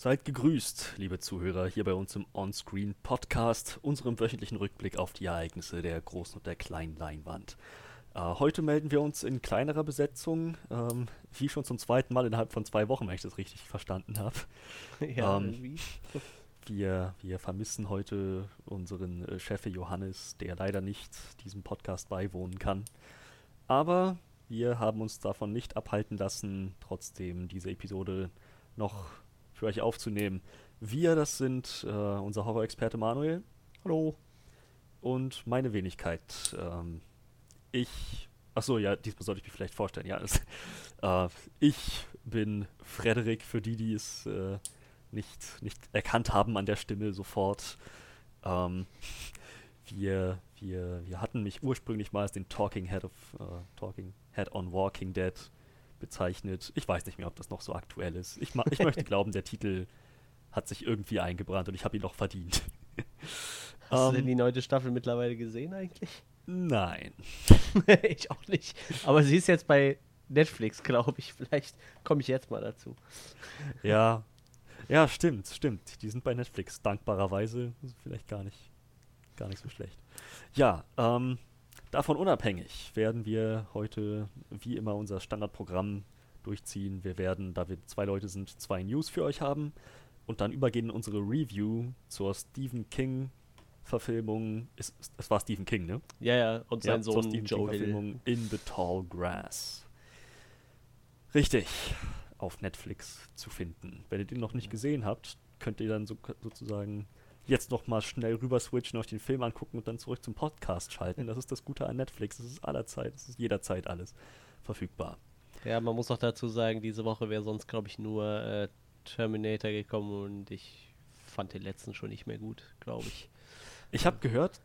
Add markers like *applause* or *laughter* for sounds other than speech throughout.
Seid gegrüßt, liebe Zuhörer, hier bei uns im Onscreen Podcast, unserem wöchentlichen Rückblick auf die Ereignisse der großen und der kleinen Leinwand. Äh, heute melden wir uns in kleinerer Besetzung, ähm, wie schon zum zweiten Mal innerhalb von zwei Wochen, wenn ich das richtig verstanden habe. *laughs* Ja, ähm, wir, wir vermissen heute unseren äh, Chef Johannes, der leider nicht diesem Podcast beiwohnen kann. Aber wir haben uns davon nicht abhalten lassen, trotzdem diese Episode noch für euch aufzunehmen. Wir, das sind äh, unser Horror-Experte Manuel. Hallo. Und meine Wenigkeit. Ähm, ich. Achso, ja, diesmal sollte ich mich vielleicht vorstellen. Ja, das, *laughs* äh, ich bin Frederik, für die, die es äh, nicht, nicht erkannt haben an der Stimme sofort. Ähm, wir, wir, wir hatten mich ursprünglich mal als den Talking Head of uh, Talking Head on Walking Dead bezeichnet. Ich weiß nicht mehr, ob das noch so aktuell ist. Ich, ich möchte *laughs* glauben, der Titel hat sich irgendwie eingebrannt und ich habe ihn noch verdient. Hast um, du denn ähm, die neunte Staffel mittlerweile gesehen eigentlich? Nein. *laughs* ich auch nicht. Aber sie ist jetzt bei Netflix, glaube ich. Vielleicht komme ich jetzt mal dazu. Ja. Ja, stimmt, stimmt. Die sind bei Netflix, dankbarerweise. Vielleicht gar nicht, gar nicht so schlecht. Ja, ähm, Davon unabhängig werden wir heute wie immer unser Standardprogramm durchziehen. Wir werden, da wir zwei Leute sind, zwei News für euch haben und dann übergehen in unsere Review zur Stephen King Verfilmung. Es, es war Stephen King, ne? Ja, ja, und sein ja, Sohn Stephen Joe King Verfilmung In the Tall Grass. Richtig, auf Netflix zu finden. Wenn ihr den noch nicht gesehen habt, könnt ihr dann so, sozusagen jetzt noch mal schnell rüber switchen, euch den Film angucken und dann zurück zum Podcast schalten. Das ist das Gute an Netflix. Das ist allerzeit, das ist jederzeit alles verfügbar. Ja, man muss auch dazu sagen, diese Woche wäre sonst, glaube ich, nur äh, Terminator gekommen und ich fand den letzten schon nicht mehr gut, glaube ich. Ich habe gehört,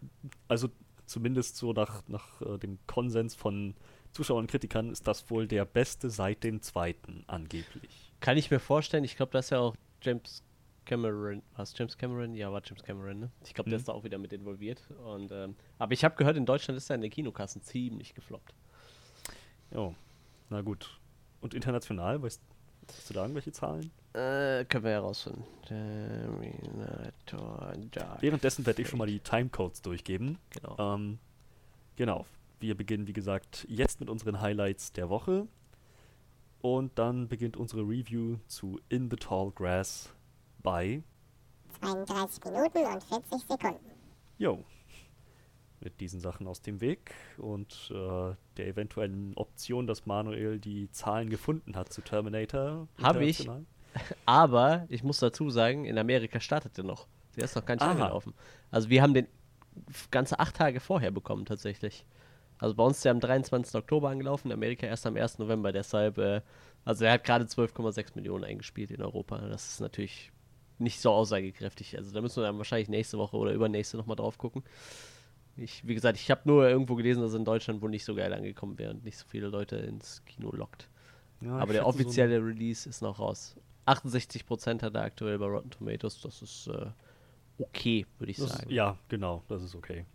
also zumindest so nach, nach äh, dem Konsens von Zuschauern und Kritikern ist das wohl der beste seit dem zweiten angeblich. Kann ich mir vorstellen. Ich glaube, dass ja auch James Cameron, war es James Cameron? Ja, war James Cameron, ne? Ich glaube, mhm. der ist da auch wieder mit involviert. Und, ähm, aber ich habe gehört, in Deutschland ist er in den Kinokassen ziemlich gefloppt. Jo, na gut. Und international, weißt, weißt du da irgendwelche Zahlen? Äh, können wir herausfinden. Währenddessen werde ich schon mal die Timecodes durchgeben. Genau. Ähm, genau. Wir beginnen, wie gesagt, jetzt mit unseren Highlights der Woche. Und dann beginnt unsere Review zu In the Tall Grass bei 32 Minuten und 40 Sekunden. Jo. Mit diesen Sachen aus dem Weg und äh, der eventuellen Option, dass Manuel die Zahlen gefunden hat zu Terminator. Habe ich. *laughs* Aber ich muss dazu sagen, in Amerika startet er noch. Der ist noch gar nicht Aha. angelaufen. Also wir haben den ganze acht Tage vorher bekommen tatsächlich. Also bei uns ist er am 23. Oktober angelaufen, in Amerika erst am 1. November. Deshalb, äh, also er hat gerade 12,6 Millionen eingespielt in Europa. Das ist natürlich nicht so aussagekräftig. Also da müssen wir dann wahrscheinlich nächste Woche oder übernächste nochmal drauf gucken. Ich, wie gesagt, ich habe nur irgendwo gelesen, dass in Deutschland wohl nicht so geil angekommen wäre und nicht so viele Leute ins Kino lockt. Ja, Aber der offizielle so Release ist noch raus. 68% hat er aktuell bei Rotten Tomatoes. Das ist äh, okay, würde ich das sagen. Ist, ja, genau, das ist okay.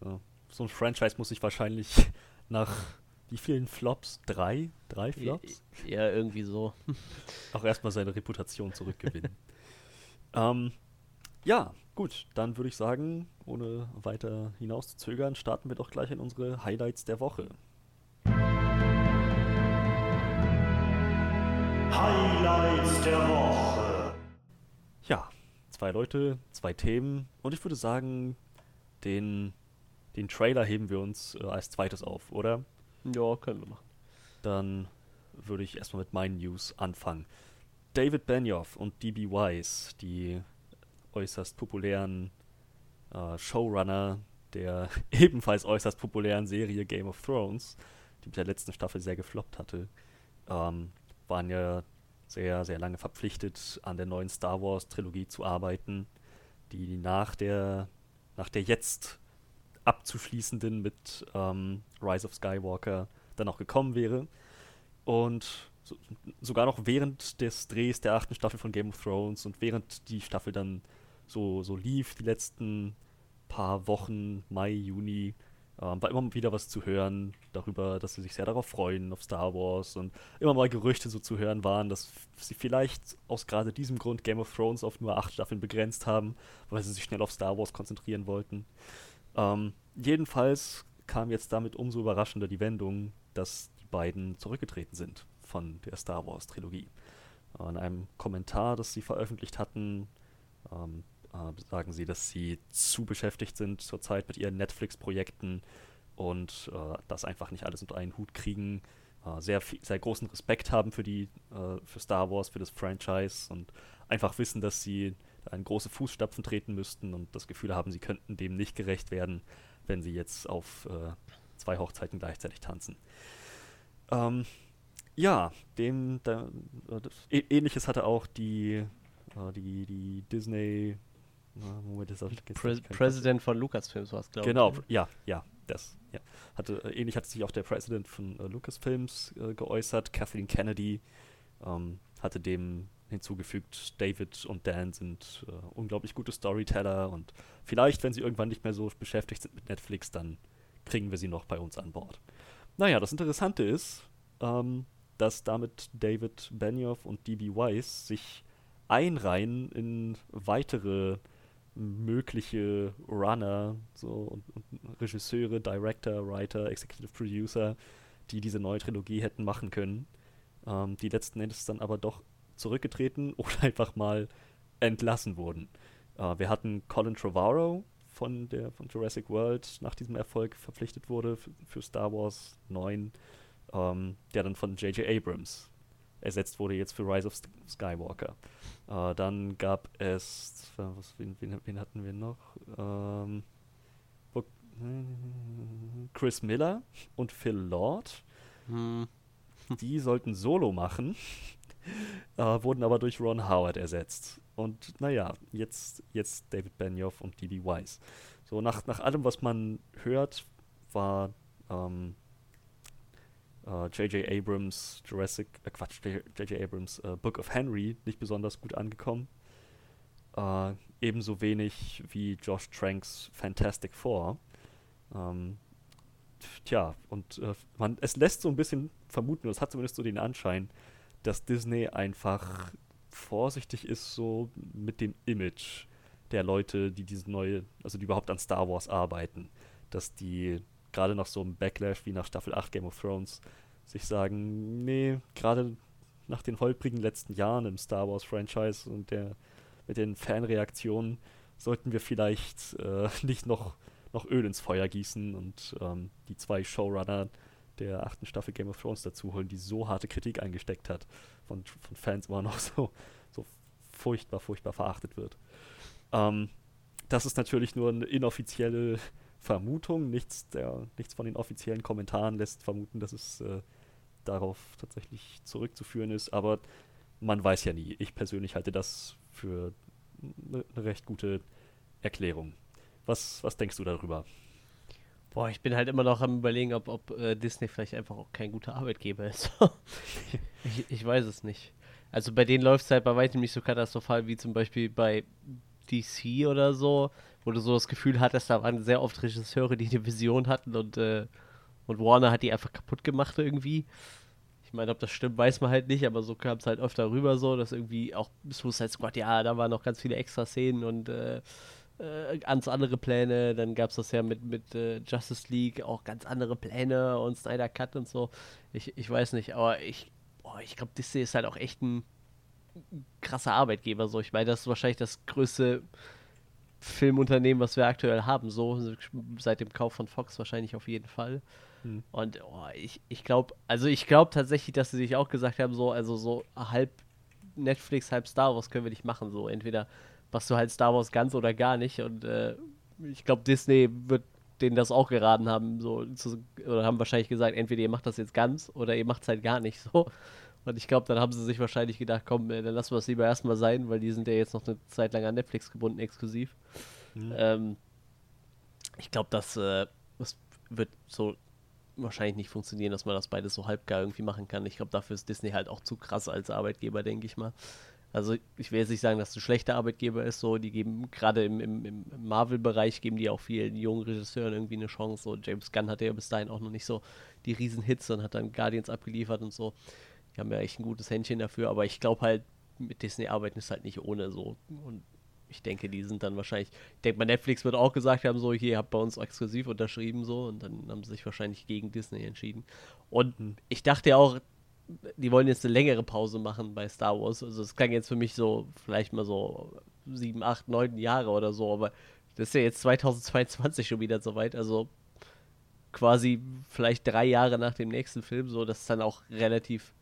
So, so ein Franchise muss ich wahrscheinlich *laughs* nach wie vielen Flops? Drei? Drei Flops? Ja, irgendwie so. *laughs* Auch erstmal seine Reputation zurückgewinnen. *laughs* Ähm, ja, gut, dann würde ich sagen, ohne weiter hinaus zu zögern, starten wir doch gleich in unsere Highlights der Woche. Highlights der Woche. Ja, zwei Leute, zwei Themen und ich würde sagen, den, den Trailer heben wir uns äh, als zweites auf, oder? Ja, können wir machen. Dann würde ich erstmal mit meinen News anfangen. David Benioff und D.B. Wise, die äußerst populären äh, Showrunner der *laughs* ebenfalls äußerst populären Serie Game of Thrones, die mit der letzten Staffel sehr gefloppt hatte, ähm, waren ja sehr, sehr lange verpflichtet, an der neuen Star Wars Trilogie zu arbeiten, die nach der, nach der jetzt abzuschließenden mit ähm, Rise of Skywalker dann auch gekommen wäre. Und so, sogar noch während des Drehs der achten Staffel von Game of Thrones und während die Staffel dann so, so lief, die letzten paar Wochen, Mai, Juni, Ähm, war immer wieder was zu hören darüber, dass sie sich sehr darauf freuen, auf Star Wars und immer mal Gerüchte so zu hören waren, dass sie vielleicht aus gerade diesem Grund Game of Thrones auf nur acht Staffeln begrenzt haben, weil sie sich schnell auf Star Wars konzentrieren wollten. Ähm, jedenfalls kam jetzt damit umso überraschender die Wendung, dass die beiden zurückgetreten sind von der Star Wars Trilogie. In einem Kommentar, das sie veröffentlicht hatten, ähm, äh, sagen sie, dass sie zu beschäftigt sind zurzeit mit ihren Netflix-Projekten und äh, das einfach nicht alles unter einen Hut kriegen. Äh, sehr, sehr großen Respekt haben für die, äh, für Star Wars, für das Franchise und einfach wissen, dass sie in große Fußstapfen treten müssten und das Gefühl haben, sie könnten dem nicht gerecht werden, wenn sie jetzt auf äh, zwei Hochzeiten gleichzeitig tanzen. Ähm, ja, dem da, äh, ähnliches hatte auch die, die, die Disney Moment, das Pre President von Lucasfilms war es, glaube ich. Genau, ja, ja, das. Ja. Hatte, äh, ähnlich hat sich auch der President von äh, Lucasfilms äh, geäußert. Kathleen Kennedy ähm, hatte dem hinzugefügt, David und Dan sind äh, unglaublich gute Storyteller und vielleicht, wenn sie irgendwann nicht mehr so beschäftigt sind mit Netflix, dann kriegen wir sie noch bei uns an Bord. Naja, das Interessante ist, ähm, dass damit David Benioff und D.B. Weiss sich einreihen in weitere mögliche Runner so, und, und, Regisseure, Director, Writer, Executive Producer, die diese neue Trilogie hätten machen können. Ähm, die letzten Endes dann aber doch zurückgetreten *laughs* oder einfach mal entlassen wurden. Äh, wir hatten Colin Trevorrow von, der, von Jurassic World nach diesem Erfolg verpflichtet wurde für, für Star Wars 9, ähm, der dann von J.J. Abrams ersetzt wurde jetzt für Rise of Skywalker. Äh, dann gab es, was, wen, wen, wen hatten wir noch? Ähm, *laughs* Chris Miller und Phil Lord. Hm. *laughs* Die sollten Solo machen, *laughs* äh, wurden aber durch Ron Howard ersetzt. Und naja, jetzt, jetzt David Benioff und D.B. Weiss. So, nach, nach allem, was man hört, war ähm, J.J. Äh, Abrams Jurassic, äh Quatsch, J.J. Abrams äh, Book of Henry nicht besonders gut angekommen. Äh, ebenso wenig wie Josh Tranks Fantastic Four. Ähm, tja, und man, es lässt so ein bisschen vermuten, es hat zumindest so den Anschein, dass Disney einfach vorsichtig ist so mit dem Image der Leute, die diese neue, also die überhaupt an Star Wars arbeiten, dass die gerade nach so einem Backlash wie nach Staffel 8 Game of Thrones sich sagen, nee, gerade nach den holprigen letzten Jahren im Star Wars Franchise und der mit den Fanreaktionen sollten wir vielleicht äh, *laughs* nicht noch, noch Öl ins Feuer gießen und ähm, die zwei Showrunner der achten Staffel Game of Thrones dazu holen, die so harte Kritik eingesteckt hat, von, von Fans immer noch so, so furchtbar, furchtbar verachtet wird. Ähm, das ist natürlich nur eine inoffizielle Vermutung. Nichts, der, nichts von den offiziellen Kommentaren lässt vermuten, dass es äh, darauf tatsächlich zurückzuführen ist. Aber man weiß ja nie. Ich persönlich halte das für eine, eine recht gute Erklärung. Was, was denkst du darüber? Boah, ich bin halt immer noch am überlegen, ob, ob äh, Disney vielleicht einfach auch kein guter Arbeitgeber ist. *laughs* ich, ich, weiß es nicht. Also bei denen läuft es halt bei weitem nicht so katastrophal wie zum Beispiel bei DC oder so du so das Gefühl hattest, da waren sehr oft Regisseure, die eine Vision hatten und, äh, und Warner hat die einfach kaputt gemacht irgendwie. Ich meine, ob das stimmt, weiß man halt nicht, aber so kam es halt öfter rüber so, dass irgendwie auch Suicide Squad, ja, da waren noch ganz viele extra Szenen und äh, äh, ganz andere Pläne. Dann gab es das ja mit, mit äh, Justice League, auch ganz andere Pläne und Snyder Cut und so. Ich, ich weiß nicht, aber ich, ich glaube, Disney ist halt auch echt ein krasser Arbeitgeber. So, ich meine, das ist wahrscheinlich das größte Filmunternehmen, was wir aktuell haben, so seit dem Kauf von Fox wahrscheinlich auf jeden Fall. Hm. Und oh, ich, ich glaube, also ich glaube tatsächlich, dass sie sich auch gesagt haben, so, also so halb Netflix, halb Star Wars können wir nicht machen. So, entweder machst du halt Star Wars ganz oder gar nicht. Und äh, ich glaube, Disney wird denen das auch geraten haben, so zu, oder haben wahrscheinlich gesagt, entweder ihr macht das jetzt ganz oder ihr macht es halt gar nicht so. Und ich glaube, dann haben sie sich wahrscheinlich gedacht, komm, äh, dann lassen wir es lieber erstmal sein, weil die sind ja jetzt noch eine Zeit lang an Netflix gebunden, exklusiv. Mhm. Ähm, ich glaube, das, äh, das wird so wahrscheinlich nicht funktionieren, dass man das beides so halbgar irgendwie machen kann. Ich glaube, dafür ist Disney halt auch zu krass als Arbeitgeber, denke ich mal. Also ich will jetzt nicht sagen, dass es ein schlechter Arbeitgeber ist, so, die geben gerade im, im, im Marvel-Bereich geben die auch vielen jungen Regisseuren irgendwie eine Chance. So, James Gunn hatte ja bis dahin auch noch nicht so die Riesenhits und hat dann Guardians abgeliefert und so. Die haben ja echt ein gutes Händchen dafür, aber ich glaube halt, mit Disney arbeiten ist halt nicht ohne so. Und ich denke, die sind dann wahrscheinlich, ich denke mal, Netflix wird auch gesagt haben, so, hier, habt bei uns exklusiv unterschrieben, so, und dann haben sie sich wahrscheinlich gegen Disney entschieden. Und hm. ich dachte ja auch, die wollen jetzt eine längere Pause machen bei Star Wars. Also es klang jetzt für mich so, vielleicht mal so sieben, acht, neun Jahre oder so, aber das ist ja jetzt 2022 schon wieder soweit, also quasi vielleicht drei Jahre nach dem nächsten Film, so, das ist dann auch relativ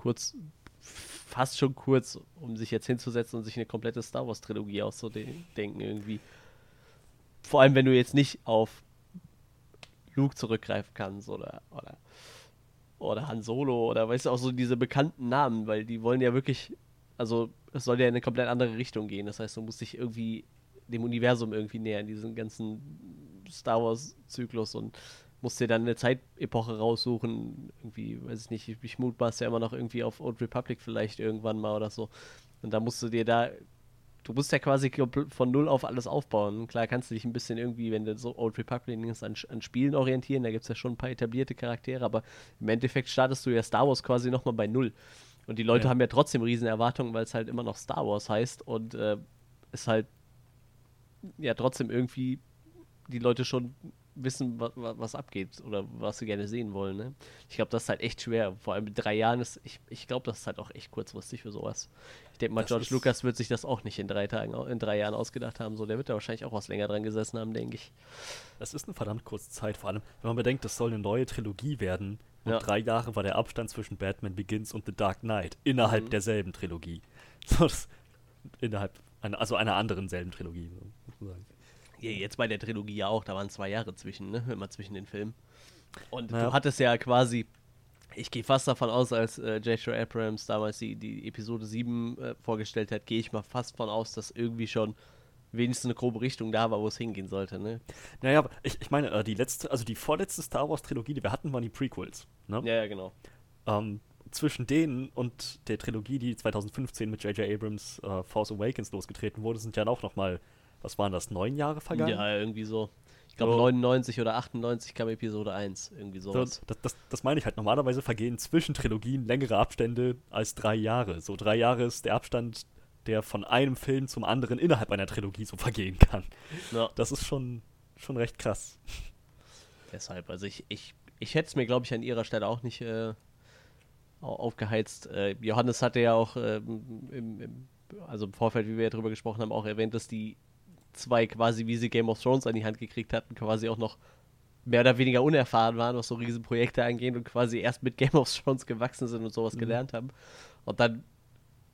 kurz, fast schon kurz, um sich jetzt hinzusetzen und sich eine komplette Star Wars Trilogie auszudenken irgendwie. Vor allem, wenn du jetzt nicht auf Luke zurückgreifen kannst oder, oder oder Han Solo oder weißt du auch so diese bekannten Namen, weil die wollen ja wirklich, also es soll ja in eine komplett andere Richtung gehen. Das heißt, du musst dich irgendwie dem Universum irgendwie nähern, diesen ganzen Star Wars Zyklus und musst dir dann eine Zeitepoche raussuchen. Irgendwie, weiß ich nicht, ich, mutmaße ja immer noch irgendwie auf Old Republic vielleicht irgendwann mal oder so. Und da musst du dir da du musst ja quasi von null auf alles aufbauen. Klar kannst du dich ein bisschen irgendwie, wenn du so Old Republic ist, an, an Spielen orientieren, da gibt es ja schon ein paar etablierte Charaktere, aber im Endeffekt startest du ja Star Wars quasi nochmal bei null. Und die Leute ja. haben ja trotzdem riesen Erwartungen, weil es halt immer noch Star Wars heißt und äh, es halt ja trotzdem irgendwie die Leute schon wissen, was, was abgeht oder was sie gerne sehen wollen. Ne? Ich glaube, das ist halt echt schwer. Vor allem mit drei Jahren ist, ich, ich glaube, das ist halt auch echt kurzfristig für sowas. Ich denke mal, das George Lucas wird sich das auch nicht in drei Tagen, in drei Jahren ausgedacht haben. So, der wird da wahrscheinlich auch was länger dran gesessen haben, denke ich. Das ist eine verdammt kurze Zeit, vor allem, wenn man bedenkt, das soll eine neue Trilogie werden. Und ja. drei Jahre war der Abstand zwischen Batman Begins und The Dark Knight innerhalb mhm. derselben Trilogie. *laughs* So, das, innerhalb einer, also einer anderen selben Trilogie, sozusagen. Ja, jetzt bei der Trilogie ja auch, da waren zwei Jahre zwischen, ne? Immer zwischen den Filmen. Und naja. du hattest ja quasi, ich gehe fast davon aus, als äh, J.J. Abrams damals die, die Episode 7 äh, vorgestellt hat, gehe ich mal fast von aus, dass irgendwie schon wenigstens eine grobe Richtung da war, wo es hingehen sollte, ne? Naja, ich, ich meine, äh, die letzte, also die vorletzte Star Wars Trilogie, die wir hatten, waren die Prequels, ne? Ja, ja, genau. Ähm, zwischen denen und der Trilogie, die 2015 mit J.J. Abrams äh, Force Awakens losgetreten wurde, sind ja auch noch mal was waren das, neun Jahre vergangen? Ja, irgendwie so. Ich glaube, so. 99 oder 98 kam Episode 1, irgendwie sowas. So, das, das, das, meine ich halt. Normalerweise vergehen zwischen Trilogien längere Abstände als drei Jahre. So drei Jahre ist der Abstand, der von einem Film zum anderen innerhalb einer Trilogie so vergehen kann. Ja. Das ist schon, schon recht krass. *laughs* Deshalb, also ich, ich, ich hätte es mir, glaube ich, an ihrer Stelle auch nicht äh, aufgeheizt. Äh, Johannes hatte ja auch äh, im, im, also im Vorfeld, wie wir ja drüber gesprochen haben, auch erwähnt, dass die zwei quasi, wie sie Game of Thrones an die Hand gekriegt hatten, quasi auch noch mehr oder weniger unerfahren waren, was so Riesenprojekte angeht und quasi erst mit Game of Thrones gewachsen sind und sowas mhm. gelernt haben. Und dann,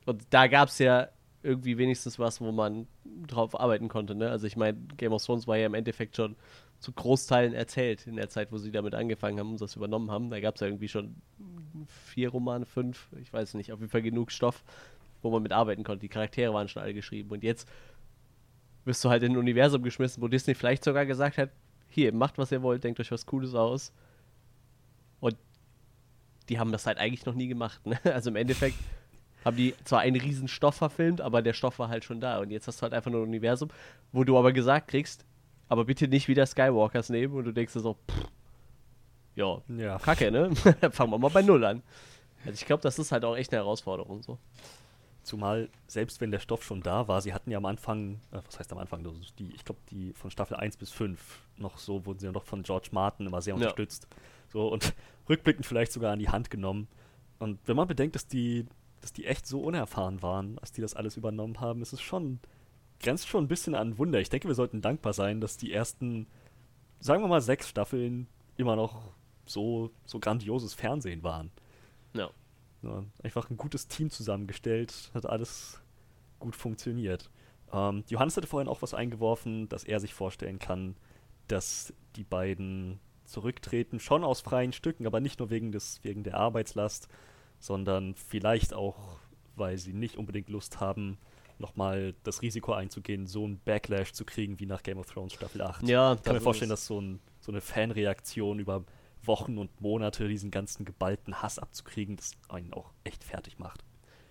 und da gab es ja irgendwie wenigstens was, wo man drauf arbeiten konnte. Ne? Also ich meine, Game of Thrones war ja im Endeffekt schon zu Großteilen erzählt in der Zeit, wo sie damit angefangen haben und das übernommen haben. Da gab es ja irgendwie schon vier Romane, fünf, ich weiß nicht, auf jeden Fall genug Stoff, wo man mit arbeiten konnte. Die Charaktere waren schon alle geschrieben. Und jetzt wirst du halt in ein Universum geschmissen, wo Disney vielleicht sogar gesagt hat, hier, macht was ihr wollt, denkt euch was Cooles aus. Und die haben das halt eigentlich noch nie gemacht. Ne? *laughs* Also im Endeffekt haben die zwar einen riesen Stoff verfilmt, aber der Stoff war halt schon da. Und jetzt hast du halt einfach nur ein Universum, wo du aber gesagt kriegst, aber bitte nicht wieder Skywalkers nehmen. Und du denkst dir so, pff, jo, ja, kacke, ne? *laughs* Fangen wir mal bei Null an. Also ich glaube, das ist halt auch echt eine Herausforderung so. Zumal, selbst wenn der Stoff schon da war, sie hatten ja am Anfang, äh, was heißt am Anfang, die, ich glaube, die von Staffel 1 bis 5 noch so, wurden sie ja noch von George Martin immer sehr ja. unterstützt. So und *laughs* rückblickend vielleicht sogar an die Hand genommen. Und wenn man bedenkt, dass die, dass die echt so unerfahren waren, als die das alles übernommen haben, ist es schon, grenzt schon ein bisschen an Wunder. Ich denke, wir sollten dankbar sein, dass die ersten, sagen wir mal, sechs Staffeln immer noch so, so grandioses Fernsehen waren. Ja. Ja, einfach ein gutes Team zusammengestellt, hat alles gut funktioniert. Ähm, Johannes hatte vorhin auch was eingeworfen, dass er sich vorstellen kann, dass die beiden zurücktreten, schon aus freien Stücken, aber nicht nur wegen, des, wegen der Arbeitslast, sondern vielleicht auch, weil sie nicht unbedingt Lust haben, nochmal das Risiko einzugehen, so einen Backlash zu kriegen wie nach Game of Thrones Staffel 8. Ja, ich kann mir vorstellen, dass so, ein, so eine Fanreaktion über Wochen und Monate diesen ganzen geballten Hass abzukriegen, das einen auch echt fertig macht.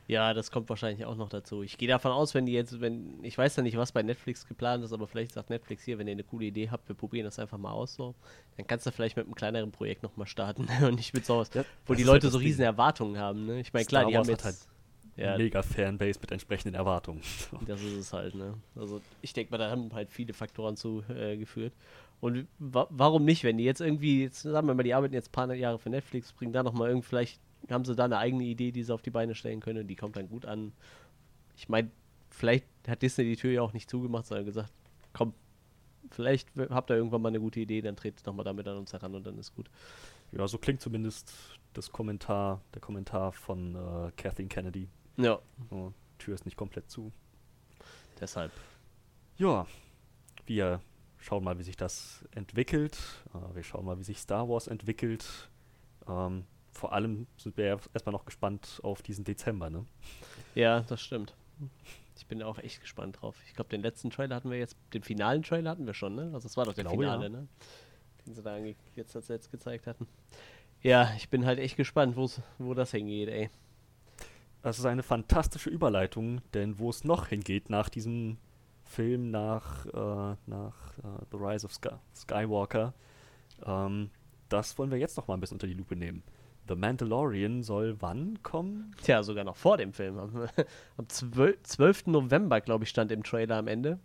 Ja, das kommt wahrscheinlich auch noch dazu. Ich gehe davon aus, wenn die jetzt, wenn, ich weiß ja nicht, was bei Netflix geplant ist, aber vielleicht sagt Netflix hier, wenn ihr eine coole Idee habt, wir probieren das einfach mal aus so, dann kannst du vielleicht mit einem kleineren Projekt nochmal starten *laughs* und nicht mit sowas, ja, wo die Leute halt so riesen Erwartungen haben, ne? Ich meine, klar, die haben jetzt... Halt ja, mega Fanbase mit entsprechenden Erwartungen. *laughs* Das ist es halt, ne? Also ich denke mal, da haben halt viele Faktoren zu äh, geführt. Und wa warum nicht, wenn die jetzt irgendwie, jetzt sagen wir mal, die arbeiten jetzt ein paar Jahre für Netflix, bringen da nochmal irgendwie vielleicht haben sie da eine eigene Idee, die sie auf die Beine stellen können. Die kommt dann gut an. Ich meine, vielleicht hat Disney die Tür ja auch nicht zugemacht, sondern gesagt, komm, vielleicht habt ihr irgendwann mal eine gute Idee, dann tretet nochmal damit an uns heran und dann ist gut. Ja, so klingt zumindest das Kommentar, der Kommentar von äh, Kathleen Kennedy. Ja. Oh, Tür ist nicht komplett zu. Deshalb. Ja, wir schauen mal, wie sich das entwickelt. Uh, wir schauen mal, wie sich Star Wars entwickelt. Ähm, vor allem sind wir ja erstmal noch gespannt auf diesen Dezember, ne? Ja, das stimmt. Ich bin auch echt gespannt drauf. Ich glaube, den letzten Trailer hatten wir jetzt, den finalen Trailer hatten wir schon, ne? Also das war doch der glaube, Finale, ja. ne? Den sie da jetzt als jetzt gezeigt hatten. Ja, ich bin halt echt gespannt, wo das hingeht, ey. Das ist eine fantastische Überleitung, denn wo es noch hingeht nach diesem Film, nach, äh, nach uh, The Rise of Sky Skywalker, ähm, das wollen wir jetzt noch mal ein bisschen unter die Lupe nehmen. The Mandalorian soll wann kommen? Tja, sogar noch vor dem Film. Am, *laughs* am 12, 12. November, glaube ich, stand im Trailer am Ende.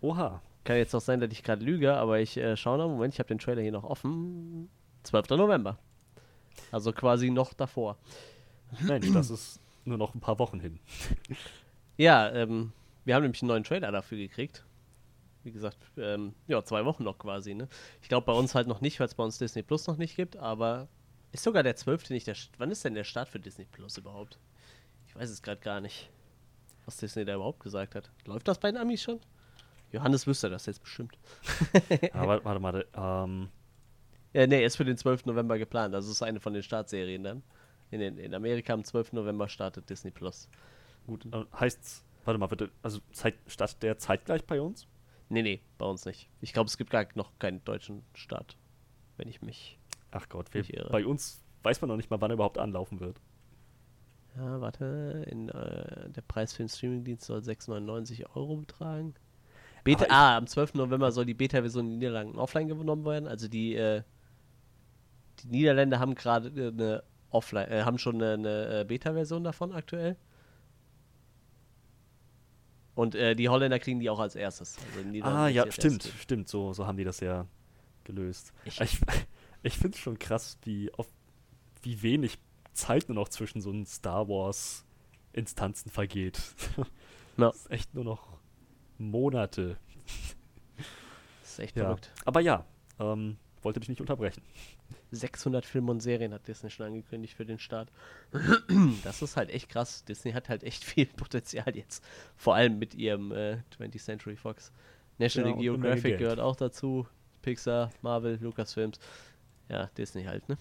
Oha. Kann jetzt auch sein, dass ich gerade lüge, aber ich äh, schaue noch. Moment, ich habe den Trailer hier noch offen. 12. November. Also quasi noch davor. Mensch, das ist nur noch ein paar Wochen hin. ja, ähm, wir haben nämlich einen neuen Trailer dafür gekriegt. Wie gesagt, ähm, ja, zwei Wochen noch quasi, ne? Ich glaube bei uns halt noch nicht, weil es bei uns Disney Plus noch nicht gibt, aber ist sogar der 12. nicht der. Wann ist denn der Start für Disney Plus überhaupt? Ich weiß es gerade gar nicht, was Disney da überhaupt gesagt hat. Läuft das bei den Amis schon? Johannes wüsste das jetzt bestimmt. *laughs* Aber warte, warte, ähm. Ja, nee, ist für den 12. November geplant. Also ist eine von den Startserien dann. In, den, in Amerika am 12. November startet Disney Plus. Gut, äh, heißt's, warte mal bitte, also Zeit, startet der zeitgleich bei uns? Nee, nee, bei uns nicht. Ich glaube, es gibt gar noch keinen deutschen Start, wenn ich mich Ach Gott, wir, bei uns weiß man noch nicht mal, wann er überhaupt anlaufen wird. Ja, warte, in, äh, der Preis für den Streamingdienst soll 6,99 Euro betragen. Beta, ah, am 12. November soll die Beta-Version in den Niederlanden offline genommen werden. Also die, äh, die Niederländer haben gerade eine offline, äh, haben schon eine, eine äh, Beta-Version davon aktuell. Und äh, die Holländer kriegen die auch als erstes. Also ah, ja, stimmt, stimmt. So, so haben die das ja gelöst. Ich, ich, *laughs* ich finde es schon krass, wie, auf, wie wenig Zeit nur noch zwischen so einen Star Wars Instanzen vergeht. *laughs* Ja. Das ist echt nur noch Monate. Das ist echt ja. verrückt. Aber ja, ähm, wollte dich nicht unterbrechen. 600 Filme und Serien hat Disney schon angekündigt für den Start. *clears throat* Das ist halt echt krass. Disney hat halt echt *laughs* viel Potenzial jetzt. Vor allem mit ihrem äh, 20th Century Fox. National ja, Geographic gehört auch dazu. Pixar, Marvel, Lucasfilms. Ja, Disney halt, ne?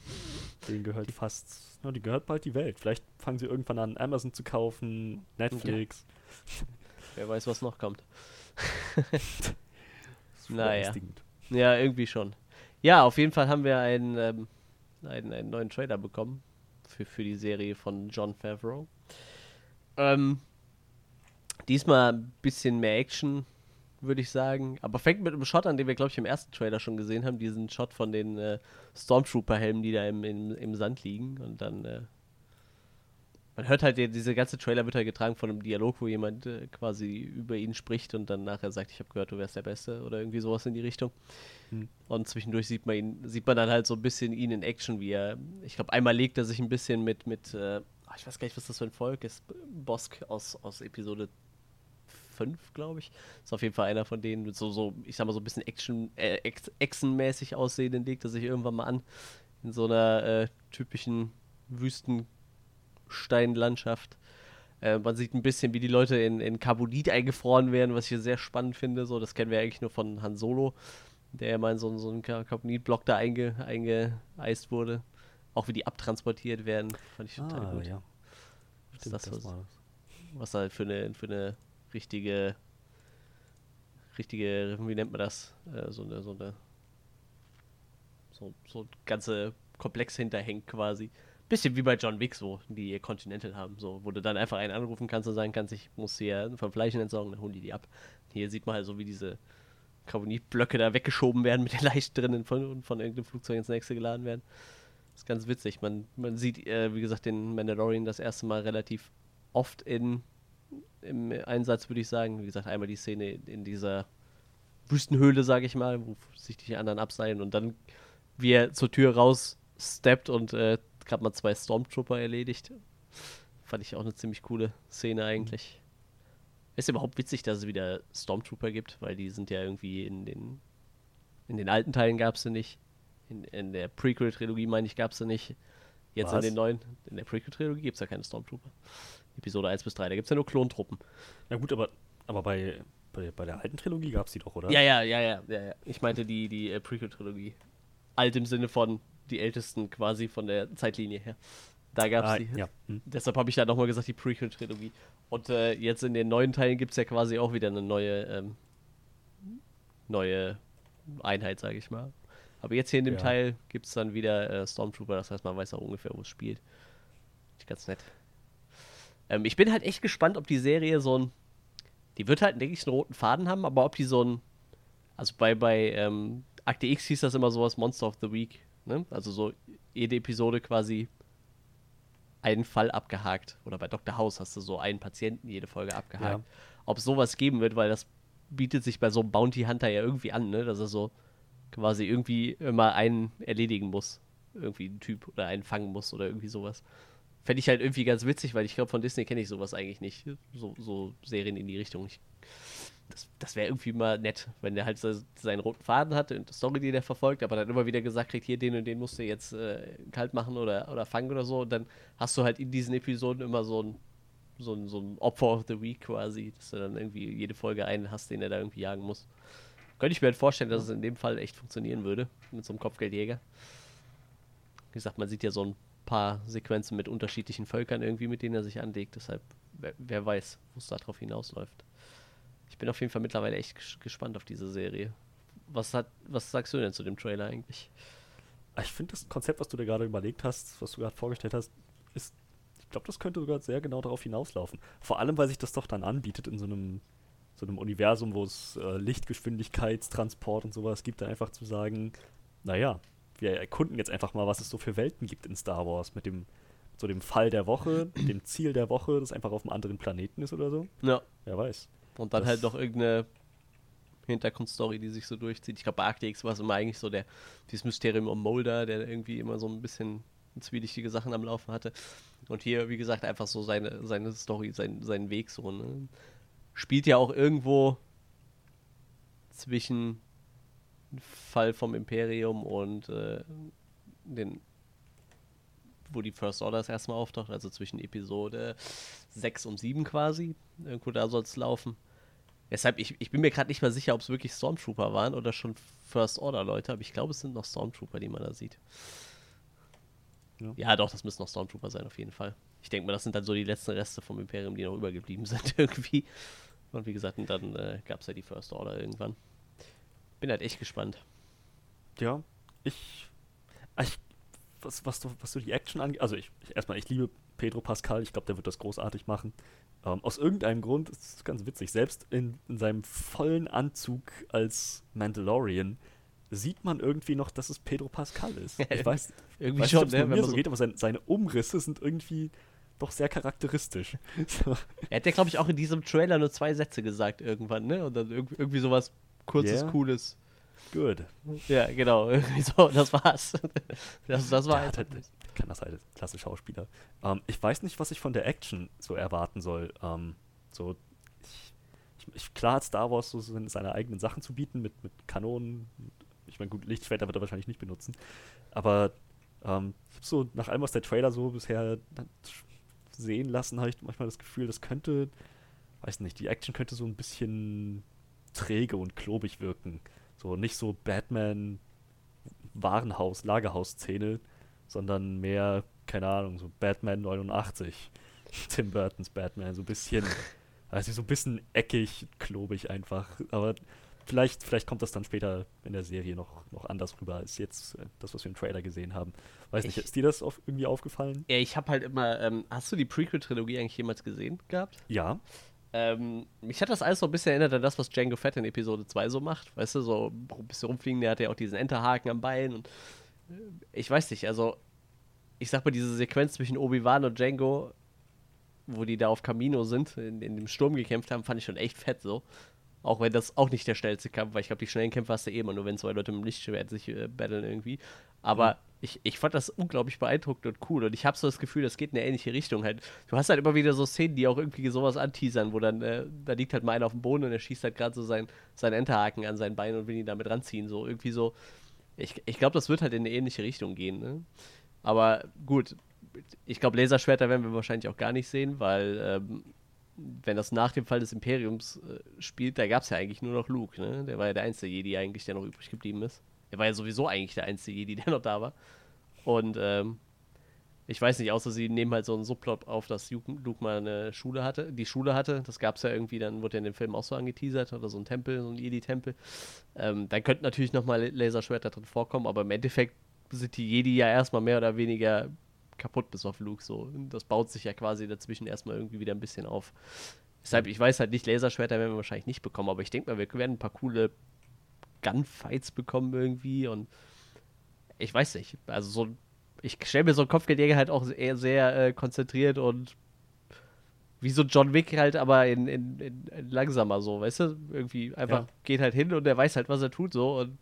Denen gehört fast, na, die gehört bald die Welt. Vielleicht fangen sie irgendwann an, Amazon zu kaufen, Netflix. Ja. Wer weiß, was noch kommt. *laughs* *laughs* naja. Ja, irgendwie schon. Ja, auf jeden Fall haben wir einen, ähm, einen, einen neuen Trailer bekommen für, für die Serie von John Favreau. Ähm, diesmal ein bisschen mehr Action, würde ich sagen. Aber fängt mit einem Shot an, den wir, glaube ich, im ersten Trailer schon gesehen haben. Diesen Shot von den äh, Stormtrooper-Helmen, die da im, im, im, Sand liegen. Und dann, äh, man hört halt, diese ganze Trailer wird halt getragen von einem Dialog, wo jemand äh, quasi über ihn spricht und dann nachher sagt, ich habe gehört, du wärst der Beste oder irgendwie sowas in die Richtung. Hm. Und zwischendurch sieht man ihn, sieht man dann halt so ein bisschen ihn in Action, wie er, ich glaube, einmal legt er sich ein bisschen mit, mit, äh, ich weiß gar nicht, was das für ein Volk ist, Bosk aus, aus Episode 5, glaube ich. Ist auf jeden Fall einer von denen mit so, so ich sag mal, so ein bisschen Action, äh, Echsenmäßig aussehenden legt er sich irgendwann mal an. In so einer äh, typischen Wüstensteinlandschaft. Äh, man sieht ein bisschen, wie die Leute in, in Carbonit eingefroren werden, was ich sehr spannend finde. So, das kennen wir eigentlich nur von Han Solo, der ja mal in so, so einen Carbonitblock da einge, eingeeist wurde. Auch wie die abtransportiert werden, fand ich total ah, gut. Ja. Stimmt, das, was, das was halt für eine, für eine richtige, richtige, wie nennt man das? Äh, so eine, so eine, so, so ganze Komplex hinterhängt quasi. Bisschen wie bei John Wick so, die Continental haben, so, wo du dann einfach einen anrufen kannst und sagen kannst, ich muss hier vom Fleischen entsorgen, dann holen die die ab. Hier sieht man halt so, wie diese Carbonitblöcke da weggeschoben werden mit den Leichen drinnen von, von irgendeinem Flugzeug ins nächste geladen werden. Das ist ganz witzig. Man, man sieht, äh, wie gesagt, den Mandalorian das erste Mal relativ oft in, im Einsatz, würde ich sagen. Wie gesagt, einmal die Szene in dieser Wüstenhöhle, sage ich mal, wo sich die anderen abseilen und dann wie er zur Tür raus steppt und äh, gerade mal zwei Stormtrooper erledigt. Fand ich auch eine ziemlich coole Szene eigentlich. Ist überhaupt witzig, dass es wieder Stormtrooper gibt, weil die sind ja irgendwie in den in den alten Teilen gab es sie nicht. In, in der Prequel-Trilogie, meine ich, gab es sie nicht. Jetzt Was? in den neuen, in der Prequel-Trilogie gibt es ja keine Stormtrooper. Episode 1 bis 3, da gibt es ja nur Klontruppen. Na gut, aber, aber bei, bei, bei der alten Trilogie gab es die doch, oder? Ja, ja, ja, ja, ja, ja. Ich meinte die, die äh, Prequel-Trilogie. Alt im Sinne von die ältesten quasi von der Zeitlinie her. Da gab es ah, die. Ja. Hm. Deshalb habe ich da nochmal gesagt, die Prequel-Trilogie. Und äh, jetzt in den neuen Teilen gibt es ja quasi auch wieder eine neue, ähm, neue Einheit, sage ich mal. Aber jetzt hier in dem ja. Teil gibt es dann wieder äh, Stormtrooper, das heißt, man weiß auch ungefähr, wo es spielt. Ganz nett. Ähm, ich bin halt echt gespannt, ob die Serie so ein. Die wird halt, denke ich, einen roten Faden haben, aber ob die so ein. Also bei, bei ähm, Akte X hieß das immer sowas Monster of the Week. Ne? Also so jede Episode quasi einen Fall abgehakt. Oder bei Dr. House hast du so einen Patienten jede Folge abgehakt. Ja. Ob es sowas geben wird, weil das bietet sich bei so einem Bounty Hunter ja irgendwie an, ne? dass er so quasi irgendwie immer einen erledigen muss. Irgendwie einen Typ oder einen fangen muss oder irgendwie sowas. Fände ich halt irgendwie ganz witzig, weil ich glaube, von Disney kenne ich sowas eigentlich nicht. So, so Serien in die Richtung. Ich das, das wäre irgendwie mal nett, wenn der halt so, seinen roten Faden hat und die Story, die der verfolgt, aber dann immer wieder gesagt kriegt, hier, den und den musst du jetzt äh, kalt machen oder, oder fangen oder so. Und dann hast du halt in diesen Episoden immer so ein, so ein, so ein Opfer of the Week quasi, dass du dann irgendwie jede Folge einen hast, den er da irgendwie jagen muss. Könnte ich mir halt vorstellen, dass es in dem Fall echt funktionieren würde, mit so einem Kopfgeldjäger. Wie gesagt, man sieht ja so ein paar Sequenzen mit unterschiedlichen Völkern irgendwie, mit denen er sich anlegt. Deshalb, wer, wer weiß, wo es darauf hinausläuft bin auf jeden Fall mittlerweile echt gespannt auf diese Serie. Was, hat, was sagst du denn zu dem Trailer eigentlich? Ah, ich finde das Konzept, was du dir gerade überlegt hast, was du gerade vorgestellt hast, ist, ich glaube, das könnte sogar sehr genau darauf hinauslaufen. Vor allem, weil sich das doch dann anbietet in so einem, so einem Universum, wo es äh, Lichtgeschwindigkeitstransport und sowas gibt, dann einfach zu sagen, naja, wir erkunden jetzt einfach mal, was es so für Welten gibt in Star Wars mit dem, so dem Fall der Woche, dem Ziel der Woche, das einfach auf einem anderen Planeten ist oder so. Ja. Wer weiß. Und dann das halt noch irgendeine Hintergrundstory, die sich so durchzieht. Ich glaube, bei X war es immer eigentlich so der, dieses Mysterium um Mulder, der irgendwie immer so ein bisschen zwielichtige Sachen am Laufen hatte. Und hier, wie gesagt, einfach so seine, seine Story, sein, seinen Weg so. Ne? Spielt ja auch irgendwo zwischen Fall vom Imperium und äh, den wo die First Order das erstmal auftaucht, also zwischen Episode 6 und 7 quasi. Irgendwo da soll es laufen. Deshalb, ich, ich bin mir gerade nicht mal sicher, ob es wirklich Stormtrooper waren oder schon First Order Leute, aber ich glaube, es sind noch Stormtrooper, die man da sieht. Ja. ja, doch, das müssen noch Stormtrooper sein, auf jeden Fall. Ich denke mal, das sind dann so die letzten Reste vom Imperium, die noch übergeblieben *laughs* sind, irgendwie. Und wie gesagt, dann äh, gab es ja die First Order irgendwann. Bin halt echt gespannt. Ja, ich, ich was, was, du, was du die Action angeht, also ich, ich, erstmal, ich liebe Pedro Pascal, ich glaube, der wird das großartig machen. Ähm, aus irgendeinem Grund, das ist ganz witzig, selbst in, in seinem vollen Anzug als Mandalorian sieht man irgendwie noch, dass es Pedro Pascal ist. Ich weiß irgendwie weiß schon, nicht, ne, mir so, so geht, aber seine, seine Umrisse sind irgendwie doch sehr charakteristisch. *laughs* So. Er hat ja, glaube ich, auch in diesem Trailer nur zwei Sätze gesagt irgendwann, ne? Und dann irgendwie sowas kurzes, yeah. cooles. Good. Ja, genau. *laughs* so, das war's. *laughs* Das, das war halt, das halt, klasse Schauspieler. Ähm, ich weiß nicht, was ich von der Action so erwarten soll. Ähm, so, ich, ich, klar hat Star Wars so seine eigenen Sachen zu bieten mit, mit Kanonen. Ich meine, gut, Lichtschwerter wird er wahrscheinlich nicht benutzen. Aber ähm, so, nach allem, was der Trailer so bisher sehen lassen, habe ich manchmal das Gefühl, das könnte, weiß nicht, die Action könnte so ein bisschen träge und klobig wirken. So nicht so Batman Warenhaus, Lagerhaus-Szene, sondern mehr, keine Ahnung, so Batman 89. *laughs* Tim Burtons Batman, so ein bisschen, *laughs* also so ein bisschen eckig, klobig einfach. Aber vielleicht, vielleicht kommt das dann später in der Serie noch, noch anders rüber als jetzt äh, das, was wir im Trailer gesehen haben. Weiß nicht, Ich- ist dir das auf, irgendwie aufgefallen? Ja, ich habe halt immer, ähm, hast du die Prequel-Trilogie eigentlich jemals gesehen gehabt? Ja. Ähm, mich hat das alles so ein bisschen erinnert an das, was Django Fett in Episode 2 so macht. Weißt du, so ein bisschen rumfliegen, der hat ja auch diesen Enterhaken am Bein und ich weiß nicht, also ich sag mal, diese Sequenz zwischen Obi-Wan und Django, wo die da auf Camino sind, in, in dem Sturm gekämpft haben, fand ich schon echt fett so. Auch wenn das auch nicht der schnellste Kampf war. Ich glaube, die schnellen Kämpfe hast du eh immer nur, wenn zwei Leute mit dem Lichtschwert sich äh, battlen irgendwie. Aber ich, ich fand das unglaublich beeindruckend und cool. Und ich habe so das Gefühl, das geht in eine ähnliche Richtung halt. Du hast halt immer wieder so Szenen, die auch irgendwie sowas anteasern, wo dann, äh, da liegt halt mal einer auf dem Boden und er schießt halt gerade so sein, seinen Enterhaken an sein Bein und will ihn damit ranziehen. So irgendwie so. Ich, ich glaube, das wird halt in eine ähnliche Richtung gehen, ne? Aber gut, ich glaube, Laserschwerter werden wir wahrscheinlich auch gar nicht sehen, weil ähm, wenn das nach dem Fall des Imperiums äh, spielt, da gab es ja eigentlich nur noch Luke, ne? Der war ja der einzige Jedi eigentlich, der noch übrig geblieben ist. Er war ja sowieso eigentlich der einzige Jedi, *laughs* der noch da war. Und ähm, ich weiß nicht, außer sie nehmen halt so einen Subplot auf, dass Luke mal eine Schule hatte, die Schule hatte. Das gab es ja irgendwie, dann wurde ja in dem Film auch so angeteasert, oder so ein Tempel, so ein Jedi-Tempel. Ähm, dann könnten natürlich nochmal Laserschwerter drin vorkommen, aber im Endeffekt sind die Jedi ja erstmal mehr oder weniger kaputt bis auf Luke so. Das baut sich ja quasi dazwischen erstmal irgendwie wieder ein bisschen auf. Deshalb, ich weiß halt nicht, Laserschwerter werden wir wahrscheinlich nicht bekommen, aber ich denke mal, wir werden ein paar coole Gunfights bekommen irgendwie und ich weiß nicht. Also so, ich stelle mir so einen Kopfgeldjäger halt auch eher sehr äh, konzentriert und wie so John Wick halt, aber in, in, in, langsamer so, weißt du? Irgendwie einfach Ja. geht halt hin und der weiß halt, was er tut so und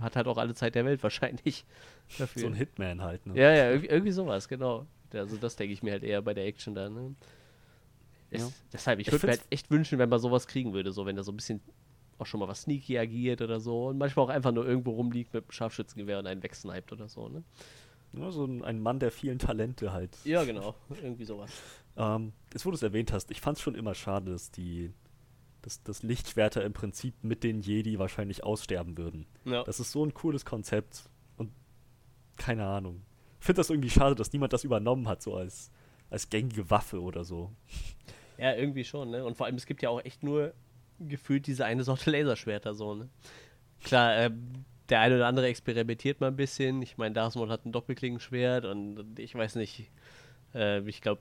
hat halt auch alle Zeit der Welt wahrscheinlich *laughs* dafür. So ein Hitman halt, ne? Ja, ja, irgendwie, irgendwie sowas, genau. Also das denke ich mir halt eher bei der Action dann. Ne? Es, Ja. Deshalb, ich würde mir halt echt wünschen, wenn man sowas kriegen würde, so wenn er so ein bisschen auch schon mal was sneaky agiert oder so und manchmal auch einfach nur irgendwo rumliegt mit einem Scharfschützengewehr und einen wegsniped oder so, ne? Ja, so ein, ein Mann der vielen Talente halt. Ja, genau, irgendwie sowas. *laughs* Ähm, jetzt, wo du es erwähnt hast, ich fand es schon immer schade, dass die dass, dass Lichtschwerter im Prinzip mit den Jedi wahrscheinlich aussterben würden. Ja. Das ist so ein cooles Konzept und keine Ahnung. Ich finde das irgendwie schade, dass niemand das übernommen hat, so als, als gängige Waffe oder so. Ja, irgendwie schon, ne? Und vor allem, es gibt ja auch echt nur gefühlt diese eine Sorte Laserschwerter, so, ne? Klar, ähm, der eine oder andere experimentiert mal ein bisschen. Ich meine, Darth Maul hat ein Doppelklingenschwert und, ich weiß nicht, äh, ich glaube,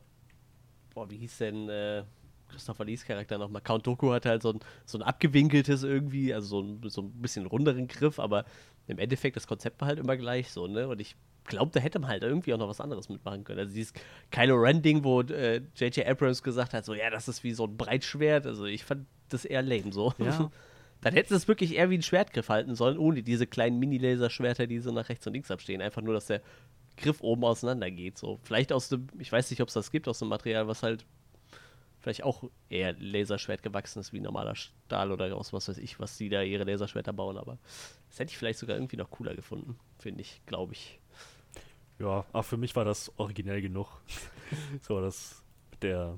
boah, wie hieß denn äh, Christopher Lees Charakter nochmal? Count Dooku hat halt so ein, so ein abgewinkeltes irgendwie, also so ein, so ein bisschen runderen Griff, aber im Endeffekt, das Konzept war halt immer gleich so, ne? Und ich glaube, da hätte man halt irgendwie auch noch was anderes mitmachen können. Also dieses Kylo Ren-Ding, wo äh, J.J. Abrams gesagt hat, so, ja, das ist wie so ein Breitschwert. Also ich fand das eher lame so. Ja. *laughs* Dann hätten sie es wirklich eher wie ein Schwertgriff halten sollen, ohne diese kleinen Mini-Laserschwerter, die so nach rechts und links abstehen. Einfach nur, dass der Griff oben auseinander geht. So. Vielleicht aus dem, ich weiß nicht, ob es das gibt, aus dem Material, was halt vielleicht auch eher Laserschwert gewachsen ist wie normaler Stahl oder aus was weiß ich, was die da ihre Laserschwerter bauen. Aber das hätte ich vielleicht sogar irgendwie noch cooler gefunden, finde ich, glaube ich. Ja, aber für mich war das originell genug. *laughs* so, das mit der.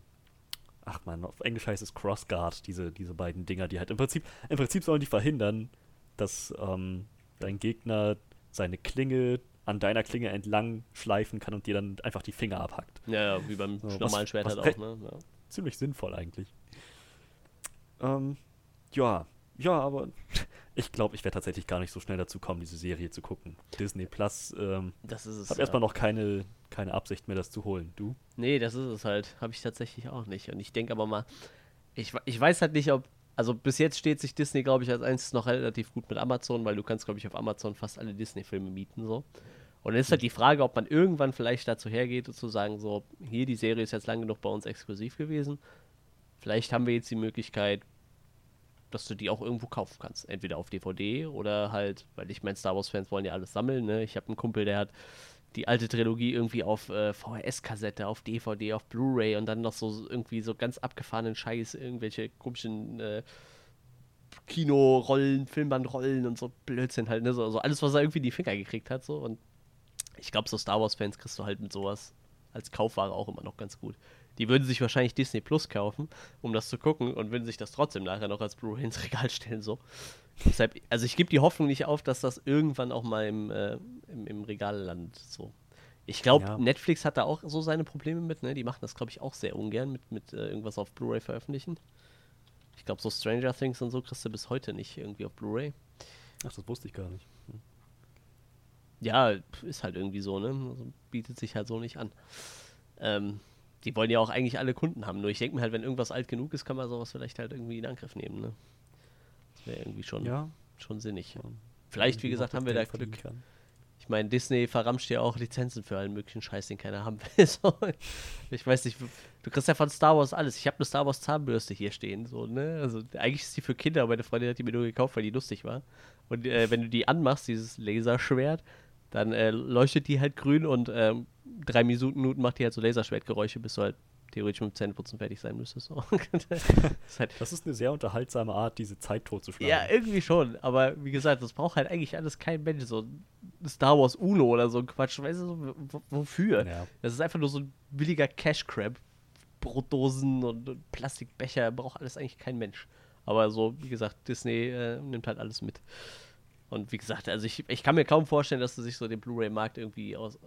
Ach man, auf Englisch heißt es Crossguard, diese, diese beiden Dinger, die halt im Prinzip, im Prinzip sollen die verhindern, dass ähm, dein Gegner seine Klinge an deiner Klinge entlang schleifen kann und dir dann einfach die Finger abhackt. Ja, ja wie beim So, was- normalen Schwert was halt recht- auch, ne? Ja. Ziemlich sinnvoll eigentlich. Ähm, ja, ja, aber *laughs* ich glaube, ich werde tatsächlich gar nicht so schnell dazu kommen, diese Serie zu gucken. Disney Plus, ähm, Das ist es. habe ja. erstmal noch keine, keine Absicht mehr, das zu holen. Du? Nee, das ist es halt. Habe ich tatsächlich auch nicht. Und ich denke aber mal, ich, ich weiß halt nicht, ob. Also bis jetzt steht sich Disney, glaube ich, als einziges noch relativ gut mit Amazon, weil du kannst, glaube ich, auf Amazon fast alle Disney-Filme mieten so. Und dann ist halt die Frage, ob man irgendwann vielleicht dazu hergeht zu sagen, so, hier, die Serie ist jetzt lang genug bei uns exklusiv gewesen. Vielleicht haben wir jetzt die Möglichkeit, dass du die auch irgendwo kaufen kannst. Entweder auf DVD oder halt, weil ich meine, Star Wars-Fans wollen ja alles sammeln, ne? Ich habe einen Kumpel, der hat die alte Trilogie irgendwie auf äh, VHS-Kassette, auf DVD, auf Blu-ray und dann noch so irgendwie so ganz abgefahrenen Scheiß, irgendwelche komischen äh, Kinorollen, Filmbandrollen und so Blödsinn halt, ne? So, so alles, was er irgendwie in die Finger gekriegt hat, so. Und ich glaube, so Star Wars-Fans kriegst du halt mit sowas als Kaufware auch immer noch ganz gut. Die würden sich wahrscheinlich Disney Plus kaufen, um das zu gucken und würden sich das trotzdem nachher noch als Blu-ray ins Regal stellen, so. Deshalb, also ich gebe die Hoffnung nicht auf, dass das irgendwann auch mal im, äh, im, im Regal landet, so. Ich glaube, Ja. Netflix hat da auch so seine Probleme mit, ne? Die machen das, glaube ich, auch sehr ungern mit, mit äh, irgendwas auf Blu-ray veröffentlichen. Ich glaube, so Stranger Things und so kriegst du bis heute nicht irgendwie auf Blu-ray. Ach, das wusste ich gar nicht. Hm. Ja, ist halt irgendwie so, ne? Also bietet sich halt so nicht an. Ähm, die wollen ja auch eigentlich alle Kunden haben. Nur ich denke mir halt, wenn irgendwas alt genug ist, kann man sowas vielleicht halt irgendwie in Angriff nehmen, ne? Das wäre irgendwie schon, Ja. schon sinnig. Ja. Vielleicht, wie gesagt, haben wir da Glück. kann. Ich meine, Disney verramscht ja auch Lizenzen für allen möglichen Scheiß, den keiner haben will. *laughs* So, ich weiß nicht, du kriegst ja von Star Wars alles. Ich habe eine Star Wars Zahnbürste hier stehen, so, ne? Also eigentlich ist die für Kinder, aber meine Freundin hat die mir nur gekauft, weil die lustig war. Und äh, wenn du die anmachst, dieses Laserschwert, dann äh, leuchtet die halt grün und ähm, drei Minuten macht die halt so Laserschwertgeräusche, bis du halt theoretisch mit dem Zähneputzen fertig sein müsstest. *laughs* Das ist halt, Das ist eine sehr unterhaltsame Art, diese Zeit totzuschlagen. ja, irgendwie schon. Aber wie gesagt, das braucht halt eigentlich alles kein Mensch. So Star Wars Uno oder so ein Quatsch. Weißt du, wofür? Ja. Das ist einfach nur so ein billiger Cash Crab. Brotdosen und, und Plastikbecher braucht alles eigentlich kein Mensch. Aber so, wie gesagt, Disney äh, nimmt halt alles mit. Und wie gesagt, also ich, ich kann mir kaum vorstellen, dass sie sich so den Blu-ray-Markt irgendwie aus,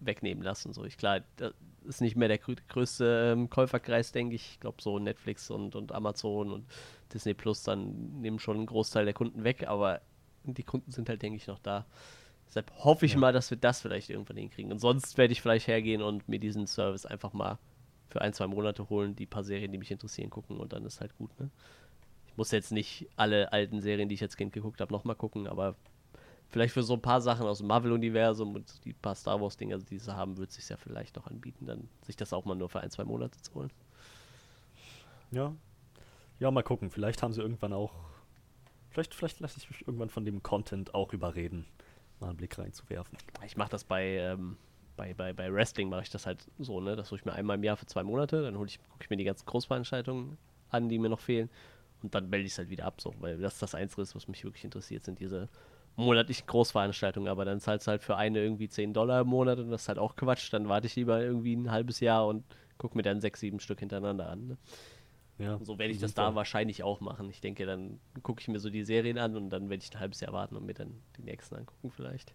wegnehmen lassen. So, ich klar, das ist nicht mehr der grö größte ähm, Käuferkreis, denke ich. Ich glaube, so Netflix und, und Amazon und Disney Plus dann nehmen schon einen Großteil der Kunden weg, aber die Kunden sind halt, denke ich, noch da. Deshalb hoffe ich Ja. mal, dass wir das vielleicht irgendwann hinkriegen. Und sonst werde ich vielleicht hergehen und mir diesen Service einfach mal für ein, zwei Monate holen, die paar Serien, die mich interessieren, gucken und dann ist halt gut, ne? Ich muss jetzt nicht alle alten Serien, die ich als Kind geguckt habe, nochmal gucken, aber vielleicht für so ein paar Sachen aus dem Marvel-Universum und die paar Star Wars-Dinger, die sie haben, wird es sich ja vielleicht noch anbieten, dann sich das auch mal nur für ein, zwei Monate zu holen. Ja. Ja, mal gucken. Vielleicht haben sie irgendwann auch. Vielleicht, vielleicht lasse ich mich irgendwann von dem Content auch überreden, mal einen Blick reinzuwerfen. Ich mache das bei, ähm, bei, bei, bei Wrestling mache ich das halt so, ne? Das hole ich mir einmal im Jahr für zwei Monate, dann hole ich, gucke ich mir die ganzen Großveranstaltungen an, die mir noch fehlen. Und dann melde ich es halt wieder ab, so, weil das das Einzige ist, was mich wirklich interessiert, sind diese monatlichen Großveranstaltungen. Aber dann zahlst du halt für eine irgendwie 10 Dollar im Monat und das ist halt auch Quatsch. Dann warte ich lieber irgendwie ein halbes Jahr und gucke mir dann sechs, sieben Stück hintereinander an. Ne? Ja, so werde ich das da wahrscheinlich auch machen. Ich denke, dann gucke ich mir so die Serien an und dann werde ich ein halbes Jahr warten und mir dann die nächsten angucken vielleicht.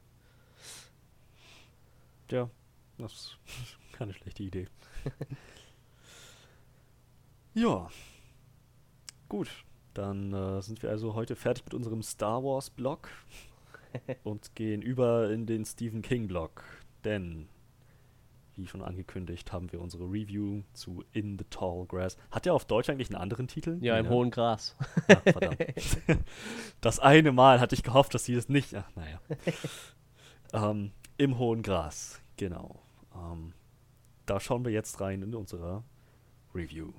Ja, das ist *laughs* keine schlechte Idee. *laughs* ja. Gut, dann äh, sind wir also heute fertig mit unserem Star Wars Blog *laughs* und gehen über in den Stephen King Blog. Denn, wie schon angekündigt, haben wir unsere Review zu In the Tall Grass. Hat der auf Deutsch eigentlich einen anderen Titel? Ja, im ne? hohen Gras. Ja, verdammt. *laughs* Das eine Mal hatte ich gehofft, dass sie das nicht. Ach, naja. *laughs* ähm, Im hohen Gras, genau. Ähm, da schauen wir jetzt rein in unsere Review.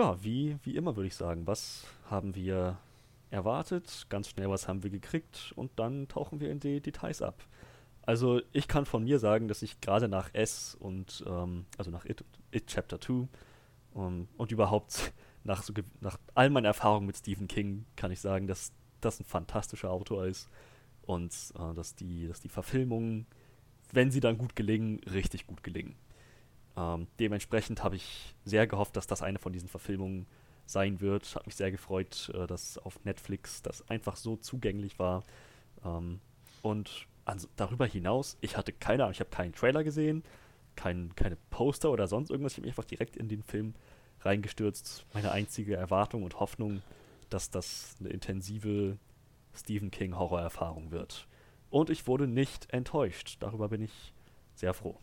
Ja, wie, wie immer würde ich sagen, was haben wir erwartet? Ganz schnell, was haben wir gekriegt? Und dann tauchen wir in die Details ab. Also ich kann von mir sagen, dass ich gerade nach S und ähm, also nach It, It Chapter 2 um, und überhaupt *laughs* nach, so, nach all meinen Erfahrungen mit Stephen King kann ich sagen, dass das ein fantastischer Autor ist und äh, dass, die, dass die Verfilmungen, wenn sie dann gut gelingen, richtig gut gelingen. Ähm, dementsprechend habe ich sehr gehofft, dass das eine von diesen Verfilmungen sein wird. Hat mich sehr gefreut, äh, dass auf Netflix das einfach so zugänglich war. Ähm, und also darüber hinaus, ich hatte keine Ahnung, ich habe keinen Trailer gesehen, kein, keine Poster oder sonst irgendwas. Ich habe mich einfach direkt in den Film reingestürzt. Meine einzige Erwartung und Hoffnung, dass das eine intensive Stephen King Horrorerfahrung wird. Und ich wurde nicht enttäuscht. Darüber bin ich sehr froh.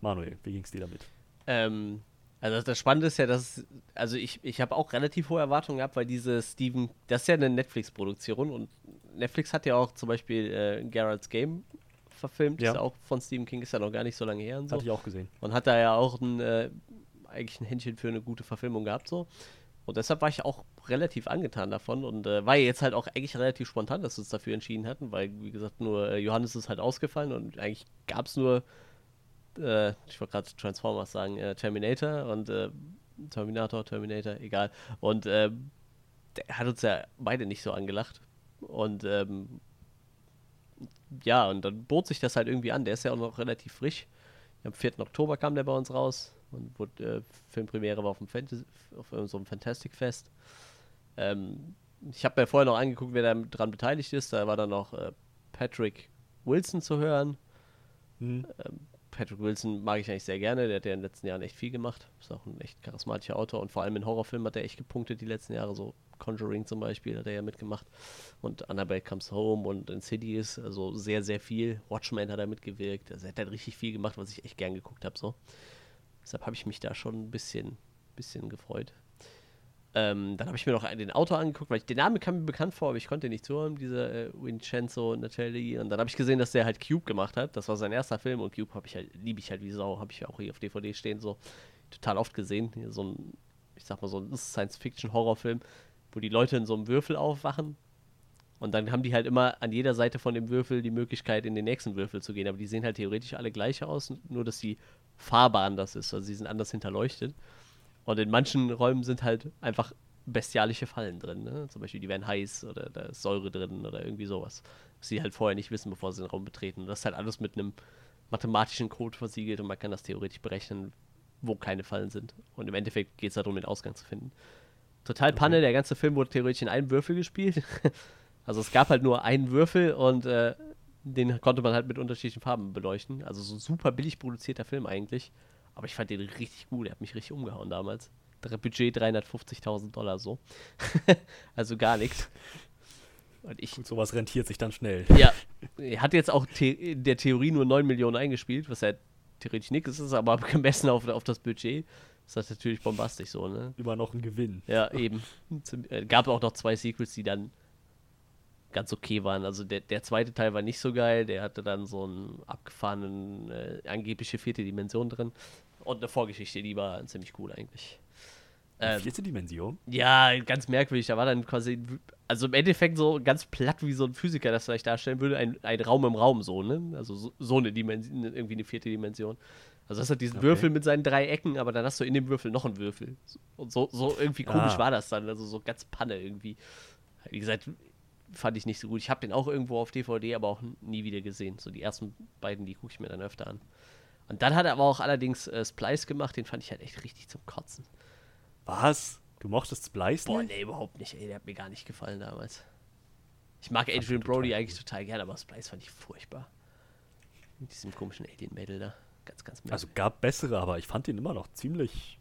Manuel, wie ging es dir damit? Ähm, also das Spannende ist ja, dass, also ich, ich habe auch relativ hohe Erwartungen gehabt, weil diese Steven, das ist ja eine Netflix-Produktion und Netflix hat ja auch zum Beispiel äh, Geralt's Game verfilmt, Ja. ist ja auch von Stephen King, ist ja noch gar nicht so lange her und so. Hatte ich auch gesehen. Und hat da ja auch ein, äh, eigentlich ein Händchen für eine gute Verfilmung gehabt, so. Und deshalb war ich auch relativ angetan davon und äh, war ja jetzt halt auch eigentlich relativ spontan, dass wir uns dafür entschieden hatten, weil, wie gesagt, nur äh, Johannes ist halt ausgefallen und eigentlich gab es nur, äh, ich wollte gerade Transformers sagen, äh, Terminator und äh, Terminator, Terminator, egal. Und äh, der hat uns ja beide nicht so angelacht. Und ähm, ja, und dann bot sich das halt irgendwie an. Der ist ja auch noch relativ frisch. Am 4. Oktober kam der bei uns raus und wurde, äh, Filmpremiere war auf, dem Fantasy, auf so einem Fantastic Fest. Ähm, ich habe mir vorher noch angeguckt, wer da dran beteiligt ist. Da war dann noch äh, Patrick Wilson zu hören. Hm. Patrick Wilson mag ich eigentlich sehr gerne. Der hat ja in den letzten Jahren echt viel gemacht. Ist auch ein echt charismatischer Autor und vor allem in Horrorfilmen hat er echt gepunktet die letzten Jahre. So Conjuring zum Beispiel hat er ja mitgemacht und Annabelle Comes Home und Insidious. Also sehr, sehr viel. Watchmen hat er mitgewirkt. Also er hat halt richtig viel gemacht, was ich echt gern geguckt habe. So. Deshalb habe ich mich da schon ein bisschen, bisschen gefreut. Ähm, dann habe ich mir noch den Autor angeguckt, weil ich, der Name kam mir bekannt vor, aber ich konnte nicht zuhören, dieser äh, Vincenzo Natelli. Und dann habe ich gesehen, dass der halt Cube gemacht hat. Das war sein erster Film und Cube ich halt, liebe ich halt wie Sau, habe ich auch hier auf DVD stehen, so total oft gesehen. Hier so ein, ich sag mal, so ein Science-Fiction-Horrorfilm, wo die Leute in so einem Würfel aufwachen. Und dann haben die halt immer an jeder Seite von dem Würfel die Möglichkeit, in den nächsten Würfel zu gehen. Aber die sehen halt theoretisch alle gleich aus, nur dass die Farbe anders ist. Also sie sind anders hinterleuchtet. Und in manchen Räumen sind halt einfach bestialische Fallen drin. Ne? Zum Beispiel, die werden heiß oder da ist Säure drin oder irgendwie sowas. Was sie halt vorher nicht wissen, bevor sie den Raum betreten. Und das ist halt alles mit einem mathematischen Code versiegelt und man kann das theoretisch berechnen, wo keine Fallen sind. Und im Endeffekt geht es darum, den Ausgang zu finden. Total Panne, okay. der ganze Film wurde theoretisch in einem Würfel gespielt. *laughs* also es gab halt nur einen Würfel und äh, den konnte man halt mit unterschiedlichen Farben beleuchten. Also so super billig produzierter Film eigentlich. Aber ich fand den richtig gut. Er hat mich richtig umgehauen damals. Budget 350.000 Dollar so. *laughs* also gar nichts. Und ich, Gut, sowas rentiert sich dann schnell. Ja, er hat jetzt auch the der Theorie nur 9 Millionen eingespielt, was ja theoretisch nichts ist, aber *laughs* gemessen auf, auf das Budget ist das natürlich bombastisch so, ne? Immer noch ein Gewinn. Ja, eben. Äh, gab auch noch zwei Sequels, die dann ganz okay waren. Also der, der zweite Teil war nicht so geil, der hatte dann so einen abgefahrenen, äh, angebliche vierte Dimension drin. Und eine Vorgeschichte, die war ziemlich cool eigentlich. Ähm, vierte Dimension? Ja, ganz merkwürdig. Da war dann quasi, also im Endeffekt so ganz platt, wie so ein Physiker das vielleicht darstellen würde, ein, ein Raum im Raum so, ne? Also so, so eine Dimension, irgendwie eine vierte Dimension. Also das hat diesen okay. Würfel mit seinen drei Ecken, aber dann hast du in dem Würfel noch einen Würfel. Und so, so irgendwie komisch ah. war das dann, also so ganz Panne irgendwie. Wie gesagt, fand ich nicht so gut. Ich habe den auch irgendwo auf DVD, aber auch nie wieder gesehen. So die ersten beiden, die gucke ich mir dann öfter an. Und dann hat er aber auch allerdings äh, Splice gemacht, den fand ich halt echt richtig zum Kotzen. Was? Du mochtest Splice Boah, nee, überhaupt nicht, ey. Der hat mir gar nicht gefallen damals. Ich mag Adrian Brody eigentlich gut. total gerne, aber Splice fand ich furchtbar. Mit diesem komischen Alien-Mädel da. Ganz, ganz merkwürdig. Also gab bessere, aber ich fand ihn immer noch ziemlich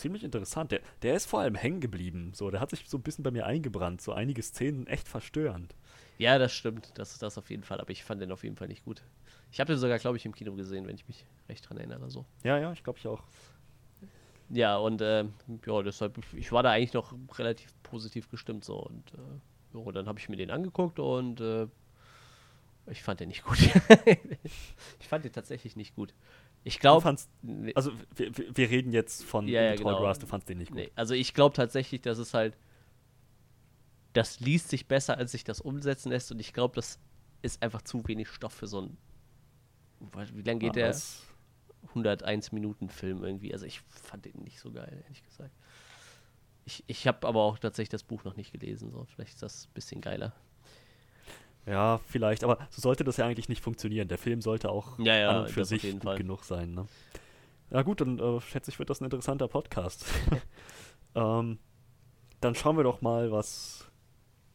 ziemlich interessant. Der, der ist vor allem hängen geblieben. So, der hat sich so ein bisschen bei mir eingebrannt. So einige Szenen echt verstörend. Ja, das stimmt. Das ist das auf jeden Fall. Aber ich fand den auf jeden Fall nicht gut. Ich habe den sogar, glaube ich, im Kino gesehen, wenn ich mich recht dran erinnere. So. Ja, ja, ich glaube ich auch. Ja, und äh, ja, deshalb, ich war da eigentlich noch relativ positiv gestimmt so. Und äh, jo, dann habe ich mir den angeguckt und äh, ich fand den nicht gut. *laughs* ich fand den tatsächlich nicht gut. Ich glaube. Also, wir, wir, reden jetzt von ja, ja, genau. Grass, du fandst den nicht gut. Nee, also, ich glaube tatsächlich, dass es halt. Das liest sich besser, als sich das umsetzen lässt. Und ich glaube, das ist einfach zu wenig Stoff für so ein. Wie lange geht ah, der? 101 Minuten Film irgendwie. Also, ich fand den nicht so geil, ehrlich gesagt. Ich, ich habe aber auch tatsächlich das Buch noch nicht gelesen. So. Vielleicht ist das ein bisschen geiler. Ja, vielleicht, aber so sollte das ja eigentlich nicht funktionieren. Der Film sollte auch ja, ja, an und für sich gut Fall. genug sein. Ne? Ja gut, dann äh, schätze ich, wird das ein interessanter Podcast. *laughs* ähm, dann schauen wir doch mal, was,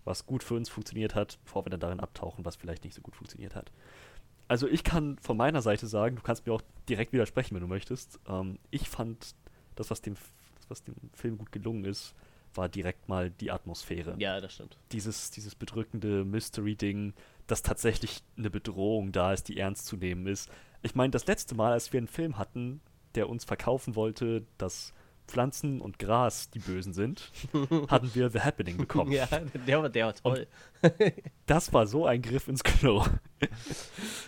was gut für uns funktioniert hat, bevor wir dann darin abtauchen, was vielleicht nicht so gut funktioniert hat. Also ich kann von meiner Seite sagen, du kannst mir auch direkt widersprechen, wenn du möchtest. Ähm, ich fand das, was dem, was dem Film gut gelungen ist, war direkt mal die Atmosphäre. Ja, das stimmt. Dieses, dieses bedrückende Mystery-Ding, dass tatsächlich eine Bedrohung da ist, die ernst zu nehmen ist. Ich meine, das letzte Mal, als wir einen Film hatten, der uns verkaufen wollte, dass Pflanzen und Gras die Bösen sind, hatten wir The Happening bekommen. *laughs* ja, der war, der war toll. das war so ein Griff ins Klo.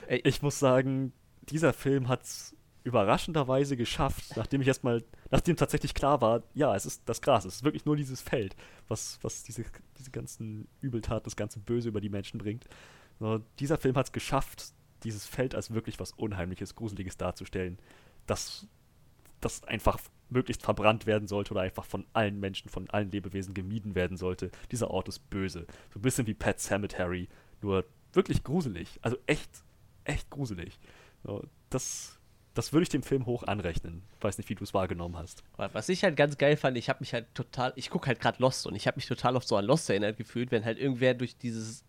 ich muss sagen, dieser Film hat es überraschenderweise geschafft, nachdem ich erstmal, nachdem tatsächlich klar war, ja, es ist das Gras, es ist wirklich nur dieses Feld, was, was diese, diese ganzen Übeltaten, das ganze Böse über die Menschen bringt. So, dieser Film hat es geschafft, dieses Feld als wirklich was Unheimliches, Gruseliges darzustellen, das, das einfach möglichst verbrannt werden sollte oder einfach von allen Menschen, von allen Lebewesen gemieden werden sollte. Dieser Ort ist böse. So ein bisschen wie Pet Cemetery, nur wirklich gruselig. Also echt, echt gruselig. Das das würde ich dem Film hoch anrechnen. Weiß nicht, wie du es wahrgenommen hast. Was ich halt ganz geil fand, ich habe mich halt total, ich gucke halt gerade Lost und ich habe mich total oft so an Lost erinnert gefühlt, wenn halt irgendwer durch dieses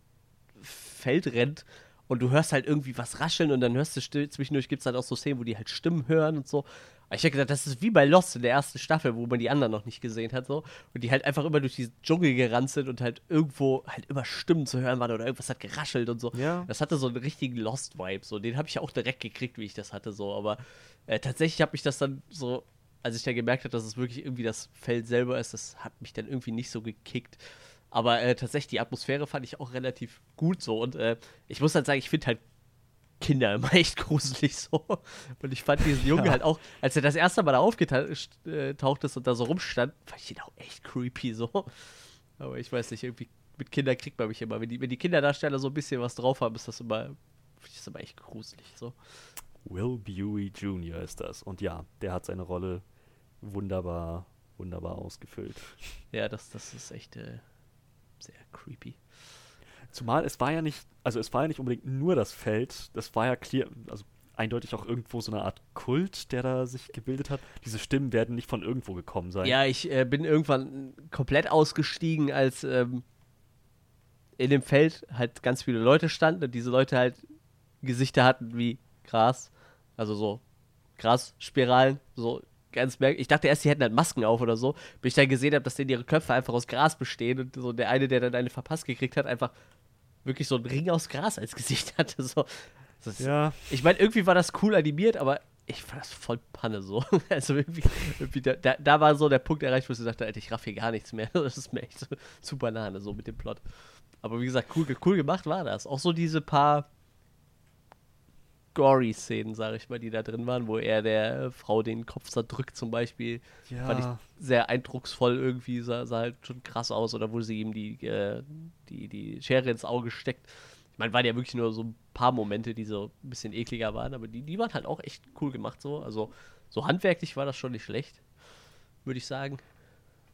Feld rennt und du hörst halt irgendwie was rascheln und dann hörst du zwischendurch gibt es halt auch so Szenen, wo die halt Stimmen hören und so. Ich habe gedacht, das ist wie bei Lost in der ersten Staffel, wo man die anderen noch nicht gesehen hat, so. Und die halt einfach immer durch diesen Dschungel gerannt sind und halt irgendwo halt immer Stimmen zu hören waren oder irgendwas hat geraschelt und so. Ja. Das hatte so einen richtigen Lost-Vibe, so. Den habe ich auch direkt gekriegt, wie ich das hatte, so. Aber äh, tatsächlich habe ich das dann so, als ich dann gemerkt habe, dass es wirklich irgendwie das Feld selber ist, das hat mich dann irgendwie nicht so gekickt. Aber äh, tatsächlich, die Atmosphäre fand ich auch relativ gut so. Und äh, ich muss halt sagen, ich finde halt Kinder immer *laughs* echt gruselig so. Und ich fand diesen Jungen ja. halt auch, als er das erste Mal da aufgetaucht ist und da so rumstand, fand ich ihn auch echt creepy so. Aber ich weiß nicht, irgendwie mit Kindern kriegt man mich immer. Wenn die, wenn die Kinderdarsteller so ein bisschen was drauf haben, ist das immer, das immer echt gruselig so. Will Buey Jr. ist das. Und ja, der hat seine Rolle wunderbar, wunderbar ausgefüllt. Ja, das, das ist echt äh, sehr creepy. Zumal es war ja nicht, also es war ja nicht unbedingt nur das Feld, das war ja clear, also eindeutig auch irgendwo so eine Art Kult, der da sich gebildet hat. Diese Stimmen werden nicht von irgendwo gekommen sein. Ja, ich äh, bin irgendwann komplett ausgestiegen, als ähm, in dem Feld halt ganz viele Leute standen und diese Leute halt Gesichter hatten wie Gras, also so Grasspiralen, so ganz merkwürdig. Ich dachte erst, die hätten halt Masken auf oder so, bis ich dann gesehen habe, dass denn ihre Köpfe einfach aus Gras bestehen und so der eine, der dann eine verpasst gekriegt hat, einfach wirklich so einen Ring aus Gras als Gesicht hatte. So. Ist, ja. Ich meine, irgendwie war das cool animiert, aber ich fand das voll Panne so. *laughs* Also irgendwie, irgendwie da, da, da, war so der Punkt erreicht, wo ich dachte, ich raff hier gar nichts mehr. *laughs* Das ist mir echt so *laughs* zu Banane, so mit dem Plot. Aber wie gesagt, cool, cool gemacht war das. Auch so diese paar gory Szenen, sage ich mal, die da drin waren, wo er der Frau den Kopf zerdrückt zum Beispiel. Ja. Fand ich sehr eindrucksvoll irgendwie, sah, sah, halt schon krass aus. Oder wo sie ihm die, äh, die, die Schere ins Auge steckt. Ich meine, waren ja wirklich nur so ein paar Momente, die so ein bisschen ekliger waren, aber die, die waren halt auch echt cool gemacht so. Also so handwerklich war das schon nicht schlecht, würde ich sagen.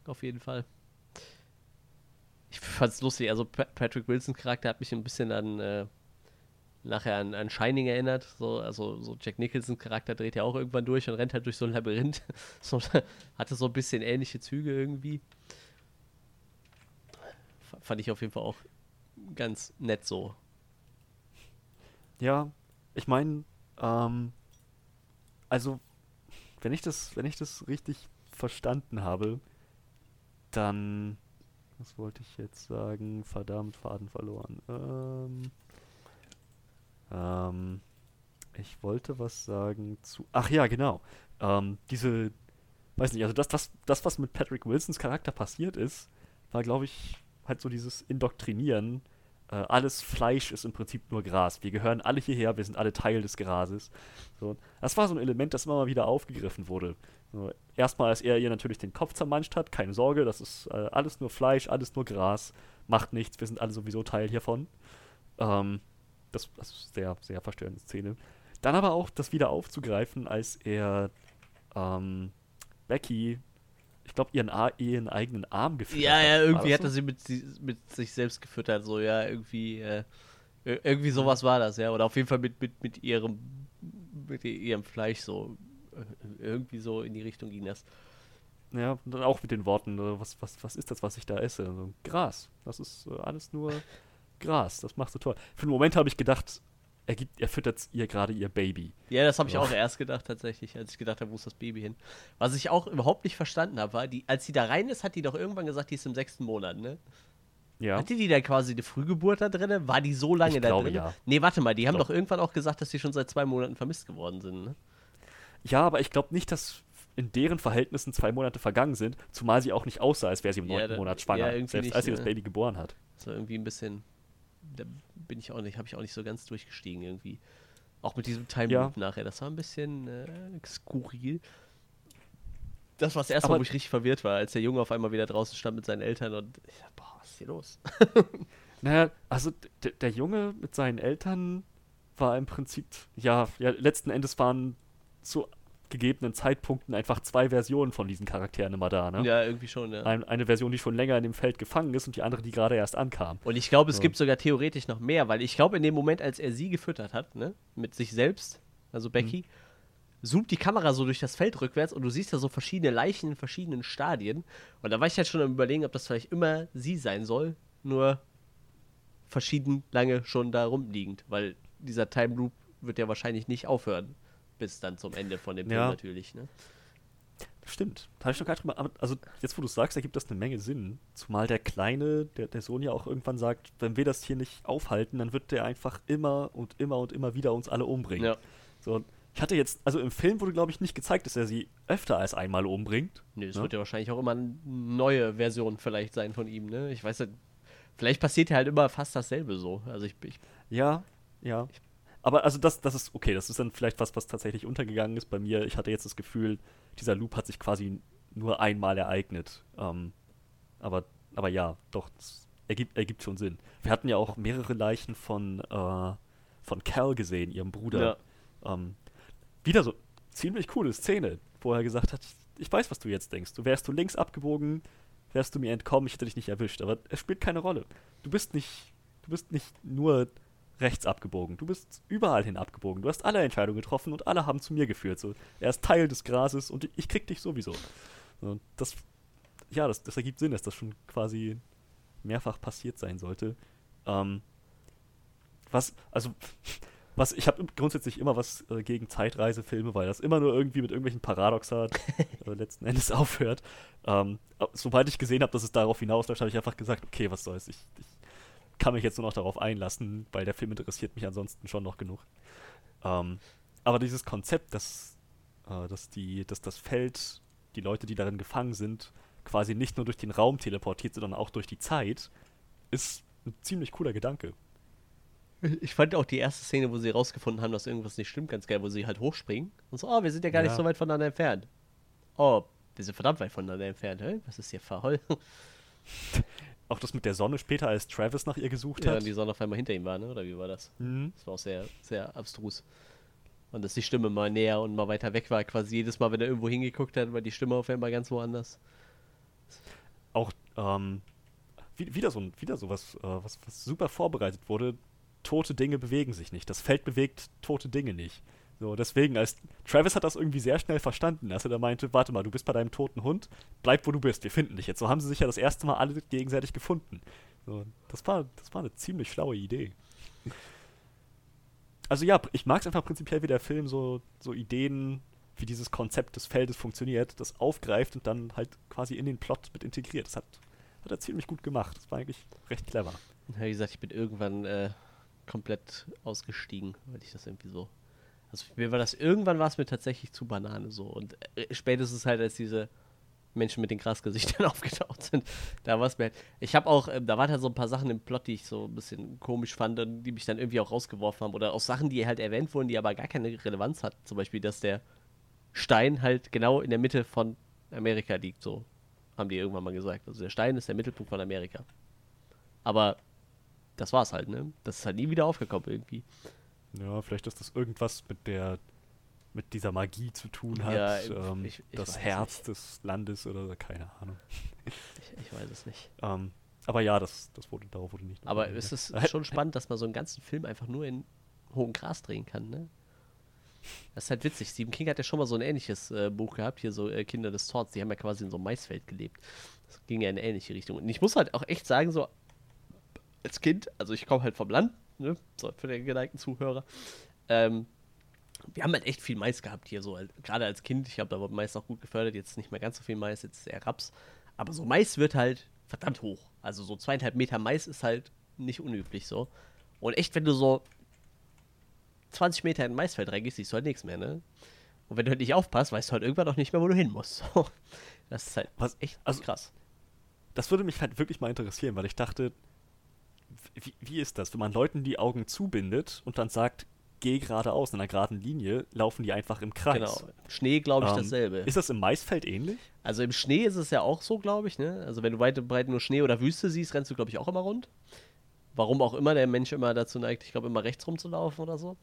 Auf jeden Fall. Ich fand's lustig, also Patrick Wilsons Charakter hat mich ein bisschen an äh, nachher an, an Shining erinnert. So, also so Jack Nicholsons Charakter dreht ja auch irgendwann durch und rennt halt durch so ein Labyrinth. *laughs* so, hatte so ein bisschen ähnliche Züge irgendwie. Fand ich auf jeden Fall auch ganz nett so. Ja, ich meine, ähm, also wenn ich das, wenn ich das richtig verstanden habe, dann was wollte ich jetzt sagen? Verdammt, Faden verloren. Ähm, ähm, ich wollte was sagen zu. Ach ja, genau. Ähm, diese, weiß nicht, also das, das, das, was mit Patrick Wilsons Charakter passiert ist, war, glaube ich, halt so dieses Indoktrinieren. Äh, alles Fleisch ist im Prinzip nur Gras. Wir gehören alle hierher, wir sind alle Teil des Grases. So, das war so ein Element, das immer mal wieder aufgegriffen wurde. So, erstmal, als er ihr natürlich den Kopf zermanscht hat, keine Sorge, das ist äh, alles nur Fleisch, alles nur Gras, macht nichts, wir sind alle sowieso Teil hiervon. Ähm, das, das ist sehr, sehr verstörende Szene. Dann aber auch das wieder aufzugreifen, als er ähm, Becky, ich glaube, ihren, ihren eigenen Arm gefüttert ja, hat. Ja, irgendwie hat er sie mit, mit sich selbst gefüttert, so, ja, irgendwie, äh, irgendwie sowas war das, ja. Oder auf jeden Fall mit, mit, mit ihrem, mit ihrem Fleisch so, äh, irgendwie so in die Richtung ging das. Ja, und dann auch mit den Worten, äh, was, was, was ist das, was ich da esse? Also, Gras. Das ist äh, alles nur Gras, das machst du toll. Für einen Moment habe ich gedacht, er, gibt, er füttert ihr gerade ihr Baby. Ja, das habe ich auch erst gedacht, tatsächlich, als ich gedacht habe, wo ist das Baby hin? Was ich auch überhaupt nicht verstanden habe, war, die, als sie da rein ist, hat die doch irgendwann gesagt, die ist im sechsten Monat, ne? Ja. Hatte die da quasi eine Frühgeburt da drin? War die so lange ich da glaube, drin? Ja. Nee, warte mal, die haben doch. doch irgendwann auch gesagt, dass sie schon seit zwei Monaten vermisst geworden sind, ne? Ja, aber ich glaube nicht, dass in deren Verhältnissen zwei Monate vergangen sind, zumal sie auch nicht aussah, als wäre sie im neunten ja, Monat schwanger, ja, selbst als sie ne? das Baby geboren hat. So irgendwie ein bisschen da bin ich auch nicht, habe ich auch nicht so ganz durchgestiegen irgendwie. Auch mit diesem Time Loop ja. nachher, das war ein bisschen äh, skurril. Das war das erste Mal, wo ich richtig verwirrt war, als der Junge auf einmal wieder draußen stand mit seinen Eltern und ich dachte, boah, was ist hier los? *laughs* naja, also der Junge mit seinen Eltern war im Prinzip, ja, ja, letzten Endes waren zu gegebenen Zeitpunkten einfach zwei Versionen von diesen Charakteren immer da, ne? Ja, irgendwie schon, ja. Ein, eine Version, die schon länger in dem Feld gefangen ist und die andere, die gerade erst ankam. Und ich glaube, es so. gibt sogar theoretisch noch mehr, weil ich glaube, in dem Moment, als er sie gefüttert hat, ne, mit sich selbst, also Becky, mhm. zoomt die Kamera so durch das Feld rückwärts und du siehst da so verschiedene Leichen in verschiedenen Stadien. Und da war ich halt schon am überlegen, ob das vielleicht immer sie sein soll, nur verschieden lange schon da rumliegend, weil dieser Time Loop wird ja wahrscheinlich nicht aufhören. Bis dann zum Ende von dem Film Ja. natürlich, ne? Stimmt. Da habe ich noch gar nicht drüber. aber- Also, jetzt wo du sagst, ergibt das eine Menge Sinn. Zumal der Kleine, der, der Sohn ja auch irgendwann sagt, wenn wir das hier nicht aufhalten, dann wird der einfach immer und immer und immer wieder uns alle umbringen. Ja. So, ich hatte jetzt, also im Film wurde, glaube ich, nicht gezeigt, dass er sie öfter als einmal umbringt. Nee, es ne? wird ja wahrscheinlich auch immer eine neue Version vielleicht sein von ihm, ne? Ich weiß nicht. Vielleicht passiert ja halt immer fast dasselbe so. Also ich, ich Ja, ja. Aber also das, das ist okay, das ist dann vielleicht was, was tatsächlich untergegangen ist bei mir. Ich hatte jetzt das Gefühl, dieser Loop hat sich quasi nur einmal ereignet. Ähm, aber, aber ja, doch, das ergibt, ergibt schon Sinn. Wir hatten ja auch mehrere Leichen von, äh, von Cal gesehen, ihrem Bruder. Ähm, wieder so ziemlich coole Szene, wo er gesagt hat, ich weiß, was du jetzt denkst. Du wärst du links abgebogen, wärst du mir entkommen, ich hätte dich nicht erwischt. Aber es spielt keine Rolle. Du bist nicht, du bist nicht nur rechts abgebogen. Du bist überall hin abgebogen. Du hast alle Entscheidungen getroffen und alle haben zu mir geführt. So, er ist Teil des Grases und ich krieg dich sowieso. So, das, ja, das, das ergibt Sinn, dass das schon quasi mehrfach passiert sein sollte. Ähm, was, also, *laughs* was, ich habe grundsätzlich immer was äh, gegen Zeitreisefilme, weil das immer nur irgendwie mit irgendwelchen Paradoxa *laughs* äh, letzten Endes *laughs* aufhört. Ähm, sobald ich gesehen habe, dass es darauf hinausläuft, habe ich einfach gesagt, okay, was soll's, ich, ich kann mich jetzt nur noch darauf einlassen, weil der Film interessiert mich ansonsten schon noch genug. Ähm, aber dieses Konzept, dass, äh, dass, die, dass das Feld, die Leute, die darin gefangen sind, quasi nicht nur durch den Raum teleportiert, sondern auch durch die Zeit, ist ein ziemlich cooler Gedanke. Ich fand auch die erste Szene, wo sie rausgefunden haben, dass irgendwas nicht stimmt, ganz geil, wo sie halt hochspringen und so, oh, wir sind ja gar nicht Ja. so weit voneinander entfernt. Oh, wir sind verdammt weit voneinander entfernt, hä? Was ist hier faul? *laughs* Auch das mit der Sonne später, als Travis nach ihr gesucht ja, hat. und die Sonne auf einmal hinter ihm war, ne? Oder wie war das? Mhm. Das war auch sehr, sehr abstrus. Und dass die Stimme mal näher und mal weiter weg war, quasi jedes Mal, wenn er irgendwo hingeguckt hat, war die Stimme auf einmal ganz woanders. Auch ähm, wie, wieder so wieder so was, äh, was, was super vorbereitet wurde. Tote Dinge bewegen sich nicht. Das Feld bewegt tote Dinge nicht. So, deswegen, als Travis hat das irgendwie sehr schnell verstanden, als er da meinte, warte mal, du bist bei deinem toten Hund, bleib wo du bist, wir finden dich jetzt. So haben sie sich ja das erste Mal alle gegenseitig gefunden. So, das war, das war eine ziemlich schlaue Idee. Also ja, ich mag es einfach prinzipiell, wie der Film so, so Ideen, wie dieses Konzept des Feldes funktioniert, das aufgreift und dann halt quasi in den Plot mit integriert. Das hat, hat er ziemlich gut gemacht. Das war eigentlich recht clever. Ja, wie gesagt, ich bin irgendwann äh, komplett ausgestiegen, weil ich das irgendwie so. Also mir war das, irgendwann war es mir tatsächlich zu Banane so. Und äh, spätestens halt, als diese Menschen mit den Grasgesichtern *laughs* aufgetaucht sind, da war es mir halt. Ich habe auch, ähm, da waren halt so ein paar Sachen im Plot, die ich so ein bisschen komisch fand und die mich dann irgendwie auch rausgeworfen haben. Oder auch Sachen, die halt erwähnt wurden, die aber gar keine Relevanz hatten. Zum Beispiel, dass der Stein halt genau in der Mitte von Amerika liegt, so haben die irgendwann mal gesagt. Also der Stein ist der Mittelpunkt von Amerika. Aber das war's halt, ne? Das ist halt nie wieder aufgekommen irgendwie. Ja, vielleicht ist das irgendwas mit der mit dieser Magie zu tun hat. Ja, ähm, ich- ich das Herz des Landes oder so, keine Ahnung. Ich, ich weiß es nicht. Ähm, aber ja, das, das wurde, darauf wurde nicht. Aber es ist *laughs* schon spannend, dass man so einen ganzen Film einfach nur in hohem Gras drehen kann, ne? Das ist halt witzig. Stephen King hat ja schon mal so ein ähnliches äh, Buch gehabt, hier so äh, Kinder des Zorns, die haben ja quasi in so einem Maisfeld gelebt. Das ging ja in eine ähnliche Richtung. Und ich muss halt auch echt sagen, so als Kind, also ich komme halt vom Land, ne? So für den geneigten Zuhörer. Ähm, wir haben halt echt viel Mais gehabt hier, so gerade als Kind. Ich habe da Mais auch gut gefördert, jetzt nicht mehr ganz so viel Mais, jetzt eher Raps. Aber so Mais wird halt verdammt hoch. Also so zweieinhalb Meter Mais ist halt nicht unüblich so. Und echt, wenn du so 20 Meter in ein Maisfeld reingehst, siehst du halt nichts mehr, ne? Und wenn du halt nicht aufpasst, weißt du halt irgendwann auch nicht mehr, wo du hin musst. *laughs* Das ist halt Was- echt also- krass. Das würde mich halt wirklich mal interessieren, weil ich dachte, wie, wie ist das, wenn man Leuten die Augen zubindet und dann sagt, geh geradeaus in einer geraden Linie, laufen die einfach im Kreis. Genau. Schnee, glaube ich, Ähm, dasselbe. Ist das im Maisfeld ähnlich? Also im Schnee ist es ja auch so, glaube ich, ne? Also wenn du weit und breit nur Schnee oder Wüste siehst, rennst du, glaube ich, auch immer rund. Warum auch immer der Mensch immer dazu neigt, ich glaube, immer rechts rumzulaufen oder so.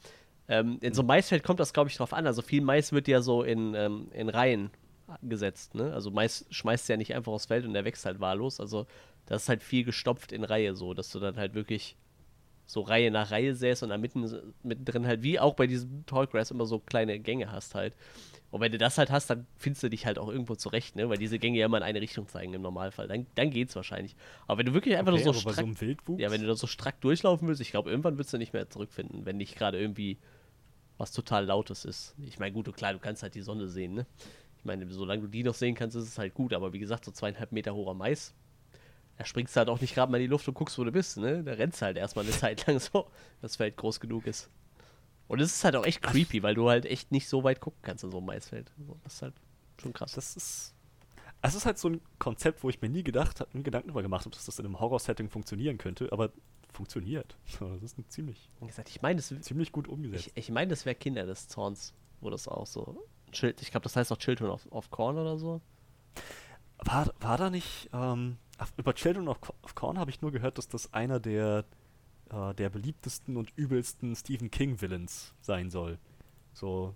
Ähm, in so einem Maisfeld kommt das, glaube ich, drauf an. Also viel Mais wird ja so in, ähm, in Reihen gesetzt, ne? Also Mais schmeißt ja nicht einfach aufs Feld und der wächst halt wahllos. Also das ist halt viel gestopft in Reihe so, dass du dann halt wirklich so Reihe nach Reihe säßt und da mitten, mittendrin halt, wie auch bei diesem Tallgrass, immer so kleine Gänge hast halt. Und wenn du das halt hast, dann findest du dich halt auch irgendwo zurecht, ne? Weil diese Gänge ja immer in eine Richtung zeigen im Normalfall. Dann, dann geht's wahrscheinlich. Aber wenn du wirklich einfach okay, nur so strack, so ja, wenn du da so strack durchlaufen willst, ich glaube, irgendwann würdest du nicht mehr zurückfinden, wenn nicht gerade irgendwie was total Lautes ist. Ich meine, gut, klar, du kannst halt die Sonne sehen, ne? Ich meine, solange du die noch sehen kannst, ist es halt gut. Aber wie gesagt, so zweieinhalb Meter hoher Mais, da springst du halt auch nicht gerade mal in die Luft und guckst, wo du bist, ne? Da rennst du halt erstmal eine Zeit lang so, dass das Feld groß genug ist. Und es ist halt auch echt creepy, weil du halt echt nicht so weit gucken kannst in so einem Maisfeld. Das ist halt schon krass. Das ist. Es ist halt so ein Konzept, wo ich mir nie gedacht habe, einen Gedanken darüber gemacht habe, dass das in einem Horror-Setting funktionieren könnte, aber funktioniert. *laughs* Das ist ein ziemlich, Wie gesagt, ich meine, das, ziemlich gut umgesetzt. ich, ich meine, das wäre Kinder des Zorns, wo das auch so. Ich glaube, das heißt auch Children of, of Corn oder so. War, war da nicht, ähm, über Children of, of Corn habe ich nur gehört, dass das einer der, äh, der beliebtesten und übelsten Stephen King-Villains sein soll. So,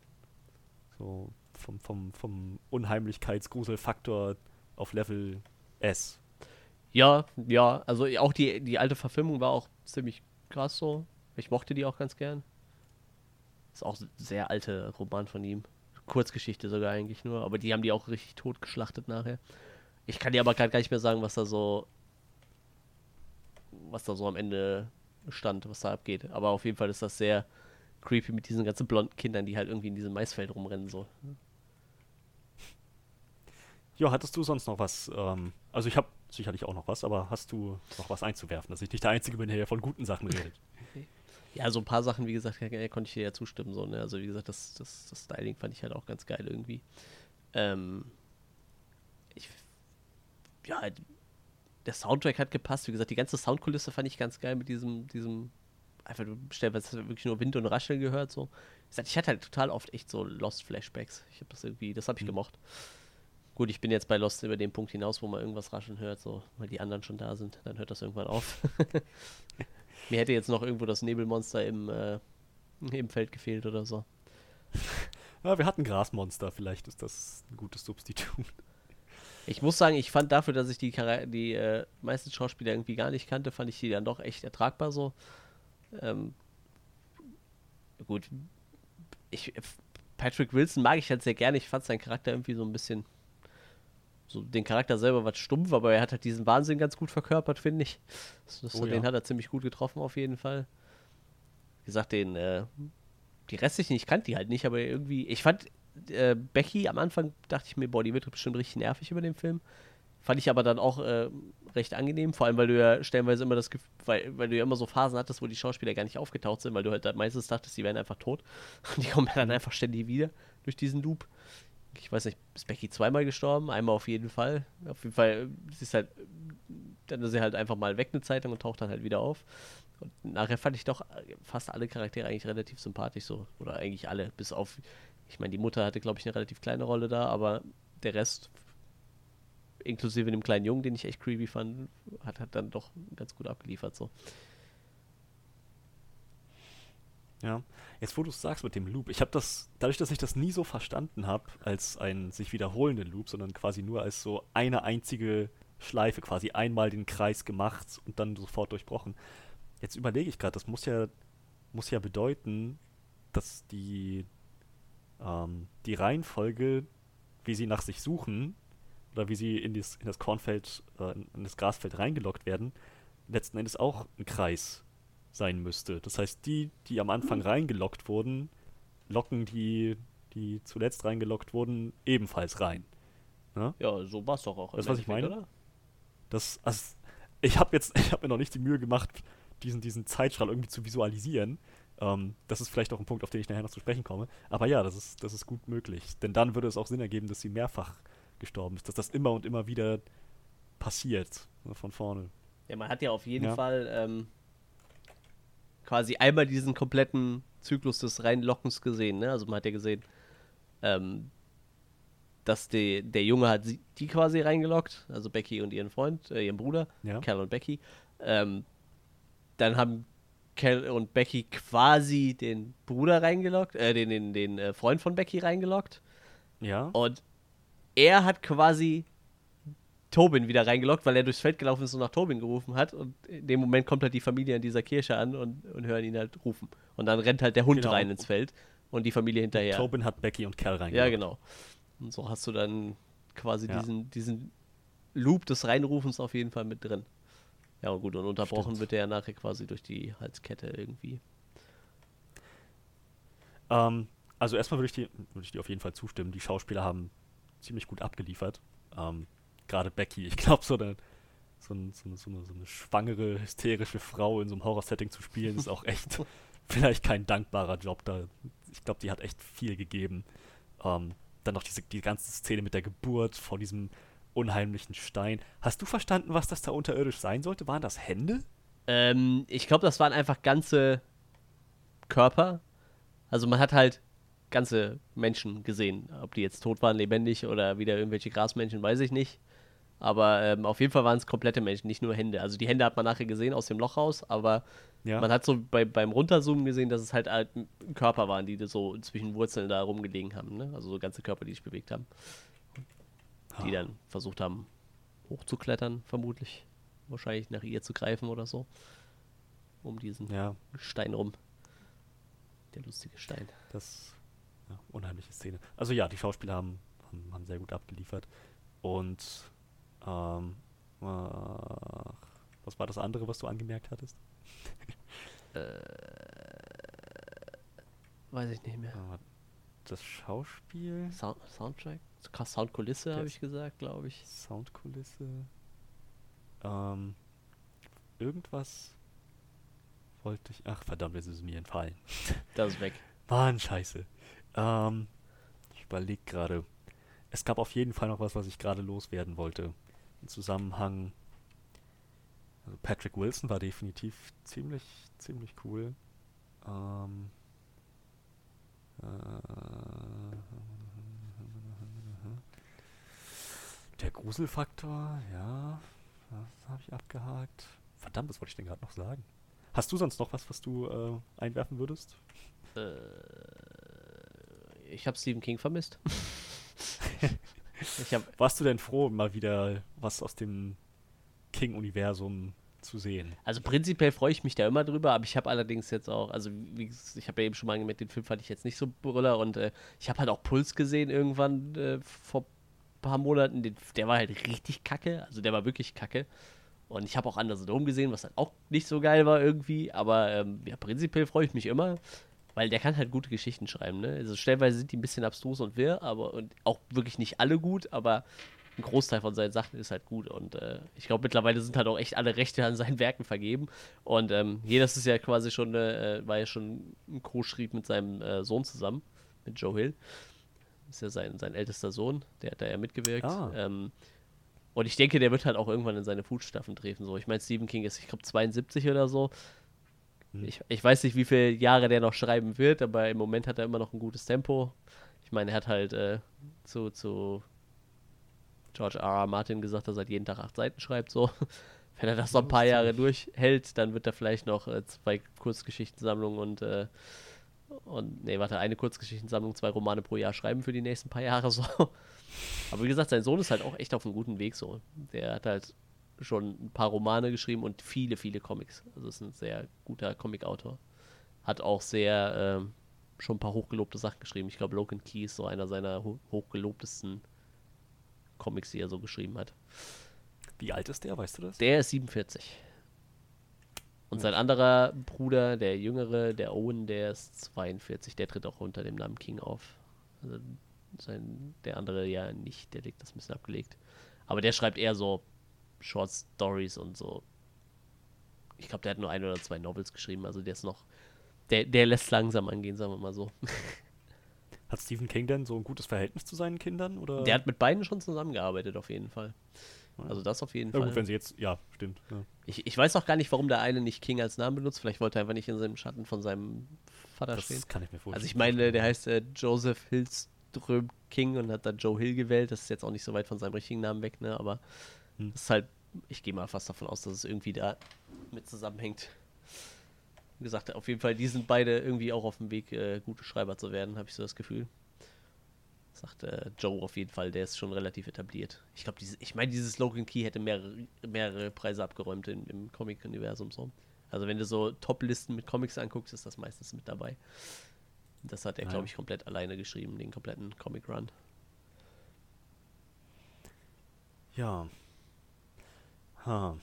so vom, vom, vom Unheimlichkeitsgruselfaktor auf Level S. Ja, ja, also auch die, die alte Verfilmung war auch ziemlich krass so. Ich mochte die auch ganz gern. Ist auch ein sehr alte Roman von ihm. Kurzgeschichte sogar eigentlich nur, aber die haben die auch richtig totgeschlachtet nachher. Ich kann dir aber gerade gar nicht mehr sagen, was da so was da so am Ende stand, was da abgeht. Aber auf jeden Fall ist das sehr creepy mit diesen ganzen blonden Kindern, die halt irgendwie in diesem Maisfeld rumrennen so. Ja, hattest du sonst noch was? Ähm, also ich habe sicherlich auch noch was, aber hast du noch was einzuwerfen, dass ich nicht der Einzige bin, der von guten Sachen redet? *laughs* Ja, so ein paar Sachen, wie gesagt, ja, konnte ich dir ja zustimmen. So, ne? Also wie gesagt, das, das, das Styling fand ich halt auch ganz geil irgendwie. Ähm, ich, ja, der Soundtrack hat gepasst. Wie gesagt, die ganze Soundkulisse fand ich ganz geil mit diesem, diesem, einfach stellenweise wirklich nur Wind und Rascheln gehört. So. Wie gesagt, ich hatte halt total oft echt so Lost Flashbacks. Ich habe das irgendwie, das habe ich Mhm. gemocht. Gut, ich bin jetzt bei Lost über den Punkt hinaus, wo man irgendwas rascheln hört, so, weil die anderen schon da sind. Dann hört das irgendwann auf. *laughs* Mir hätte jetzt noch irgendwo das Nebelmonster im, äh, im Feld gefehlt oder so. Ja, wir hatten Grasmonster, vielleicht ist das ein gutes Substitut. Ich muss sagen, ich fand dafür, dass ich die, Chara die äh, meisten Schauspieler irgendwie gar nicht kannte, fand ich die dann doch echt ertragbar so. Ähm, gut, ich, Patrick Wilson mag ich halt sehr gerne. Ich fand seinen Charakter irgendwie so ein bisschen, so den Charakter selber was stumpf, aber er hat halt diesen Wahnsinn ganz gut verkörpert, finde ich. Das, das, Oh den ja. hat er ziemlich gut getroffen auf jeden Fall. Wie gesagt, den, äh, die restlichen, ich kannte die halt nicht, aber irgendwie, ich fand äh, Becky am Anfang, dachte ich mir, boah, die wird bestimmt richtig nervig über den Film. Fand ich aber dann auch äh, recht angenehm, vor allem weil du ja stellenweise immer das Gefühl, weil, weil du ja immer so Phasen hattest, wo die Schauspieler gar nicht aufgetaucht sind, weil du halt meistens dachtest, die wären einfach tot. *laughs* Und die kommen ja dann einfach ständig wieder durch diesen Loop. Ich weiß nicht, ist Becky zweimal gestorben? Einmal auf jeden Fall. Auf jeden Fall, sie ist halt, dann ist sie halt einfach mal weg eine Zeit lang und taucht dann halt wieder auf. Und nachher fand ich doch fast alle Charaktere eigentlich relativ sympathisch so. Oder eigentlich alle, bis auf, ich meine, die Mutter hatte, glaube ich, eine relativ kleine Rolle da, aber der Rest, inklusive dem kleinen Jungen, den ich echt creepy fand, hat, hat dann doch ganz gut abgeliefert so. Ja, jetzt wo du es sagst mit dem Loop, ich habe das, dadurch, dass ich das nie so verstanden habe als einen sich wiederholenden Loop, sondern quasi nur als so eine einzige Schleife, quasi einmal den Kreis gemacht und dann sofort durchbrochen. Jetzt überlege ich gerade, das muss ja, muss ja bedeuten, dass die, ähm, die Reihenfolge, wie sie nach sich suchen, oder wie sie in das, in das Kornfeld, äh, in das Grasfeld reingelockt werden, letzten Endes auch ein Kreis sein müsste. Das heißt, die, die am Anfang reingelockt wurden, locken die, die zuletzt reingelockt wurden, ebenfalls rein. Ja, so war es doch auch. Das, was ich meine? Oder? Das, also, ich habe jetzt, *laughs* ich habe mir noch nicht die Mühe gemacht, diesen, diesen Zeitstrahl irgendwie zu visualisieren. Ähm, das ist vielleicht auch ein Punkt, auf den ich nachher noch zu sprechen komme. Aber ja, das ist, das ist gut möglich. Denn dann würde es auch Sinn ergeben, dass sie mehrfach gestorben ist, dass das immer und immer wieder passiert. ne, Von vorne. Ja, man hat ja auf jeden Ja. Fall ähm, quasi einmal diesen kompletten Zyklus des Reinlockens gesehen. Ne? Also man hat ja gesehen, ähm, dass die, der Junge hat sie, die quasi reingelockt, also Becky und ihren Freund, äh, ihren Bruder, Ja. Cal und Becky. Ähm, dann haben Cal und Becky quasi den Bruder reingelockt, äh, den, den, den äh, Freund von Becky reingelockt. Ja. Und er hat quasi Tobin wieder reingelockt, weil er durchs Feld gelaufen ist und nach Tobin gerufen hat. Und in dem Moment kommt halt die Familie an dieser Kirche an und, und hören ihn halt rufen. Und dann rennt halt der Hund Genau. rein ins Feld und die Familie hinterher. Tobin hat Becky und Cal Ja, reingebracht. genau. Und so hast du dann quasi Ja. diesen, diesen Loop des Reinrufens auf jeden Fall mit drin. Ja, gut, und unterbrochen Stimmt. wird der ja nachher quasi durch die Halskette irgendwie. Ähm, also erstmal würde ich, dir- würde ich dir auf jeden Fall zustimmen. Die Schauspieler haben ziemlich gut abgeliefert. Ähm, Gerade Becky, ich glaube, so eine, so, ein, so, eine, so, eine, so eine schwangere, hysterische Frau in so einem Horror-Setting zu spielen, ist auch *laughs* echt vielleicht kein dankbarer Job. Da, ich glaube, die hat echt viel gegeben. Ähm, dann noch diese, die ganze Szene mit der Geburt vor diesem unheimlichen Stein. Hast du verstanden, was das da unterirdisch sein sollte? Waren das Hände? Ähm, ich glaube, das waren einfach ganze Körper. Also man hat halt ganze Menschen gesehen. Ob die jetzt tot waren, lebendig oder wieder irgendwelche Grasmenschen, weiß ich nicht. Aber ähm, auf jeden Fall waren es komplette Menschen, nicht nur Hände. Also die Hände hat man nachher gesehen aus dem Loch raus, aber Ja. man hat so bei, beim Runterzoomen gesehen, dass es halt, halt Körper waren, die so zwischen Wurzeln da rumgelegen haben. Ne? Also so ganze Körper, die sich bewegt haben. Die dann versucht haben, hochzuklettern, vermutlich. Wahrscheinlich nach ihr zu greifen oder so. Um diesen Ja, Stein rum. Der lustige Stein. Das ja, unheimliche Szene. Also ja, die Schauspieler haben, haben, haben sehr gut abgeliefert. Und ähm, ach, was war das andere, was du angemerkt hattest? Weiß ich nicht mehr. Äh, Das Schauspiel, Sound, Soundtrack? Soundkulisse habe ich gesagt, glaube ich. Soundkulisse, ähm, irgendwas wollte ich. Ach verdammt, jetzt ist es mir entfallen. *laughs* Das ist weg. Mann, scheiße. Ähm, ich überlege gerade. Es gab auf jeden Fall noch was, was ich gerade loswerden wollte. Im Zusammenhang. Also Patrick Wilson war definitiv ziemlich, ziemlich cool. Ähm, äh, der Gruselfaktor, ja. Das habe ich abgehakt. Verdammt, was wollte ich denn gerade noch sagen? Hast du sonst noch was, was du äh, einwerfen würdest? Ich habe Stephen King vermisst. *laughs* ich habe Warst du denn froh, mal wieder was aus dem King-Universum zu sehen? Also prinzipiell freue ich mich da immer drüber, aber ich habe allerdings jetzt auch, also wie, ich habe ja eben schon mal gemerkt, den Film fand ich jetzt nicht so brüller und äh, ich habe halt auch Puls gesehen irgendwann äh, vor paar Monaten, den, der war halt richtig kacke, also der war wirklich kacke. Und ich habe auch Anders Dome gesehen, was halt auch nicht so geil war irgendwie, aber ähm, ja, prinzipiell freue ich mich immer, weil der kann halt gute Geschichten schreiben, ne? Also stellenweise sind die ein bisschen abstrus und wirr, aber und auch wirklich nicht alle gut, aber ein Großteil von seinen Sachen ist halt gut. Und äh, ich glaube, mittlerweile sind halt auch echt alle Rechte an seinen Werken vergeben. Und ähm, das ist ja quasi schon, äh, war ja schon ein Co-Schrieb mit seinem äh, Sohn zusammen, mit Joe Hill. Ist ja sein, sein ältester Sohn, der hat da ja mitgewirkt. Ah. Ähm, und ich denke, der wird halt auch irgendwann in seine Fußstapfen treten. So. Ich meine, Stephen King ist, ich glaube, 72 oder so. Ich, ich weiß nicht, wie viele Jahre der noch schreiben wird, aber im Moment hat er immer noch ein gutes Tempo. Ich meine, er hat halt äh, zu, zu George R. R. Martin gesagt, dass er jeden Tag acht Seiten schreibt. So. *laughs* Wenn er das noch ein paar Jahre durchhält, dann wird er vielleicht noch äh, zwei Kurzgeschichtensammlungen und, äh, und nee, warte, eine Kurzgeschichtensammlung, zwei Romane pro Jahr schreiben für die nächsten paar Jahre so. *laughs* Aber wie gesagt, sein Sohn ist halt auch echt auf einem guten Weg so. Der hat halt schon ein paar Romane geschrieben und viele, viele Comics. Also ist ein sehr guter Comic-Autor. Hat auch sehr ähm, schon ein paar hochgelobte Sachen geschrieben. Ich glaube, Logan Key ist so einer seiner ho hochgelobtesten Comics, die er so geschrieben hat. Wie alt ist der, weißt du das? Der ist 47. Und sein anderer Bruder, der jüngere, der Owen, der ist 42. Der tritt auch unter dem Namen King auf. Also sein, der andere ja nicht, der legt das ein bisschen abgelegt. Aber der schreibt eher so Short Stories und so. Ich glaube, der hat nur ein oder zwei Novels geschrieben, also der ist noch. Der, der lässt langsam angehen, sagen wir mal so. *laughs* Hat Stephen King denn so ein gutes Verhältnis zu seinen Kindern? Oder? Der hat mit beiden schon zusammengearbeitet, auf jeden Fall. Also das auf jeden Na Fall. gut, wenn sie jetzt, ja, stimmt. Ja. Ich, ich weiß auch gar nicht, warum der eine nicht King als Namen benutzt. Vielleicht wollte er einfach nicht in seinem Schatten von seinem Vater stehen. Das kann ich mir vorstellen. Also ich meine, der heißt äh, Joseph Hillström King und hat dann Joe Hill gewählt. Das ist jetzt auch nicht so weit von seinem richtigen Namen weg, ne? Aber Hm. das ist halt, ich gehe mal fast davon aus, dass es irgendwie da mit zusammenhängt. Wie gesagt, auf jeden Fall, die sind beide irgendwie auch auf dem Weg, äh, gute Schreiber zu werden, habe ich so das Gefühl. Sagt äh, Joe auf jeden Fall, der ist schon relativ etabliert. Ich glaube, ich meine, dieses Logan Key hätte mehrere, mehrere Preise abgeräumt in, im Comic-Universum so. Also wenn du so Top-Listen mit Comics anguckst, ist das meistens mit dabei. Das hat er, glaube ich, komplett alleine geschrieben, den kompletten Comic-Run. Ja. Ha.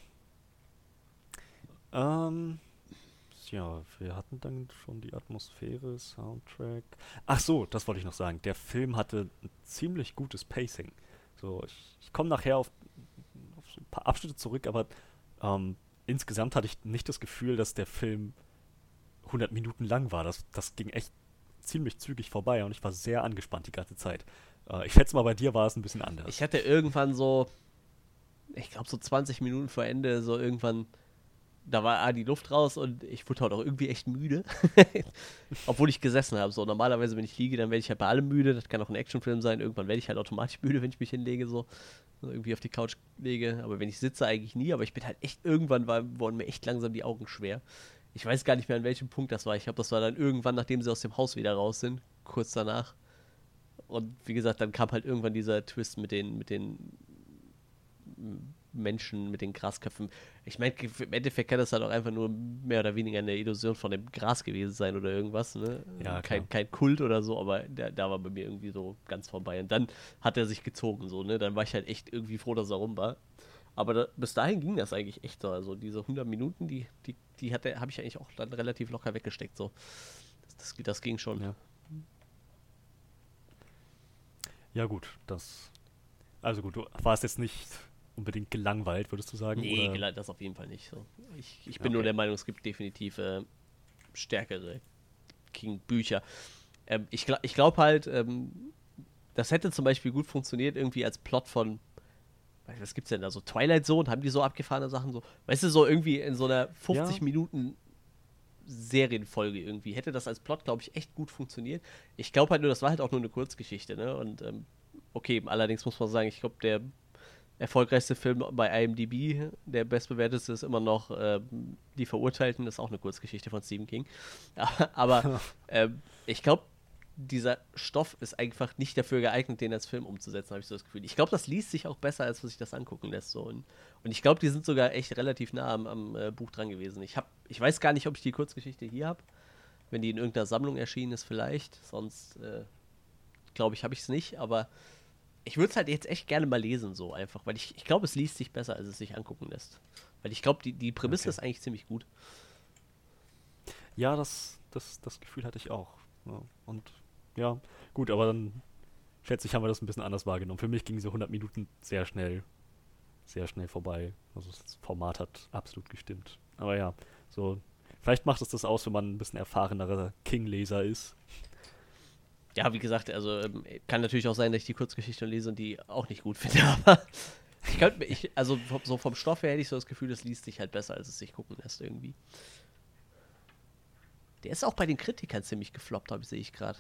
Ähm. Ja, wir hatten dann schon die Atmosphäre, Soundtrack. Ach so, das wollte ich noch sagen. Der Film hatte ein ziemlich gutes Pacing. So, ich, ich komme nachher auf, auf ein paar Abschnitte zurück, aber ähm, insgesamt hatte ich nicht das Gefühl, dass der Film 100 Minuten lang war. Das, das ging echt ziemlich zügig vorbei und ich war sehr angespannt die ganze Zeit. Äh, ich schätze mal, bei dir war es ein bisschen anders. Ich hatte irgendwann so, ich glaube so 20 Minuten vor Ende, so irgendwann, da war ah, die Luft raus und ich wurde halt auch irgendwie echt müde. *laughs* Obwohl ich gesessen habe. So, normalerweise, wenn ich liege, dann werde ich halt bei allem müde. Das kann auch ein Actionfilm sein. Irgendwann werde ich halt automatisch müde, wenn ich mich hinlege. So irgendwie auf die Couch lege. Aber wenn ich sitze, eigentlich nie. Aber ich bin halt echt, irgendwann war, wurden mir echt langsam die Augen schwer. Ich weiß gar nicht mehr, an welchem Punkt das war. Ich glaube, das war dann irgendwann, nachdem sie aus dem Haus wieder raus sind, kurz danach. Und wie gesagt, dann kam halt irgendwann dieser Twist mit den, mit den Menschen mit den Grasköpfen. Ich meine, im Endeffekt kann das halt auch einfach nur mehr oder weniger eine Illusion von dem Gras gewesen sein oder irgendwas. Ne? Ja, kein, kein Kult oder so, aber da, da war bei mir irgendwie so ganz vorbei. Und dann hat er sich gezogen, so, ne? Dann war ich halt echt irgendwie froh, dass er rum war. Aber da, bis dahin ging das eigentlich echt so. Also diese 100 Minuten, die, die, die habe ich eigentlich auch dann relativ locker weggesteckt. So. Das, das, das ging schon. Ja. ja, gut, das. Also gut, du warst jetzt nicht unbedingt gelangweilt, würdest du sagen? Nee, oder? das auf jeden Fall nicht. So. Ich, ich bin okay. nur der Meinung, es gibt definitiv äh, stärkere King-Bücher. Ähm, ich ich glaube halt, ähm, das hätte zum Beispiel gut funktioniert, irgendwie als Plot von, was gibt's denn da, so Twilight Zone, haben die so abgefahrene Sachen so, weißt du, so irgendwie in so einer 50 ja. Minuten Serienfolge irgendwie. Hätte das als Plot, glaube ich, echt gut funktioniert. Ich glaube halt nur, das war halt auch nur eine Kurzgeschichte, ne? Und ähm, okay, allerdings muss man sagen, ich glaube, der erfolgreichste Film bei IMDb, der bestbewerteste ist immer noch äh, Die Verurteilten, das ist auch eine Kurzgeschichte von Stephen King. *laughs* Aber *laughs* äh, ich glaube, dieser Stoff ist einfach nicht dafür geeignet, den als Film umzusetzen, habe ich so das Gefühl. Ich glaube, das liest sich auch besser, als was sich das angucken lässt. So. Und, und ich glaube, die sind sogar echt relativ nah am, am äh, Buch dran gewesen. Ich, hab, ich weiß gar nicht, ob ich die Kurzgeschichte hier habe. Wenn die in irgendeiner Sammlung erschienen ist, vielleicht. Sonst äh, glaube ich, habe ich es nicht. Aber ich würde es halt jetzt echt gerne mal lesen, so einfach, weil ich, ich glaube, es liest sich besser, als es sich angucken lässt. Weil ich glaube, die, die Prämisse okay. ist eigentlich ziemlich gut. Ja, das, das, das Gefühl hatte ich auch. Ja, und ja, gut, aber dann schätze ich, haben wir das ein bisschen anders wahrgenommen. Für mich gingen diese 100 Minuten sehr schnell, sehr schnell vorbei. Also das Format hat absolut gestimmt. Aber ja, so, vielleicht macht es das aus, wenn man ein bisschen erfahrenerer King-Leser ist ja, wie gesagt, also ähm, kann natürlich auch sein, dass ich die Kurzgeschichte lese und die auch nicht gut finde, *laughs* aber ich könnte ich, also so vom Stoff her hätte ich so das Gefühl, das liest sich halt besser, als es sich gucken lässt irgendwie. Der ist auch bei den Kritikern ziemlich gefloppt, habe ich sehe ich gerade.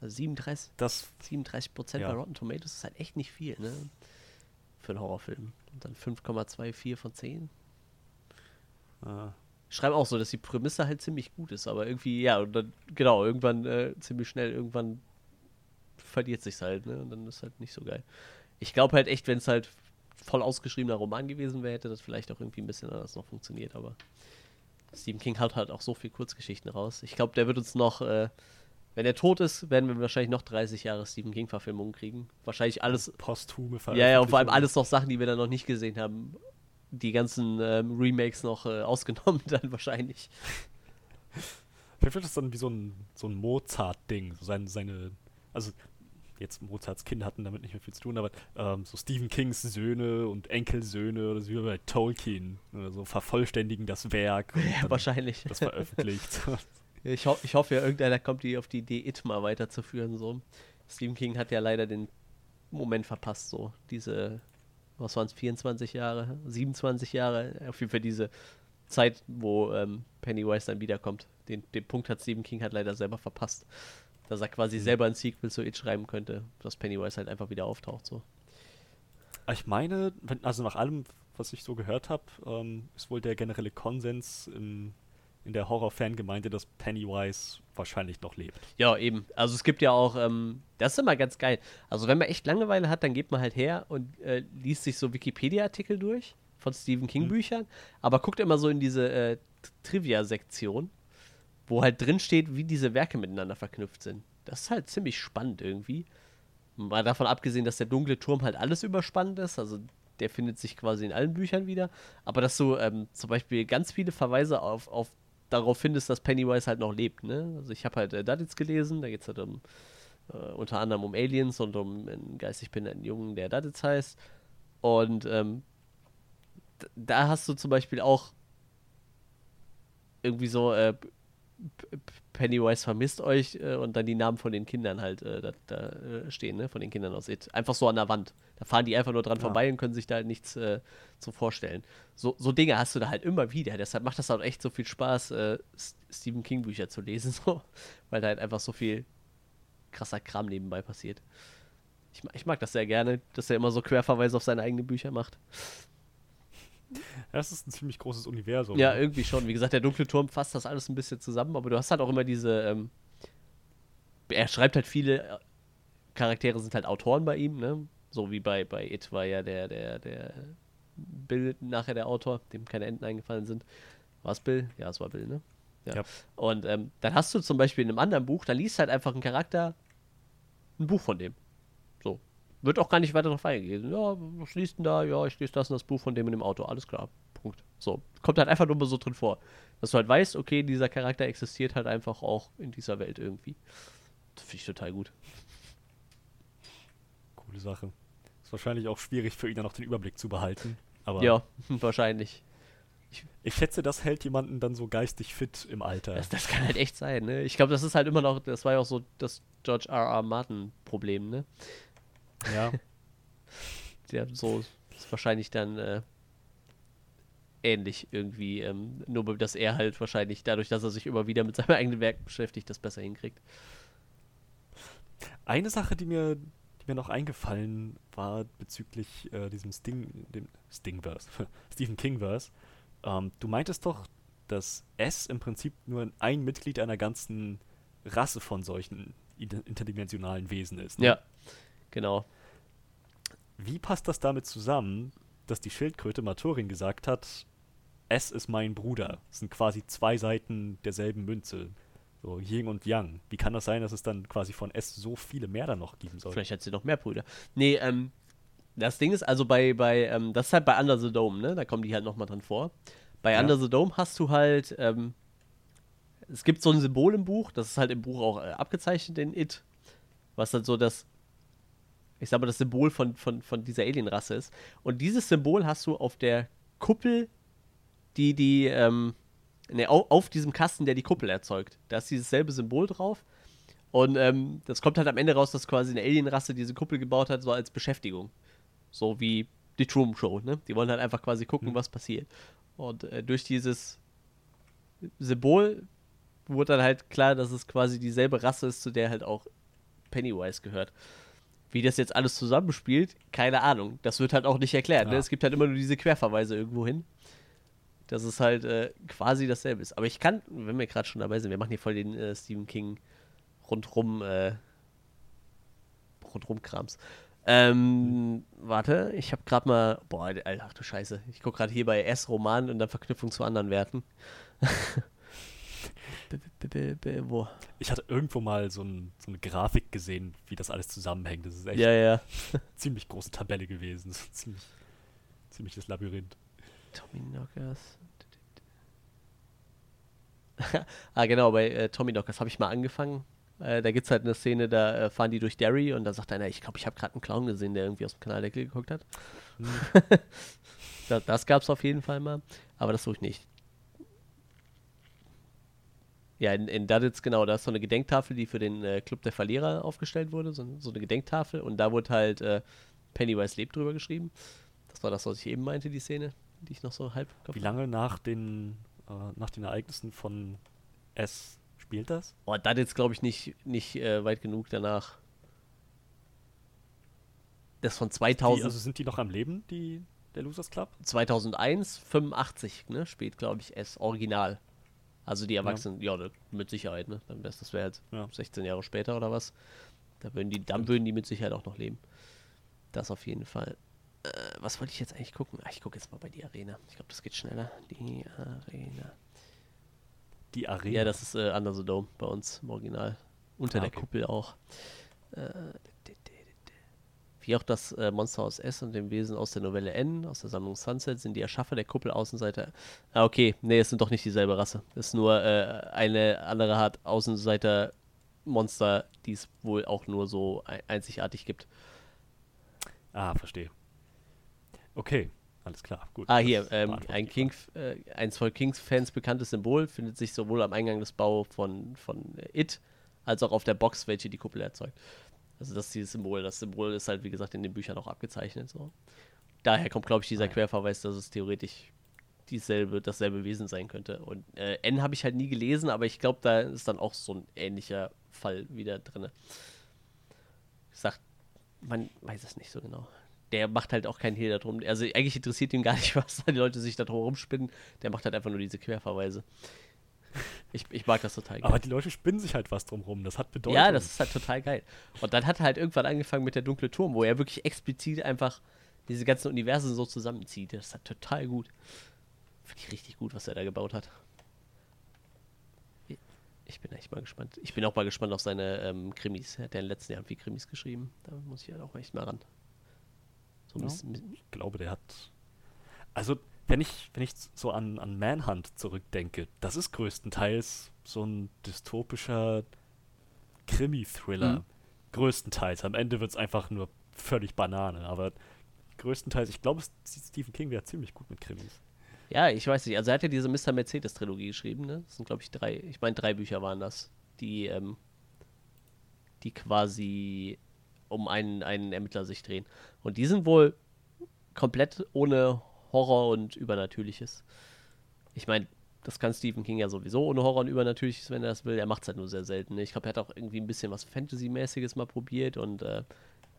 Also 37, das, 37 Prozent ja. bei Rotten Tomatoes ist halt echt nicht viel, ne? Für einen Horrorfilm. Und dann 5,24 von 10. Ah. Schreiben auch so, dass die Prämisse halt ziemlich gut ist, aber irgendwie, ja, und dann, genau, irgendwann äh, ziemlich schnell, irgendwann verliert sich halt, ne? Und dann ist halt nicht so geil. Ich glaube halt echt, wenn es halt voll ausgeschriebener Roman gewesen wäre, hätte das vielleicht auch irgendwie ein bisschen anders noch funktioniert, aber Stephen King haut halt auch so viel Kurzgeschichten raus. Ich glaube, der wird uns noch, äh, wenn er tot ist, werden wir wahrscheinlich noch 30 Jahre Stephen King-Verfilmungen kriegen. Wahrscheinlich alles. Posthume Ja, ja, und vor allem alles noch Sachen, die wir dann noch nicht gesehen haben. Die ganzen ähm, Remakes noch äh, ausgenommen *laughs* dann wahrscheinlich. Vielleicht wird das dann wie so ein, so ein Mozart-Ding. So seine, seine, also jetzt Mozarts Kinder hatten damit nicht mehr viel zu tun, aber ähm, so Stephen Kings Söhne und Enkelsöhne oder so wie bei Tolkien oder so vervollständigen das Werk. Ja, wahrscheinlich. Das veröffentlicht. *laughs* *laughs* ich, ho ich hoffe ja, irgendeiner kommt die auf die Idee, It mal weiterzuführen. So. Stephen King hat ja leider den Moment verpasst, so diese, was waren es, 24 Jahre, 27 Jahre, auf jeden Fall diese Zeit, wo ähm, Pennywise dann wiederkommt. Den, den Punkt hat Stephen King halt leider selber verpasst dass er quasi mhm. selber ein Sequel zu It schreiben könnte, dass Pennywise halt einfach wieder auftaucht. So. Ich meine, wenn, also nach allem, was ich so gehört habe, ähm, ist wohl der generelle Konsens im, in der Horror-Fangemeinde, dass Pennywise wahrscheinlich noch lebt. Ja, eben. Also es gibt ja auch, ähm, das ist immer ganz geil. Also wenn man echt Langeweile hat, dann geht man halt her und äh, liest sich so Wikipedia-Artikel durch von Stephen King-Büchern, mhm. aber guckt immer so in diese äh, Trivia-Sektion, wo halt drin steht, wie diese Werke miteinander verknüpft sind. Das ist halt ziemlich spannend irgendwie. Mal davon abgesehen, dass der dunkle Turm halt alles überspannend ist, also der findet sich quasi in allen Büchern wieder. Aber dass du ähm, zum Beispiel ganz viele Verweise auf, auf darauf findest, dass Pennywise halt noch lebt. Ne? Also ich habe halt äh, Duddits gelesen, da geht es halt um äh, unter anderem um Aliens und um einen geistig behinderten Jungen, der Duddits heißt. Und ähm, da hast du zum Beispiel auch irgendwie so äh, Pennywise vermisst euch äh, und dann die Namen von den Kindern halt äh, da, da äh, stehen, ne? von den Kindern aus It. Einfach so an der Wand. Da fahren die einfach nur dran ja. vorbei und können sich da nichts äh, so vorstellen. So, so Dinge hast du da halt immer wieder. Deshalb macht das halt echt so viel Spaß, äh, Stephen King Bücher zu lesen, *laughs* so, weil da halt einfach so viel krasser Kram nebenbei passiert. Ich, ich mag das sehr gerne, dass er immer so Querverweise auf seine eigenen Bücher macht. Das ist ein ziemlich großes Universum. Ja, ne? irgendwie schon. Wie gesagt, der dunkle Turm fasst das alles ein bisschen zusammen, aber du hast halt auch immer diese. Ähm, er schreibt halt viele äh, Charaktere sind halt Autoren bei ihm, ne? So wie bei, bei It war ja der, der, der Bill nachher der Autor, dem keine Enden eingefallen sind. War es Bill? Ja, es war Bill, ne? Ja. ja. Und ähm, dann hast du zum Beispiel in einem anderen Buch, da liest halt einfach ein Charakter ein Buch von dem. Wird auch gar nicht weiter darauf eingegangen. Ja, was liest denn da? Ja, ich lese das und das Buch von dem in dem Auto. Alles klar. Punkt. So. Kommt halt einfach nur mal so drin vor. Dass du halt weißt, okay, dieser Charakter existiert halt einfach auch in dieser Welt irgendwie. Das finde ich total gut. Coole Sache. Ist wahrscheinlich auch schwierig für ihn dann noch den Überblick zu behalten. Aber ja, *laughs* wahrscheinlich. Ich, ich, schätze, das hält jemanden dann so geistig fit im Alter. Das, das kann halt echt sein, ne? Ich glaube, das ist halt immer noch, das war ja auch so das George R. R. Martin-Problem, ne? Ja. *laughs* Der so ist wahrscheinlich dann äh, ähnlich irgendwie. Ähm, nur dass er halt wahrscheinlich dadurch, dass er sich immer wieder mit *laughs* seinem eigenen Werk beschäftigt, das besser hinkriegt. Eine Sache, die mir, die mir noch eingefallen war bezüglich äh, diesem Sting, dem Stingverse, *laughs* Stephen Kingverse. Ähm, du meintest doch, dass S im Prinzip nur ein Mitglied einer ganzen Rasse von solchen interdimensionalen Wesen ist. Ne? Ja, genau. Wie passt das damit zusammen, dass die Schildkröte Matorin gesagt hat, es ist mein Bruder? Das sind quasi zwei Seiten derselben Münze. So Yin und Yang. Wie kann das sein, dass es dann quasi von S so viele mehr dann noch geben soll? Vielleicht hat sie noch mehr Brüder. Nee, ähm, das Ding ist also bei, bei ähm, das ist halt bei Under the Dome, ne? Da kommen die halt nochmal drin vor. Bei ja. Under the Dome hast du halt, ähm, es gibt so ein Symbol im Buch, das ist halt im Buch auch äh, abgezeichnet in It, was dann so das ich sag mal, das Symbol von, von, von dieser Alienrasse ist. Und dieses Symbol hast du auf der Kuppel, die die, ähm, ne, auf, auf, diesem Kasten, der die Kuppel erzeugt. Da ist dieses selbe Symbol drauf. Und ähm, das kommt halt am Ende raus, dass quasi eine Alienrasse diese Kuppel gebaut hat, so als Beschäftigung. So wie die Truman Show, ne? Die wollen halt einfach quasi gucken, mhm. was passiert. Und äh, durch dieses Symbol wurde dann halt klar, dass es quasi dieselbe Rasse ist, zu der halt auch Pennywise gehört. Wie das jetzt alles zusammenspielt, keine Ahnung. Das wird halt auch nicht erklärt. Ne? Ja. Ne? Es gibt halt immer nur diese Querverweise irgendwo hin. Dass es halt äh, quasi dasselbe ist. Aber ich kann, wenn wir gerade schon dabei sind, wir machen hier voll den äh, Stephen King rundrum, äh, rundrum Krams. Ähm, warte, ich habe gerade mal, boah, Alter, ach du Scheiße, ich gucke gerade hier bei S-Roman und dann Verknüpfung zu anderen Werten. *laughs* Wo? Ich hatte irgendwo mal so, ein, so, eine Grafik gesehen, wie das alles zusammenhängt. Das ist echt ja, ja. eine *laughs* ziemlich große Tabelle gewesen. Das ist ziemlich, ziemliches Labyrinth. Tommy Knockers. *laughs* ah, genau, bei äh, Tommy Knockers habe ich mal angefangen. Äh, da gibt es halt eine Szene, da äh, fahren die durch Derry und da sagt einer, ich glaube, ich habe gerade einen Clown gesehen, der irgendwie aus dem Kanaldeckel geguckt hat. Hm. *laughs* das das gab es auf jeden Fall mal, aber das suche ich nicht. Ja, in, in Duddits, genau, da ist so eine Gedenktafel, die für den äh, Club der Verlierer aufgestellt wurde, so, so, eine Gedenktafel. Und da wurde halt äh, Pennywise lebt drüber geschrieben. Das war das, was ich eben meinte, die Szene, die ich noch so halb. Wie lange nach den, äh, nach den Ereignissen von S spielt das? Oh, Duddits glaube ich nicht, nicht äh, weit genug danach. Das von 2000. Die, also sind die noch am Leben, die, der Losers Club? 2001, 85, ne, spielt glaube ich S, original. Also die Erwachsenen, ja, ja mit Sicherheit, ne? Dann wär's, das wäre halt ja. 16 Jahre später oder was. Da würden die, dann würden die mit Sicherheit auch noch leben. Das auf jeden Fall. Äh, was wollte ich jetzt eigentlich gucken? Ach, ich gucke jetzt mal bei die Arena. Ich glaube, das geht schneller. Die Arena. Die Arena? Ja, das ist äh, Under the Dome bei uns im Original. Unter ah, der Kuppel auch. Äh, wie auch das äh, Monsterhaus S und dem Wesen aus der Novelle N, aus der Sammlung Sunset, sind die Erschaffer der Kuppel Außenseiter. Ah, okay, nee, es sind doch nicht dieselbe Rasse. Es ist nur äh, eine andere Art Außenseiter-Monster, die es wohl auch nur so einzigartig gibt. Ah, verstehe. Okay, alles klar, gut. Ah, hier, ähm, ein King, äh, eins von Kings-Fans bekanntes Symbol findet sich sowohl am Eingang des Bau von, von It als auch auf der Box, welche die Kuppel erzeugt. Also das ist dieses Symbol. Das Symbol ist halt, wie gesagt, in den Büchern auch abgezeichnet. So. Daher kommt, glaube ich, dieser ah, Querverweis, dass es theoretisch dieselbe, dasselbe Wesen sein könnte. Und äh, N habe ich halt nie gelesen, aber ich glaube, da ist dann auch so ein ähnlicher Fall wieder drin. Ich sag, man weiß es nicht so genau. Der macht halt auch keinen Hehl darum. Also eigentlich interessiert ihn gar nicht, *laughs* was da die Leute sich da drum rumspinnen. Der macht halt einfach nur diese Querverweise. Ich, ich mag das total geil. Aber die Leute spinnen sich halt was drumrum. Das hat Bedeutung. Ja, das ist halt total geil. Und dann hat er halt irgendwann angefangen mit der dunkle Turm, wo er wirklich explizit einfach diese ganzen Universen so zusammenzieht. Das ist halt total gut. Finde ich richtig gut, was er da gebaut hat. Ich bin echt mal gespannt. Ich bin auch mal gespannt auf seine ähm, Krimis. Er hat ja in den letzten Jahren viel Krimis geschrieben. Da muss ich halt auch echt mal ran. So ja, ich glaube, der hat. Also, wenn ich, wenn ich so an, an Manhunt zurückdenke, das ist größtenteils so ein dystopischer Krimi-Thriller. Mhm. Größtenteils. Am Ende wird es einfach nur völlig Banane, aber größtenteils, ich glaube, Stephen King wäre ziemlich gut mit Krimis. Ja, ich weiß nicht. Also er hat ja diese Mr. Mercedes-Trilogie geschrieben, ne? Das sind, glaube ich, drei, ich meine, drei Bücher waren das, die, ähm, die quasi um einen, einen Ermittler sich drehen. Und die sind wohl komplett ohne Horror und Übernatürliches. Ich meine, das kann Stephen King ja sowieso ohne Horror und Übernatürliches, wenn er das will. Er macht es halt nur sehr selten. Ne? Ich glaube, er hat auch irgendwie ein bisschen was Fantasy-mäßiges mal probiert und äh,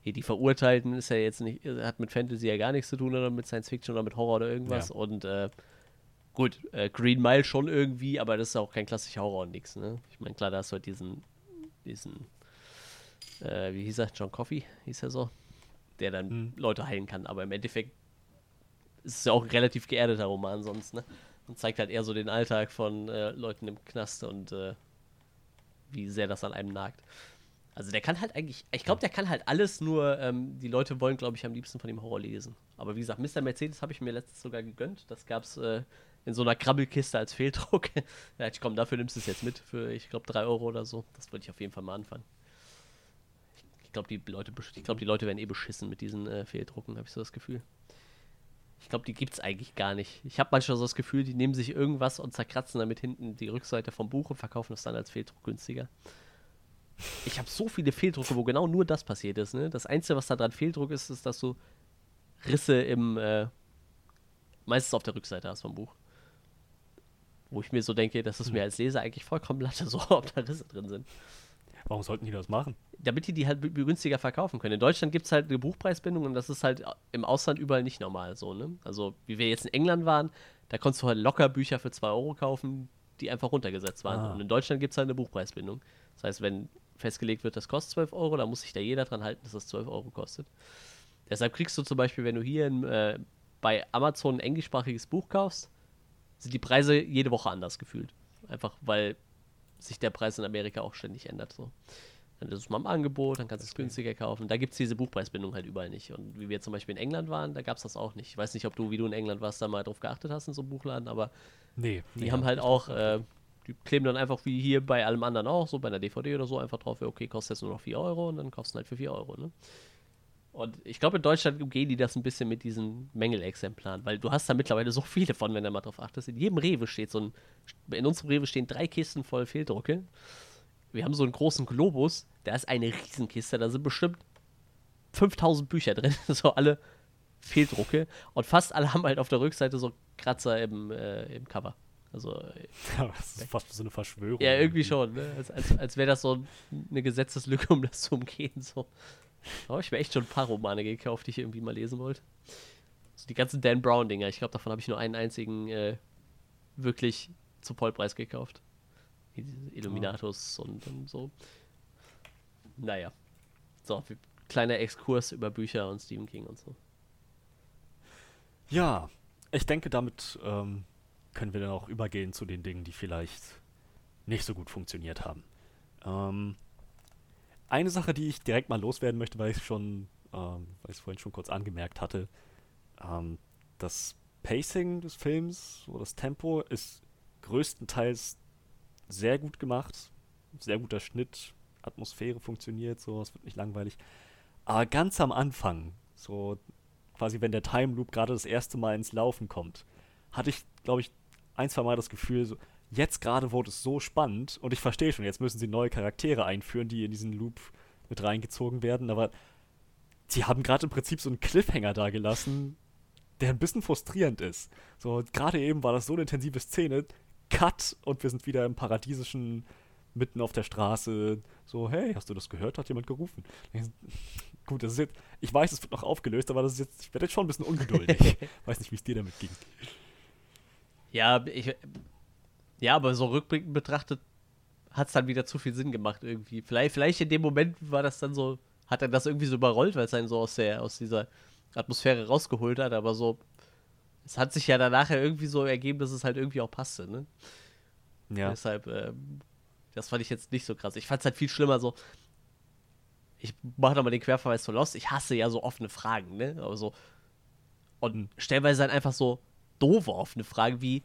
die Verurteilten ist ja jetzt nicht, hat mit Fantasy ja gar nichts zu tun oder mit Science Fiction oder mit Horror oder irgendwas. Ja. Und äh, gut, äh, Green Mile schon irgendwie, aber das ist auch kein klassischer Horror und nix. Ne? Ich meine, klar, da hast du halt diesen, diesen, äh, wie hieß er, John Coffey, hieß er so, der dann hm. Leute heilen kann. Aber im Endeffekt es ist ja auch ein relativ geerdeter Roman sonst, ne? Und zeigt halt eher so den Alltag von äh, Leuten im Knast und äh, wie sehr das an einem nagt. Also der kann halt eigentlich, ich glaube, der kann halt alles, nur ähm, die Leute wollen, glaube ich, am liebsten von ihm Horror lesen. Aber wie gesagt, Mr. Mercedes habe ich mir letztens sogar gegönnt. Das gab es äh, in so einer Krabbelkiste als Fehldruck. *laughs* ja, ich komm, dafür nimmst du es jetzt mit für, ich glaube, drei Euro oder so. Das würde ich auf jeden Fall mal anfangen. Ich, glaube, die Leute, ich glaube, die Leute werden eh beschissen mit diesen äh, Fehldrucken, habe ich so das Gefühl. Ich glaube, die gibt es eigentlich gar nicht. Ich habe manchmal so das Gefühl, die nehmen sich irgendwas und zerkratzen damit hinten die Rückseite vom Buch und verkaufen es dann als Fehldruck günstiger. Ich habe so viele Fehldrucke, wo genau nur das passiert ist. Ne? Das Einzige, was da dran Fehldruck ist, ist, dass du Risse im, äh, meistens auf der Rückseite hast vom Buch. Wo ich mir so denke, das ist mir als Leser eigentlich vollkommen *laughs* latte, so ob da Risse drin sind. Warum sollten die das machen? Damit die die halt günstiger verkaufen können. In Deutschland gibt es halt eine Buchpreisbindung und das ist halt im Ausland überall nicht normal so, ne? Also, wie wir jetzt in England waren, da konntest du halt locker Bücher für 2 Euro kaufen, die einfach runtergesetzt waren. Ah. Und in Deutschland gibt es halt eine Buchpreisbindung. Das heißt, wenn festgelegt wird, das kostet 12 Euro, dann muss sich da jeder dran halten, dass das 12 Euro kostet. Deshalb kriegst du zum Beispiel, wenn du hier in, äh, bei Amazon ein englischsprachiges Buch kaufst, sind die Preise jede Woche anders gefühlt. Einfach weil sich der Preis in Amerika auch ständig ändert. So. Dann ist es mal im Angebot, dann kannst du es günstiger kaufen. Da gibt es diese Buchpreisbindung halt überall nicht. Und wie wir zum Beispiel in England waren, da gab es das auch nicht. Ich weiß nicht, ob du, wie du in England warst, da mal drauf geachtet hast in so einem Buchladen, aber nee, die nee, haben halt auch, äh, die kleben dann einfach wie hier bei allem anderen auch, so bei einer DVD oder so, einfach drauf, okay, kostet jetzt nur noch 4 Euro und dann kostet halt für 4 Euro. Ne? Und ich glaube, in Deutschland umgehen die das ein bisschen mit diesen Mängelexemplaren, weil du hast da mittlerweile so viele von, wenn du mal drauf achtest. In jedem Rewe steht so ein, in unserem Rewe stehen drei Kisten voll Fehldrucke. Wir haben so einen großen Globus, da ist eine Riesenkiste, da sind bestimmt 5000 Bücher drin, *laughs* so alle Fehldrucke. Und fast alle haben halt auf der Rückseite so Kratzer im, äh, im Cover. Also, ja, das ist fast so eine Verschwörung. Ja, irgendwie schon, ne? Als, als, als wäre das so eine Gesetzeslücke, um das zu umgehen. So. Oh, ich habe echt schon ein paar Romane gekauft, die ich irgendwie mal lesen wollte. Also die ganzen Dan Brown-Dinger. Ich glaube, davon habe ich nur einen einzigen äh, wirklich zu Vollpreis gekauft. Illuminatus oh. und, und so. Naja. So, kleiner Exkurs über Bücher und Stephen King und so. Ja, ich denke, damit ähm, können wir dann auch übergehen zu den Dingen, die vielleicht nicht so gut funktioniert haben. Ähm, eine Sache, die ich direkt mal loswerden möchte, weil ich schon, ähm, weil ich es vorhin schon kurz angemerkt hatte, ähm, das Pacing des Films, so das Tempo, ist größtenteils sehr gut gemacht, sehr guter Schnitt, Atmosphäre funktioniert, so, es wird nicht langweilig. Aber ganz am Anfang, so quasi wenn der Time Loop gerade das erste Mal ins Laufen kommt, hatte ich, glaube ich, ein, zwei Mal das Gefühl, so, jetzt gerade wurde es so spannend und ich verstehe schon, jetzt müssen sie neue Charaktere einführen, die in diesen Loop mit reingezogen werden, aber sie haben gerade im Prinzip so einen Cliffhanger da gelassen, der ein bisschen frustrierend ist. So, gerade eben war das so eine intensive Szene, Cut und wir sind wieder im paradiesischen, mitten auf der Straße, so, hey, hast du das gehört? Hat jemand gerufen? *laughs* Gut, das ist jetzt, ich weiß, es wird noch aufgelöst, aber das ist jetzt, ich werde jetzt schon ein bisschen ungeduldig. *laughs* weiß nicht, wie es dir damit ging. Ja, ich, ja, aber so rückblickend betrachtet hat es dann wieder zu viel Sinn gemacht irgendwie. Vielleicht, vielleicht in dem Moment war das dann so, hat er das irgendwie so überrollt, weil es einen so aus, der, aus dieser Atmosphäre rausgeholt hat, aber so, es hat sich ja danach ja irgendwie so ergeben, dass es halt irgendwie auch passte, ne? Ja. Deshalb, ähm, das fand ich jetzt nicht so krass. Ich fand es halt viel schlimmer so, ich mache nochmal den Querverweis zu Lost, ich hasse ja so offene Fragen, ne? Aber so, und stellenweise dann einfach so doofe offene Fragen wie,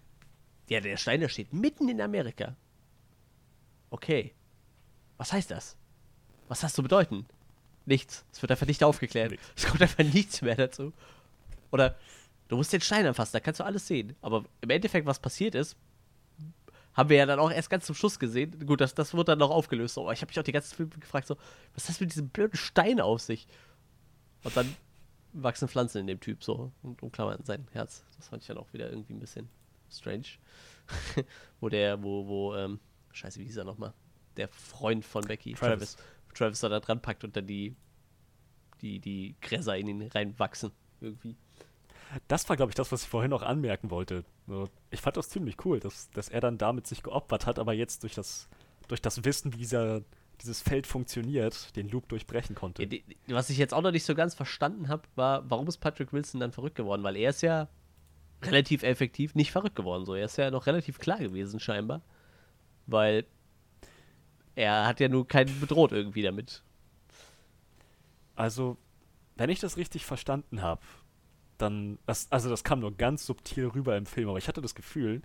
ja, der Stein, der steht mitten in Amerika. Okay. Was heißt das? Was hast zu bedeuten? Nichts. Es wird einfach nicht aufgeklärt. Nichts. Es kommt einfach nichts mehr dazu. Oder du musst den Stein anfassen, da kannst du alles sehen. Aber im Endeffekt, was passiert ist, haben wir ja dann auch erst ganz zum Schluss gesehen. Gut, das, das wurde dann noch aufgelöst. Aber ich habe mich auch die ganze Film gefragt, so, was ist das mit diesem blöden Stein auf sich? Und dann wachsen Pflanzen in dem Typ so und umklammern sein Herz. Das fand ich dann auch wieder irgendwie ein bisschen strange. *laughs* wo der, wo, wo, ähm, scheiße, wie hieß er nochmal? Der Freund von Becky, Travis. Travis, Travis da dran packt und dann die, die, die Gräser in ihn reinwachsen. Irgendwie. Das war, glaube ich, das, was ich vorhin noch anmerken wollte. Ich fand das ziemlich cool, dass, dass er dann damit sich geopfert hat, aber jetzt durch das, durch das Wissen, wie dieser, dieses Feld funktioniert, den Loop durchbrechen konnte. Was ich jetzt auch noch nicht so ganz verstanden habe, war, warum ist Patrick Wilson dann verrückt geworden? Weil er ist ja relativ effektiv nicht verrückt geworden. So, er ist ja noch relativ klar gewesen, scheinbar. Weil er hat ja nur keinen bedroht irgendwie damit. Also, wenn ich das richtig verstanden habe, dann, das, also das kam nur ganz subtil rüber im Film, aber ich hatte das Gefühl,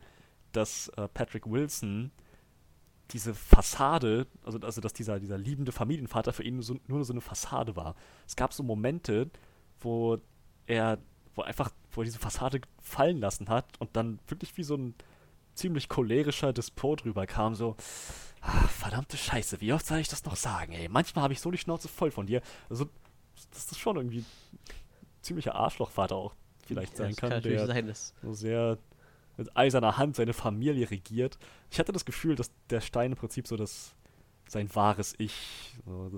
dass äh, Patrick Wilson diese Fassade, also, also dass dieser, dieser liebende Familienvater für ihn so, nur so eine Fassade war. Es gab so Momente, wo er wo einfach, wo er diese Fassade fallen lassen hat und dann wirklich wie so ein ziemlich cholerischer Despot rüberkam, so, ach, verdammte Scheiße, wie oft soll ich das noch sagen, ey? Manchmal habe ich so die Schnauze voll von dir. Also, das ist schon irgendwie ein ziemlicher Arschlochvater auch vielleicht sein ja, kann, kann der sein, so sehr mit eiserner Hand seine Familie regiert. Ich hatte das Gefühl, dass der Stein im Prinzip so das sein wahres Ich, so,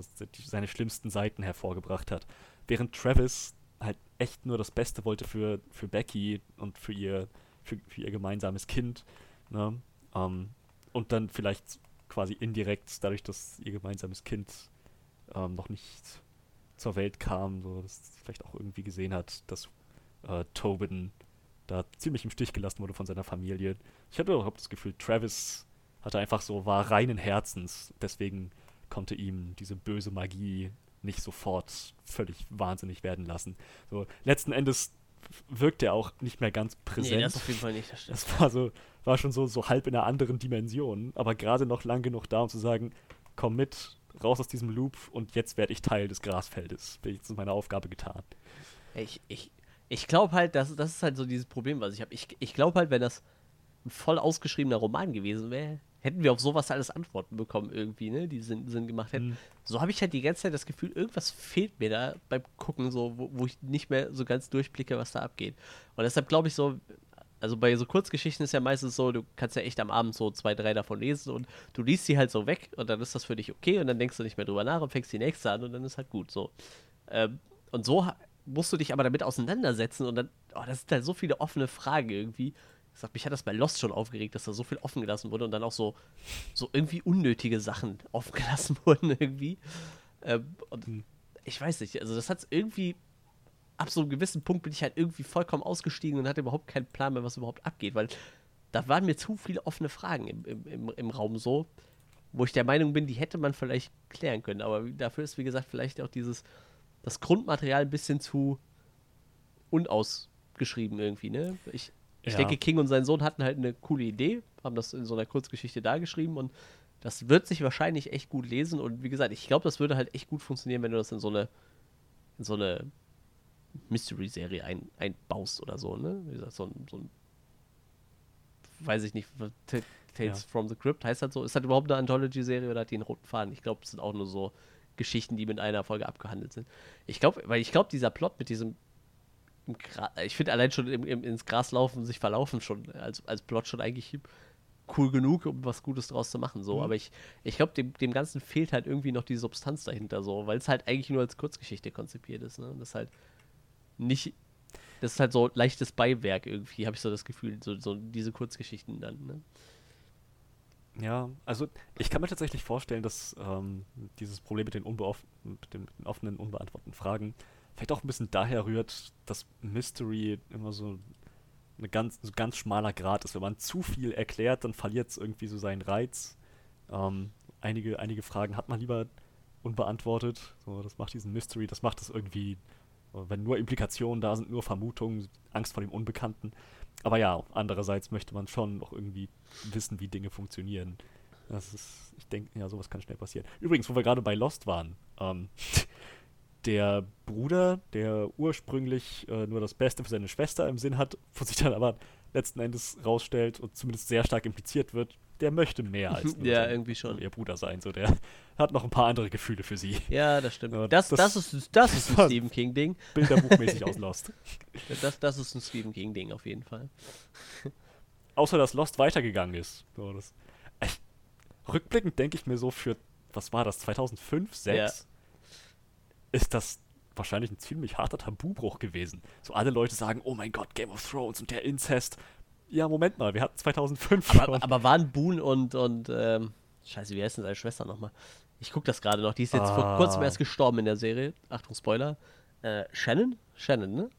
seine schlimmsten Seiten hervorgebracht hat. Während Travis halt echt nur das Beste wollte für, für Becky und für ihr, für, für ihr gemeinsames Kind. Ne? Ähm, und dann vielleicht quasi indirekt, dadurch, dass ihr gemeinsames Kind ähm, noch nicht zur Welt kam, so dass vielleicht auch irgendwie gesehen hat, dass äh, Tobin da ziemlich im Stich gelassen wurde von seiner Familie. Ich hatte überhaupt das Gefühl, Travis hatte einfach so, war reinen Herzens, deswegen konnte ihm diese böse Magie nicht sofort völlig wahnsinnig werden lassen. So, letzten Endes wirkt er auch nicht mehr ganz präsent. Nee, das auf jeden Fall nicht. Das, das war so, war schon so, so halb in einer anderen Dimension, aber gerade noch lang genug da, um zu sagen, komm mit, raus aus diesem Loop und jetzt werde ich Teil des Grasfeldes. Bin jetzt meine Aufgabe getan. Ich, ich, ich glaube halt, das, das ist halt so dieses Problem, was ich habe. Ich, ich glaube halt, wenn das ein voll ausgeschriebener Roman gewesen wäre, hätten wir auf sowas alles Antworten bekommen irgendwie, ne, die Sinn, Sinn gemacht hätten. Mhm. So habe ich halt die ganze Zeit das Gefühl, irgendwas fehlt mir da beim Gucken, so, wo, wo ich nicht mehr so ganz durchblicke, was da abgeht. Und deshalb glaube ich so, also bei so Kurzgeschichten ist ja meistens so, du kannst ja echt am Abend so zwei, drei davon lesen und du liest sie halt so weg und dann ist das für dich okay und dann denkst du nicht mehr drüber nach und fängst die nächste an und dann ist halt gut so. Ähm, und so musst du dich aber damit auseinandersetzen und dann, oh, das sind halt so viele offene Fragen irgendwie, Ich sag, mich hat das bei Lost schon aufgeregt, dass da so viel offen gelassen wurde und dann auch so, so irgendwie unnötige Sachen *laughs* offen gelassen *laughs* wurden irgendwie. Ähm, und hm. ich weiß nicht, also das hat irgendwie ab so einem gewissen Punkt bin ich halt irgendwie vollkommen ausgestiegen und hatte überhaupt keinen Plan mehr, was überhaupt abgeht, weil da waren mir zu viele offene Fragen im, im, im, im Raum so, wo ich der Meinung bin, die hätte man vielleicht klären können. Aber dafür ist, wie gesagt, vielleicht auch dieses, das Grundmaterial ein bisschen zu unausgeschrieben irgendwie, ne? Ich, ich ja. denke, King und sein Sohn hatten halt eine coole Idee, haben das in so einer Kurzgeschichte dargeschrieben und das wird sich wahrscheinlich echt gut lesen und wie gesagt, ich glaube, das würde halt echt gut funktionieren, wenn du das in so eine in so eine Mystery-Serie ein, einbaust oder so, ne? Wie gesagt, so ein, so ein weiß ich nicht, Tales ja. from the Crypt heißt das so? Ist das überhaupt eine Anthology-Serie oder hat die einen roten Faden? Ich glaube, es sind auch nur so Geschichten, die mit einer Folge abgehandelt sind. Ich glaube, weil ich glaube, dieser Plot mit diesem ich finde allein schon im, im, ins Gras laufen, sich verlaufen schon als, als Plot schon eigentlich cool genug, um was Gutes draus zu machen. So. Mhm. Aber ich, ich glaube, dem, dem Ganzen fehlt halt irgendwie noch die Substanz dahinter, so, weil es halt eigentlich nur als Kurzgeschichte konzipiert ist. Ne? Und das halt nicht. Das ist halt so leichtes Beiwerk irgendwie, habe ich so das Gefühl, so, so diese Kurzgeschichten dann. Ne? Ja, also ich kann mir tatsächlich vorstellen, dass ähm, dieses Problem mit den, mit den, mit den offenen, unbeantworteten Fragen vielleicht auch ein bisschen daher rührt, dass Mystery immer so eine ganz, so ganz schmaler Grad ist. Wenn man zu viel erklärt, dann verliert es irgendwie so seinen Reiz. Ähm, einige, einige Fragen hat man lieber unbeantwortet. So, das macht diesen Mystery, das macht es irgendwie, wenn nur Implikationen da sind, nur Vermutungen, Angst vor dem Unbekannten. Aber ja, andererseits möchte man schon noch irgendwie wissen, wie Dinge funktionieren. Das ist, ich denke, ja, sowas kann schnell passieren. Übrigens, wo wir gerade bei Lost waren, ähm, *laughs* der Bruder, der ursprünglich äh, nur das Beste für seine Schwester im Sinn hat, wo sich dann aber letzten Endes rausstellt und zumindest sehr stark impliziert wird, der möchte mehr als *laughs* nur ja, irgendwie schon. ihr Bruder sein. So, der hat noch ein paar andere Gefühle für sie. Ja, das stimmt. Ja, das, das, das, ist, das ist ein *laughs* Stephen King-Ding. Bilderbuchmäßig aus Lost. *laughs* Das, das ist ein Stephen King-Ding auf jeden Fall. Außer, dass Lost weitergegangen ist. So, das, echt, rückblickend denke ich mir so für, was war das, 2005, 2006? Ja ist das wahrscheinlich ein ziemlich harter Tabubruch gewesen. So alle Leute sagen, oh mein Gott, Game of Thrones und der Inzest. Ja, Moment mal, wir hatten 2005 aber, aber waren Boone und, und ähm, scheiße, wie heißt denn seine Schwester nochmal? Ich gucke das gerade noch, die ist jetzt ah. vor kurzem erst gestorben in der Serie. Achtung, Spoiler. Äh, Shannon? Shannon, ne?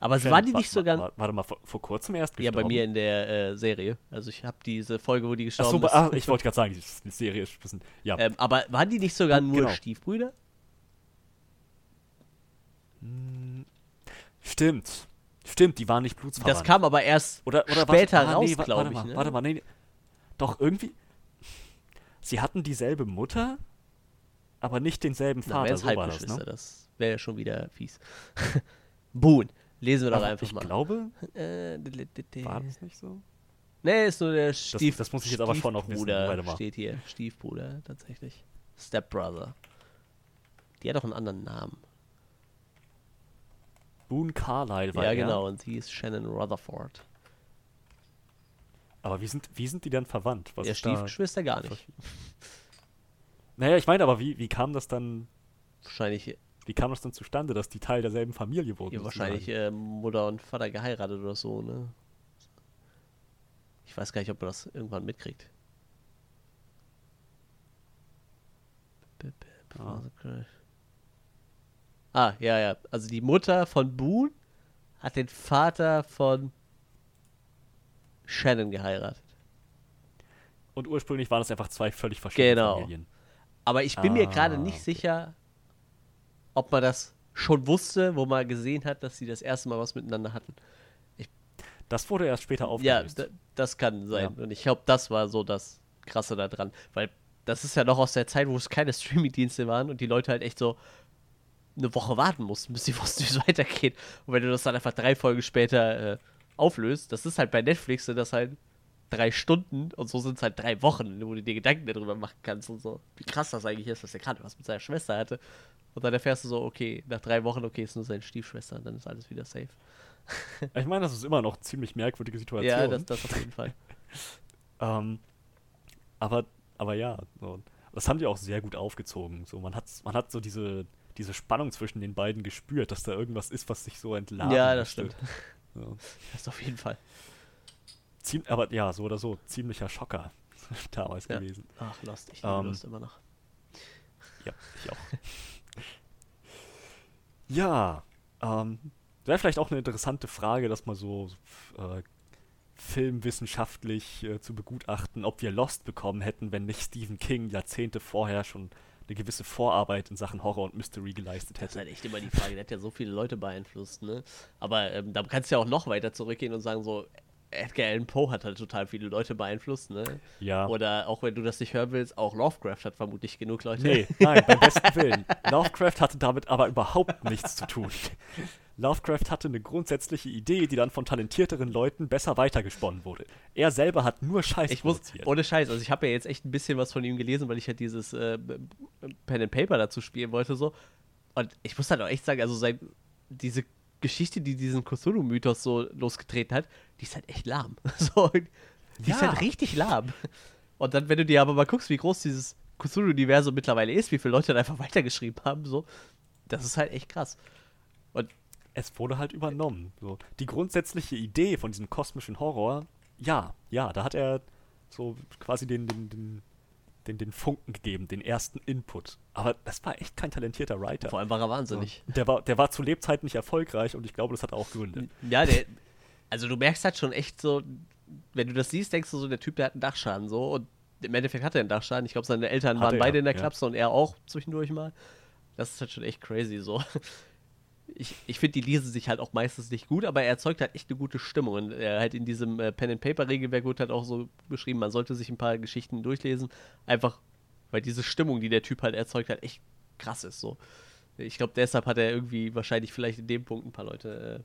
Aber Shannon, war die nicht sogar. Warte, warte mal, vor, vor, kurzem erst gestorben? Ja, bei mir in der äh, Serie. Also ich habe diese Folge, wo die gestorben Ach so, ist. Ach, ich wollte gerade sagen, die Serie ist ein bisschen. Ja. Ähm, aber waren die nicht sogar nur genau. Stiefbrüder? Stimmt. Stimmt, die waren nicht blutsverwandt. Das kam aber erst oder, oder später was, ah, raus, nee, glaube ich. Mal, ne? Warte mal, nee, Doch, irgendwie. Sie hatten dieselbe Mutter, aber nicht denselben Vater. Na, so war das, ne? das wäre ja schon wieder fies. *laughs* Boon. Lesen wir doch einfach ich mal. Ich glaube. Äh, war das nicht so? Nee, ist nur der Stief. Das, das muss ich jetzt aber schon noch wissen. Warte mal. steht hier. Stiefbruder, tatsächlich. Stepbrother. Die hat doch einen anderen Namen. Boone Carlyle war Ja, er. genau, und sie ist Shannon Rutherford. Aber wie sind, wie sind die dann verwandt? Was ja, Stiefgeschwister gar nicht. *laughs* Naja, ich meine, aber wie, wie kam das dann. Wahrscheinlich. Wie kam das dann zustande, dass die Teil derselben Familie wurden? Ja, wahrscheinlich äh, Mutter und Vater geheiratet oder so, ne? Ich weiß gar nicht, ob man das irgendwann mitkriegt. Ah. Ah, ja, ja. Also die Mutter von Boone hat den Vater von Shannon geheiratet. Und ursprünglich waren es einfach zwei völlig verschiedene genau. Familien. Aber ich bin ah, mir gerade nicht okay. sicher, ob man das schon wusste, wo man gesehen hat, dass sie das erste Mal was miteinander hatten. Ich, das wurde erst später aufgelöst. Ja, das kann sein. Ja. Und ich glaube, das war so das Krasse daran. Weil das ist ja noch aus der Zeit, wo es keine Streaming-Dienste waren und die Leute halt echt so, eine Woche warten mussten, bis sie wussten, wie es weitergeht. Und wenn du das dann einfach drei Folgen später äh, auflöst, das ist halt bei Netflix sind das halt drei Stunden und so sind es halt drei Wochen, wo du dir Gedanken darüber machen kannst und so. Wie krass das eigentlich ist, dass er gerade was mit seiner Schwester hatte. Und dann erfährst du so, okay, nach drei Wochen, okay, ist nur seine Stiefschwester und dann ist alles wieder safe. *laughs* ich meine, das ist immer noch eine ziemlich merkwürdige Situation. Ja, das, das auf jeden Fall. *laughs* ähm, aber, aber ja, so, das haben die auch sehr gut aufgezogen. So, man hat, man hat so diese, diese Spannung zwischen den beiden gespürt, dass da irgendwas ist, was sich so entladen Ja, das stimmt. Ja. Das auf jeden Fall. Ziem aber ja, so oder so, ziemlicher Schocker *laughs* damals Ja. gewesen. Ach, Lost, ich liebe Ähm, Lost immer noch. Ja, ich auch. ja, ähm, wäre vielleicht auch eine interessante Frage, das mal so äh, filmwissenschaftlich äh, zu begutachten, ob wir Lost bekommen hätten, wenn nicht Stephen King Jahrzehnte vorher schon eine gewisse Vorarbeit in Sachen Horror und Mystery geleistet Das ist hätte. halt echt immer die Frage. Der hat ja so viele Leute beeinflusst, ne? Aber ähm, da kannst du ja auch noch weiter zurückgehen und sagen, so, Edgar Allan Poe hat halt total viele Leute beeinflusst, ne? Ja. Oder auch wenn du das nicht hören willst, auch Lovecraft hat vermutlich genug Leute. Nee, nein, beim *laughs* besten Willen. Lovecraft hatte damit aber überhaupt nichts zu tun. Lovecraft hatte eine grundsätzliche Idee, die dann von talentierteren Leuten besser weitergesponnen wurde. Er selber hat nur Scheiß Ich muss, produziert. ohne Scheiß, also ich habe ja jetzt echt ein bisschen was von ihm gelesen, weil ich halt dieses äh, Pen and Paper dazu spielen wollte, so. Und ich muss halt auch echt sagen, also sein, diese Geschichte, die diesen Cthulhu-Mythos so losgetreten hat, die ist halt echt lahm. *laughs* So, die ist Ja. halt richtig lahm. Und dann, wenn du dir aber mal guckst, wie groß dieses Cthulhu-Universum mittlerweile ist, wie viele Leute da einfach weitergeschrieben haben, so, das ist halt echt krass. Und es wurde halt übernommen. So. Die grundsätzliche Idee von diesem kosmischen Horror, ja, ja, da hat er so quasi den, den, den, den, den Funken gegeben, den ersten Input. Aber das war echt kein talentierter Writer. vor allem war er wahnsinnig. Der war, der war zu Lebzeiten nicht erfolgreich und ich glaube, das hat auch Gründe. Ja, der, also du merkst halt schon echt so, wenn du das siehst, denkst du so, der Typ, der hat einen Dachschaden so und im Endeffekt hat er einen Dachschaden. Ich glaube, seine Eltern Hatte waren er, beide in der ja. Klapse und er auch zwischendurch mal. Das ist halt schon echt crazy so. Ich, ich finde, die lesen sich halt auch meistens nicht gut, aber er erzeugt halt echt eine gute Stimmung. Und er halt in diesem äh, Pen-and-Paper-Regelwerk wird halt auch so beschrieben, man sollte sich ein paar Geschichten durchlesen, einfach weil diese Stimmung, die der Typ halt erzeugt, halt echt krass ist so. Ich glaube, deshalb hat er irgendwie wahrscheinlich vielleicht in dem Punkt ein paar Leute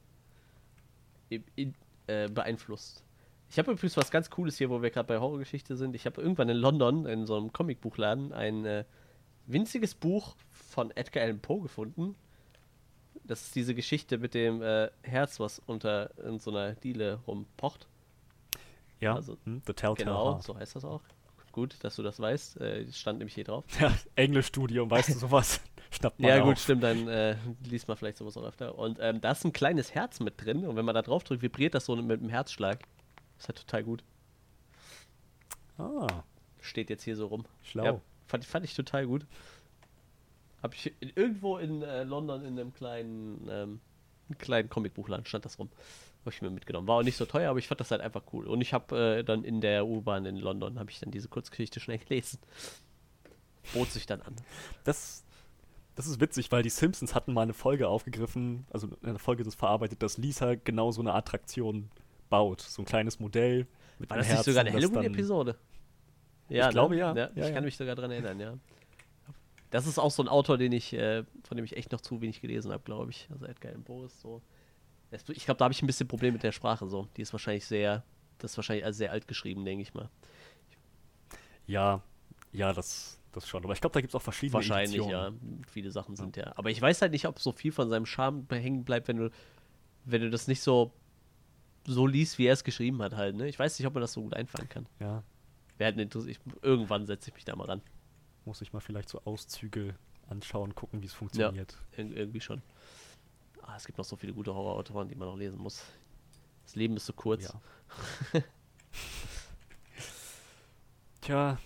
äh, in, äh, beeinflusst. Ich habe übrigens was ganz Cooles hier, wo wir gerade bei Horrorgeschichte sind. Ich habe irgendwann in London in so einem Comicbuchladen ein äh, winziges Buch von Edgar Allan Poe gefunden. Das ist diese Geschichte mit dem äh, Herz, was unter in so einer Diele rumpocht. Ja, Also, hm, The Telltale Genau, so heißt das auch. Gut, dass du das weißt. Äh, stand nämlich hier drauf. Ja, Englischstudium, weißt du sowas? *laughs* Schnappt man Ja, auf. gut, stimmt, dann äh, liest man vielleicht sowas auch öfter. Und ähm, da ist ein kleines Herz mit drin und wenn man da drauf drückt, vibriert das so mit dem Herzschlag. ist halt total gut. Ah, Steht jetzt hier so rum. schlau. Ja, fand, fand ich total gut. Hab ich in, irgendwo in äh, London in einem kleinen, ähm, kleinen Comicbuchladen stand das rum. Habe ich mir mitgenommen. War auch nicht so teuer, aber ich fand das halt einfach cool. Und ich habe äh, dann in der U-Bahn in London, habe ich dann diese Kurzgeschichte schnell gelesen. Bot sich dann an. Das, das ist witzig, weil die Simpsons hatten mal eine Folge aufgegriffen, also eine Folge das verarbeitet, dass Lisa genau so eine Attraktion baut. So ein kleines Modell mit War einem das nicht Herzen, sogar eine Halloween-Episode? Ja, glaube, ja. ja. Ja, ich ja. kann mich sogar daran erinnern, ja. Das ist auch so ein Autor, den ich, äh, von dem ich echt noch zu wenig gelesen habe, glaube ich. Also Edgar Allan Poe ist so. Ich glaube, da habe ich ein bisschen Problem mit der Sprache so. Die ist wahrscheinlich sehr, das ist wahrscheinlich sehr alt geschrieben, denke ich mal. Ja, ja, das, das schon. Aber ich glaube, da gibt es auch verschiedene Wahrscheinlich, Editionen. ja. Viele Sachen sind ja. Aber ich weiß halt nicht, ob so viel von seinem Charme hängen bleibt, wenn du, wenn du das nicht so, so liest, wie er es geschrieben hat halt. Ne? Ich weiß nicht, ob man das so gut einfangen kann. Ja, Wer hat einen Interess- ich, irgendwann setze ich mich da mal ran. Muss ich mal vielleicht so Auszüge anschauen, gucken, wie es funktioniert. Ir irgendwie schon. Ah, es gibt noch so viele gute Horrorautoren, die man noch lesen muss. Das Leben ist so kurz. Ja. *laughs* Tja,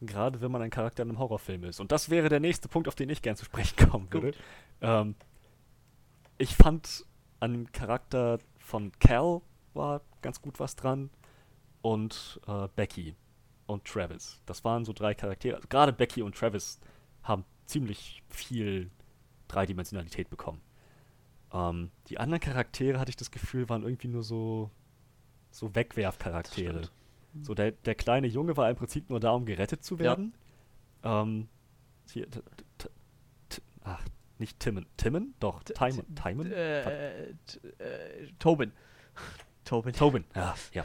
gerade wenn man ein Charakter in einem Horrorfilm ist. Und das wäre der nächste Punkt, auf den ich gern zu sprechen kommen würde. Ähm, ich fand an dem Charakter von Cal war ganz gut was dran. Und äh, Becky und Travis. Das waren so drei Charaktere. Also gerade Becky und Travis haben ziemlich viel Dreidimensionalität bekommen. Ähm, die anderen Charaktere, hatte ich das Gefühl, waren irgendwie nur so, so Wegwerfcharaktere. So der, der kleine Junge war im Prinzip nur da, um gerettet zu werden. Ähm, hier, ach, nicht Timon. Timon? Doch, Timon. Timon? Äh, t- äh, Tobin. *laughs* Tobin. Tobin, *laughs* ja, ja.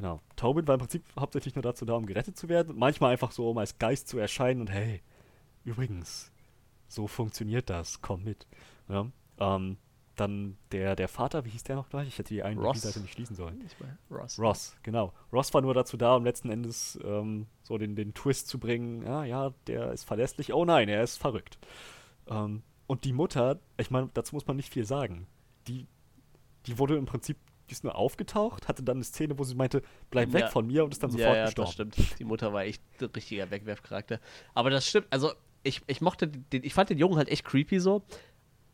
Genau. Tobin war im Prinzip hauptsächlich nur dazu da, um gerettet zu werden und manchmal einfach so, um als Geist zu erscheinen und hey, übrigens, so funktioniert das, komm mit. Ja, ähm, dann der, der Vater, wie hieß der noch gleich? Ich hätte die eine Ross. Seite nicht schließen sollen. Ross. Ross, genau. Ross war nur dazu da, um letzten Endes ähm, so den, den Twist zu bringen, ja, ja, der ist verlässlich, oh nein, er ist verrückt. Ähm, und die Mutter, ich meine, dazu muss man nicht viel sagen. Die, die wurde im Prinzip die ist nur aufgetaucht, hatte dann eine Szene, wo sie meinte, bleib weg Ja. von mir und ist dann sofort ja, ja, gestorben. das stimmt. Die Mutter war echt ein richtiger Wegwerfcharakter. Aber das stimmt, also ich, ich mochte den, ich fand den Jungen halt echt creepy so,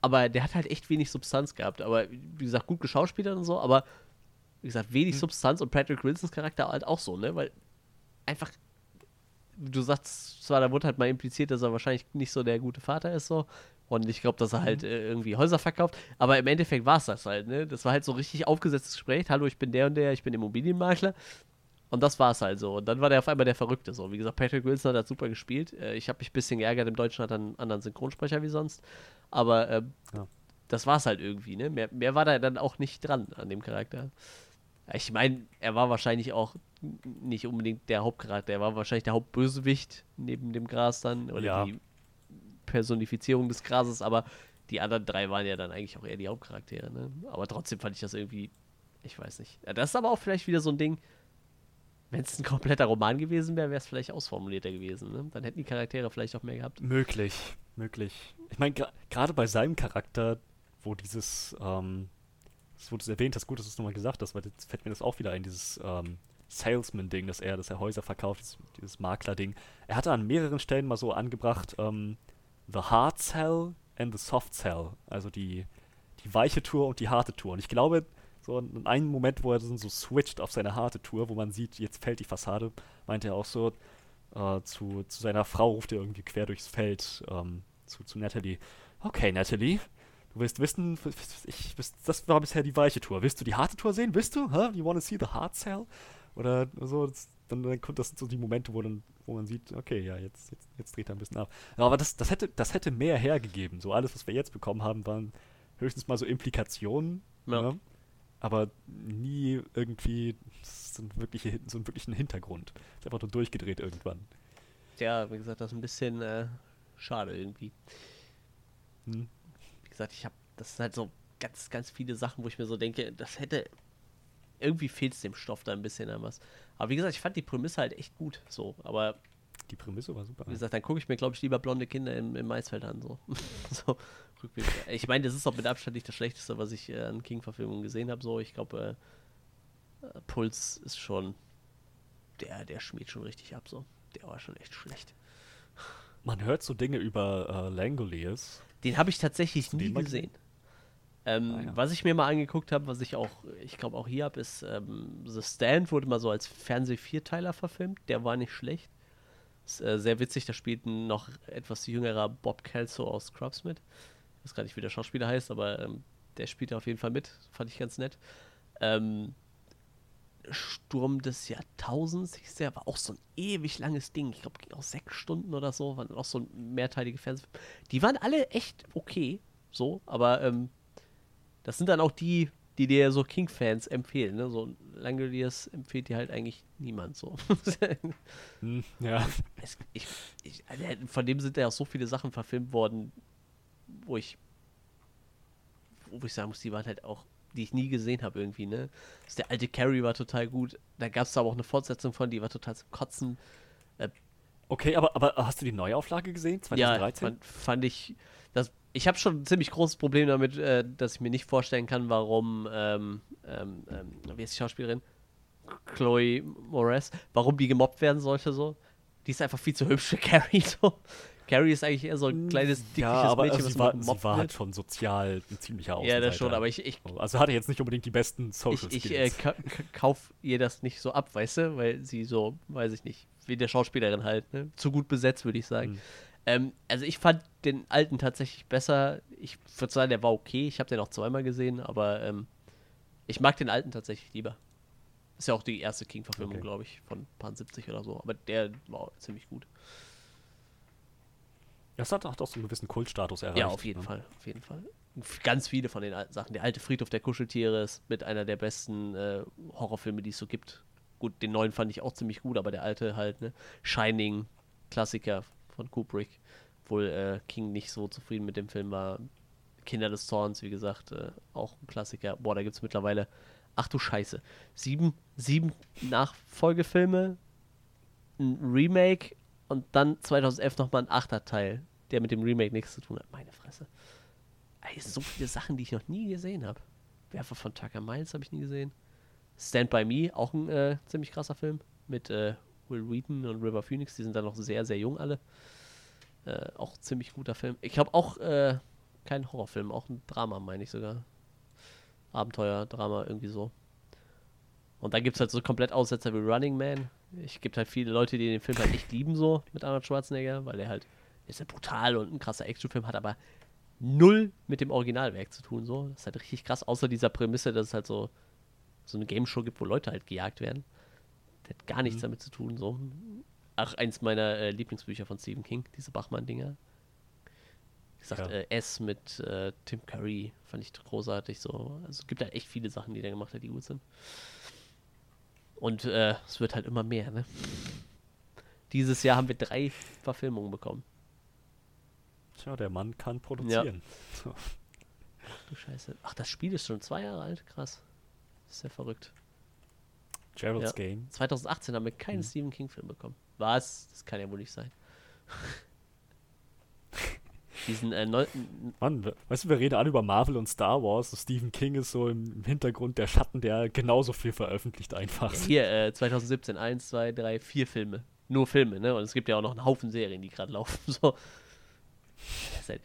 aber der hat halt echt wenig Substanz gehabt. Aber wie gesagt, gut geschauspielert und so, aber wie gesagt, wenig Hm. Substanz und Patrick Wilsons Charakter halt auch so, ne? Weil einfach, du sagst zwar, da wurde halt mal impliziert, dass er wahrscheinlich nicht so der gute Vater ist, so. Und ich glaube, dass er halt äh, irgendwie Häuser verkauft. Aber im Endeffekt war es das halt, ne? Das war halt so richtig aufgesetztes Gespräch. Hallo, ich bin der und der, ich bin Immobilienmakler. Und das war es halt so. Und dann war der auf einmal der Verrückte so. Wie gesagt, Patrick Wilson hat super gespielt. Äh, ich habe mich ein bisschen geärgert, im Deutschen hat er einen anderen Synchronsprecher wie sonst. Aber ähm, Ja. das war es halt irgendwie, ne? Mehr, mehr war da dann auch nicht dran an dem Charakter. Ich meine, er war wahrscheinlich auch nicht unbedingt der Hauptcharakter. Er war wahrscheinlich der Hauptbösewicht neben dem Gras dann. Oder Ja. die Personifizierung des Grases. Aber die anderen drei waren ja dann eigentlich auch eher die Hauptcharaktere, ne? Aber trotzdem fand ich das irgendwie, ich weiß nicht. Das ist aber auch vielleicht wieder so ein Ding. Wenn es ein kompletter Roman gewesen wäre, wäre es vielleicht ausformulierter gewesen. Ne? Dann hätten die Charaktere vielleicht auch mehr gehabt. Möglich, möglich. Ich meine, gerade bei seinem Charakter, wo dieses, ähm, das wurde erwähnt, das gut, dass du es nochmal gesagt hast, weil jetzt fällt mir das auch wieder ein, dieses ähm, Salesman-Ding, dass er, dass er Häuser verkauft, dieses, dieses Makler-Ding. Er hatte an mehreren Stellen mal so angebracht, ähm, the hard sell and the soft sell, also die, die weiche Tour und die harte Tour. Und ich glaube, so in einem Moment, wo er so switcht auf seine harte Tour, wo man sieht, jetzt fällt die Fassade, meinte er auch so, äh, zu, zu seiner Frau ruft er irgendwie quer durchs Feld ähm, zu, zu Natalie. Okay, Natalie, du willst wissen, ich, das war bisher die weiche Tour. Willst du die harte Tour sehen? Willst du? Huh? You wanna see the hard sell? Oder so, das, dann, dann kommt das so die Momente, wo, dann, wo man sieht, okay, ja, jetzt, jetzt, jetzt dreht er ein bisschen ab. Aber das, das, hätte, das hätte mehr hergegeben. So alles, was wir jetzt bekommen haben, waren höchstens mal so Implikationen. Ja. ne? Aber nie irgendwie so einen, wirkliche, so einen wirklichen Hintergrund. Ist einfach nur durchgedreht irgendwann. Ja, wie gesagt, das ist ein bisschen äh, schade irgendwie. Hm. Wie gesagt, ich habe, das sind halt so ganz, ganz viele Sachen, wo ich mir so denke, das hätte, irgendwie fehlt es dem Stoff da ein bisschen an was. Aber wie gesagt, ich fand die Prämisse halt echt gut, so. Aber Die Prämisse war super. wie gesagt, dann gucke ich mir, glaube ich, lieber blonde Kinder im, im Maisfeld an, so. *laughs* so. Ich meine, das ist auch mit Abstand nicht das Schlechteste, was ich äh, an King-Verfilmungen gesehen habe, so. Ich glaube, äh, äh, Puls ist schon, der, der schmiert schon richtig ab, so. Der war schon echt schlecht. Man hört so Dinge über äh, Langoliers. Den habe ich tatsächlich nie gesehen. Ähm, Ah, ja. Was ich mir mal angeguckt habe, was ich auch, ich glaube auch hier habe, ist ähm, The Stand wurde mal so als Fernseh-Vierteiler verfilmt. Der war nicht schlecht. Ist äh, sehr witzig, da spielt ein noch etwas jüngerer Bob Kelso aus Scrubs mit. Ich weiß gar nicht, wie der Schauspieler heißt, aber ähm, der spielt auf jeden Fall mit. Fand ich ganz nett. Ähm, Sturm des Jahrtausends hieß der, war auch so ein ewig langes Ding. Ich glaube, ging auch sechs Stunden oder so, waren auch so ein mehrteilige Fernsehfilme. Die waren alle echt okay, so, aber ähm, das sind dann auch die, die dir so King-Fans empfehlen. Ne? So Langoliers empfiehlt dir halt eigentlich niemand so. *laughs* Hm, ja. es, ich, ich, Alter, von dem sind ja auch so viele Sachen verfilmt worden, wo ich, wo ich sagen muss, die waren halt auch, die ich nie gesehen habe irgendwie, ne? Das, der alte Carrie war total gut. Da gab es aber auch eine Fortsetzung von, die war total zum Kotzen. Okay, aber, aber hast du die Neuauflage gesehen? 2013? Ja, fand, fand ich. Das, ich habe schon ein ziemlich großes Problem damit, äh, dass ich mir nicht vorstellen kann, warum, ähm, ähm, ähm, wie ist die Schauspielerin? Chloe Moretz, warum die gemobbt werden sollte so. Die ist einfach viel zu hübsch für *laughs* Carrie so. Carrie ist eigentlich eher so ein kleines, dickliches ja, aber Mädchen, also was sie, war, sie war halt schon sozial ein ziemlicher Ja, Außenseiter. das schon, aber ich, ich, Also hatte jetzt nicht unbedingt die besten Social ich, ich Skills. äh, ka ka kauf ihr das nicht so ab, weißt du, weil sie so, weiß ich nicht, wie der Schauspielerin halt, ne? Zu gut besetzt, würde ich sagen. Mhm. Ähm, also ich fand den alten tatsächlich besser. Ich würde sagen, der war okay. Ich habe den auch zweimal gesehen, aber ähm, ich mag den alten tatsächlich lieber. Ist ja auch die erste King-Verfilmung, Okay. glaube ich, von paar 70 oder so. Aber der war ziemlich gut. das hat auch so einen gewissen Kultstatus erreicht. ja, auf jeden ne? Fall, auf jeden Fall. Ganz viele von den alten Sachen. Der alte Friedhof der Kuscheltiere ist mit einer der besten äh, Horrorfilme, die es so gibt. Gut, den neuen fand ich auch ziemlich gut, aber der alte halt, ne? Shining, Klassiker von Kubrick. Obwohl äh, King nicht so zufrieden mit dem Film war. Kinder des Zorns, wie gesagt, äh, auch ein Klassiker. Boah, da gibt es mittlerweile, ach du Scheiße, sieben, sieben Nachfolgefilme, ein Remake und dann 2011 nochmal ein achter Teil, der mit dem Remake nichts zu tun hat. Meine Fresse. Ey, so viele Sachen, die ich noch nie gesehen habe. Werfer von Tucker Miles habe ich nie gesehen. Stand By Me, auch ein äh, ziemlich krasser Film mit äh, Will Wheaton und River Phoenix. Die sind da noch sehr, sehr jung alle. Äh, auch ziemlich guter Film. Ich habe auch äh, keinen Horrorfilm, auch ein Drama, meine ich sogar. Abenteuer, Drama, irgendwie so. Und dann gibt es halt so komplett Aussetzer wie Running Man. Es gibt halt viele Leute, die den Film halt echt lieben, so mit Arnold Schwarzenegger, weil er halt ist ja brutal und ein krasser Actionfilm hat, aber null mit dem Originalwerk zu tun. So. Das ist halt richtig krass, außer dieser Prämisse, dass es halt so, so eine Game Show gibt, wo Leute halt gejagt werden. Das hat gar nichts mhm. damit zu tun. So. Ach, eins meiner äh, Lieblingsbücher von Stephen King, diese Bachmann-Dinger. Wie gesagt, ja. äh, S mit äh, Tim Curry fand ich großartig. So. Also es gibt halt echt viele Sachen, die der gemacht hat, die gut sind. Und äh, es wird halt immer mehr, ne? Dieses Jahr haben wir drei Verfilmungen bekommen. Tja, der Mann kann produzieren. Ja. Du Scheiße. Ach, das Spiel ist schon zwei Jahre alt? Krass. Das ist ja verrückt. Gerald's ja. Game. 2018 haben wir keinen mhm. Stephen King-Film bekommen. Was? Das kann ja wohl nicht sein. *laughs* Diesen äh, Mann, weißt du, wir reden alle über Marvel und Star Wars. Und Stephen King ist so im Hintergrund der Schatten, der genauso viel veröffentlicht einfach. Hier, äh, 2017, 1, 2, 3, 4 Filme. Nur Filme, ne? Und es gibt ja auch noch einen Haufen Serien, die gerade laufen. *laughs* So. Halt,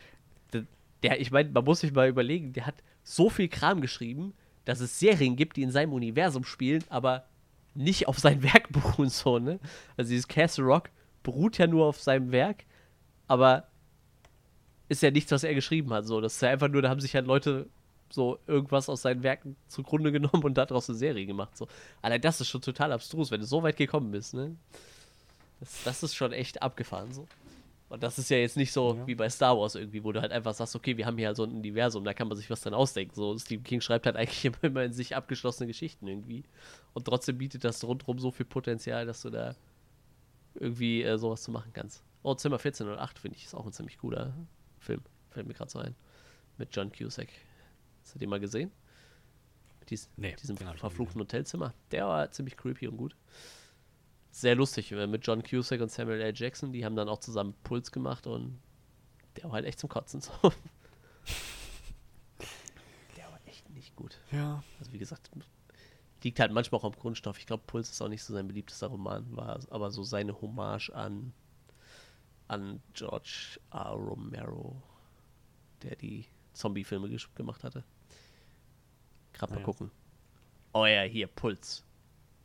der, der, ich meine, man muss sich mal überlegen, der hat so viel Kram geschrieben, dass es Serien gibt, die in seinem Universum spielen, aber nicht auf sein *laughs* Werk beruhen, so, ne? Also dieses Castle Rock beruht ja nur auf seinem Werk, aber ist ja nichts, was er geschrieben hat, so. Das ist ja einfach nur, da haben sich halt Leute so irgendwas aus seinen Werken zugrunde *laughs* genommen und daraus eine Serie gemacht, so. Allein das ist schon total abstrus, wenn du so weit gekommen bist, ne? Das, das ist schon echt abgefahren, so. Und das ist ja jetzt nicht so ja. wie bei Star Wars irgendwie, wo du halt einfach sagst, okay, wir haben hier halt so ein Universum, da kann man sich was dran ausdenken. So, Stephen King schreibt halt eigentlich *laughs* immer in sich abgeschlossene Geschichten irgendwie. Und trotzdem bietet das rundherum so viel Potenzial, dass du da irgendwie äh, sowas zu machen kannst. Oh, Zimmer 1408 finde ich ist auch ein ziemlich cooler Film. Fällt mir gerade so ein. Mit John Cusack. Hast du den mal gesehen? Mit dies, nee, diesem verfluchten Hotelzimmer. Der war ziemlich creepy und gut sehr lustig äh, mit John Cusack und Samuel L. Jackson. Die haben dann auch zusammen Puls gemacht und der war halt echt zum Kotzen. So. *laughs* Der war echt nicht gut. Ja. Also wie gesagt, liegt halt manchmal auch am Grundstoff. Ich glaube, Puls ist auch nicht so sein beliebtester Roman, war aber so seine Hommage an, an George R. Romero, der die Zombie-Filme gemacht hatte. Gerade mal ja. gucken. Oh ja, hier, Puls.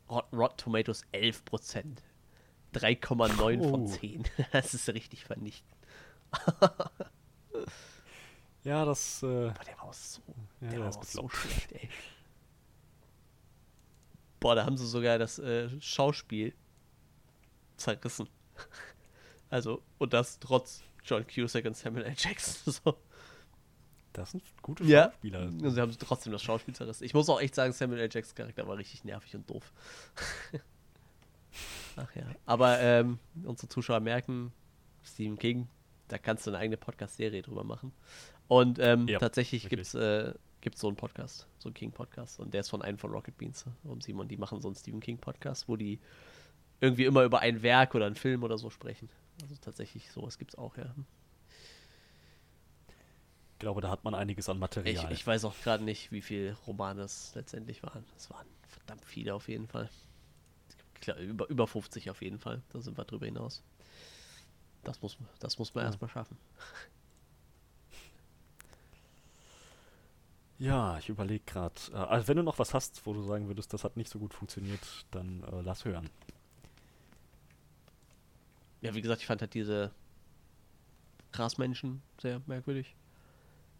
Rotten Tomatoes 11%. 3,9 oh. von 10. *laughs* Das ist richtig vernichtend. ja, das. Äh, Boah, der war auch so, ja, der war auch so schlecht, ey. Boah, da haben sie sogar das äh, Schauspiel zerrissen. *laughs* Also, und das trotz John Cusack und Samuel L. Jackson. *laughs* So. Das sind gute Schauspieler. Ja, und sie haben trotzdem das Schauspiel zerrissen. Ich muss auch echt sagen, Samuel L. Jacksons Charakter war richtig nervig und doof. *laughs* Ach ja. Aber ähm, unsere Zuschauer merken, Stephen King, da kannst du eine eigene Podcast-Serie drüber machen. Und ähm, ja, tatsächlich gibt es äh, so einen Podcast, so einen King-Podcast. Und der ist von einem von Rocket Beans und Simon. Die machen so einen Stephen King-Podcast, wo die irgendwie immer über ein Werk oder einen Film oder so sprechen. Also tatsächlich, sowas gibt es auch, ja. Ich glaube, da hat man einiges an Material. Ich, ich weiß auch gerade nicht, wie viele Romane es letztendlich waren. Es waren verdammt viele auf jeden Fall. Klar, über, über 50 auf jeden Fall. Da sind wir drüber hinaus. Das muss, das muss man ja. erstmal schaffen. *laughs* Ja, ich überlege gerade. Äh, also wenn du noch was hast, wo du sagen würdest, das hat nicht so gut funktioniert, dann äh, lass hören. Ja, wie gesagt, ich fand halt diese Grasmenschen sehr merkwürdig.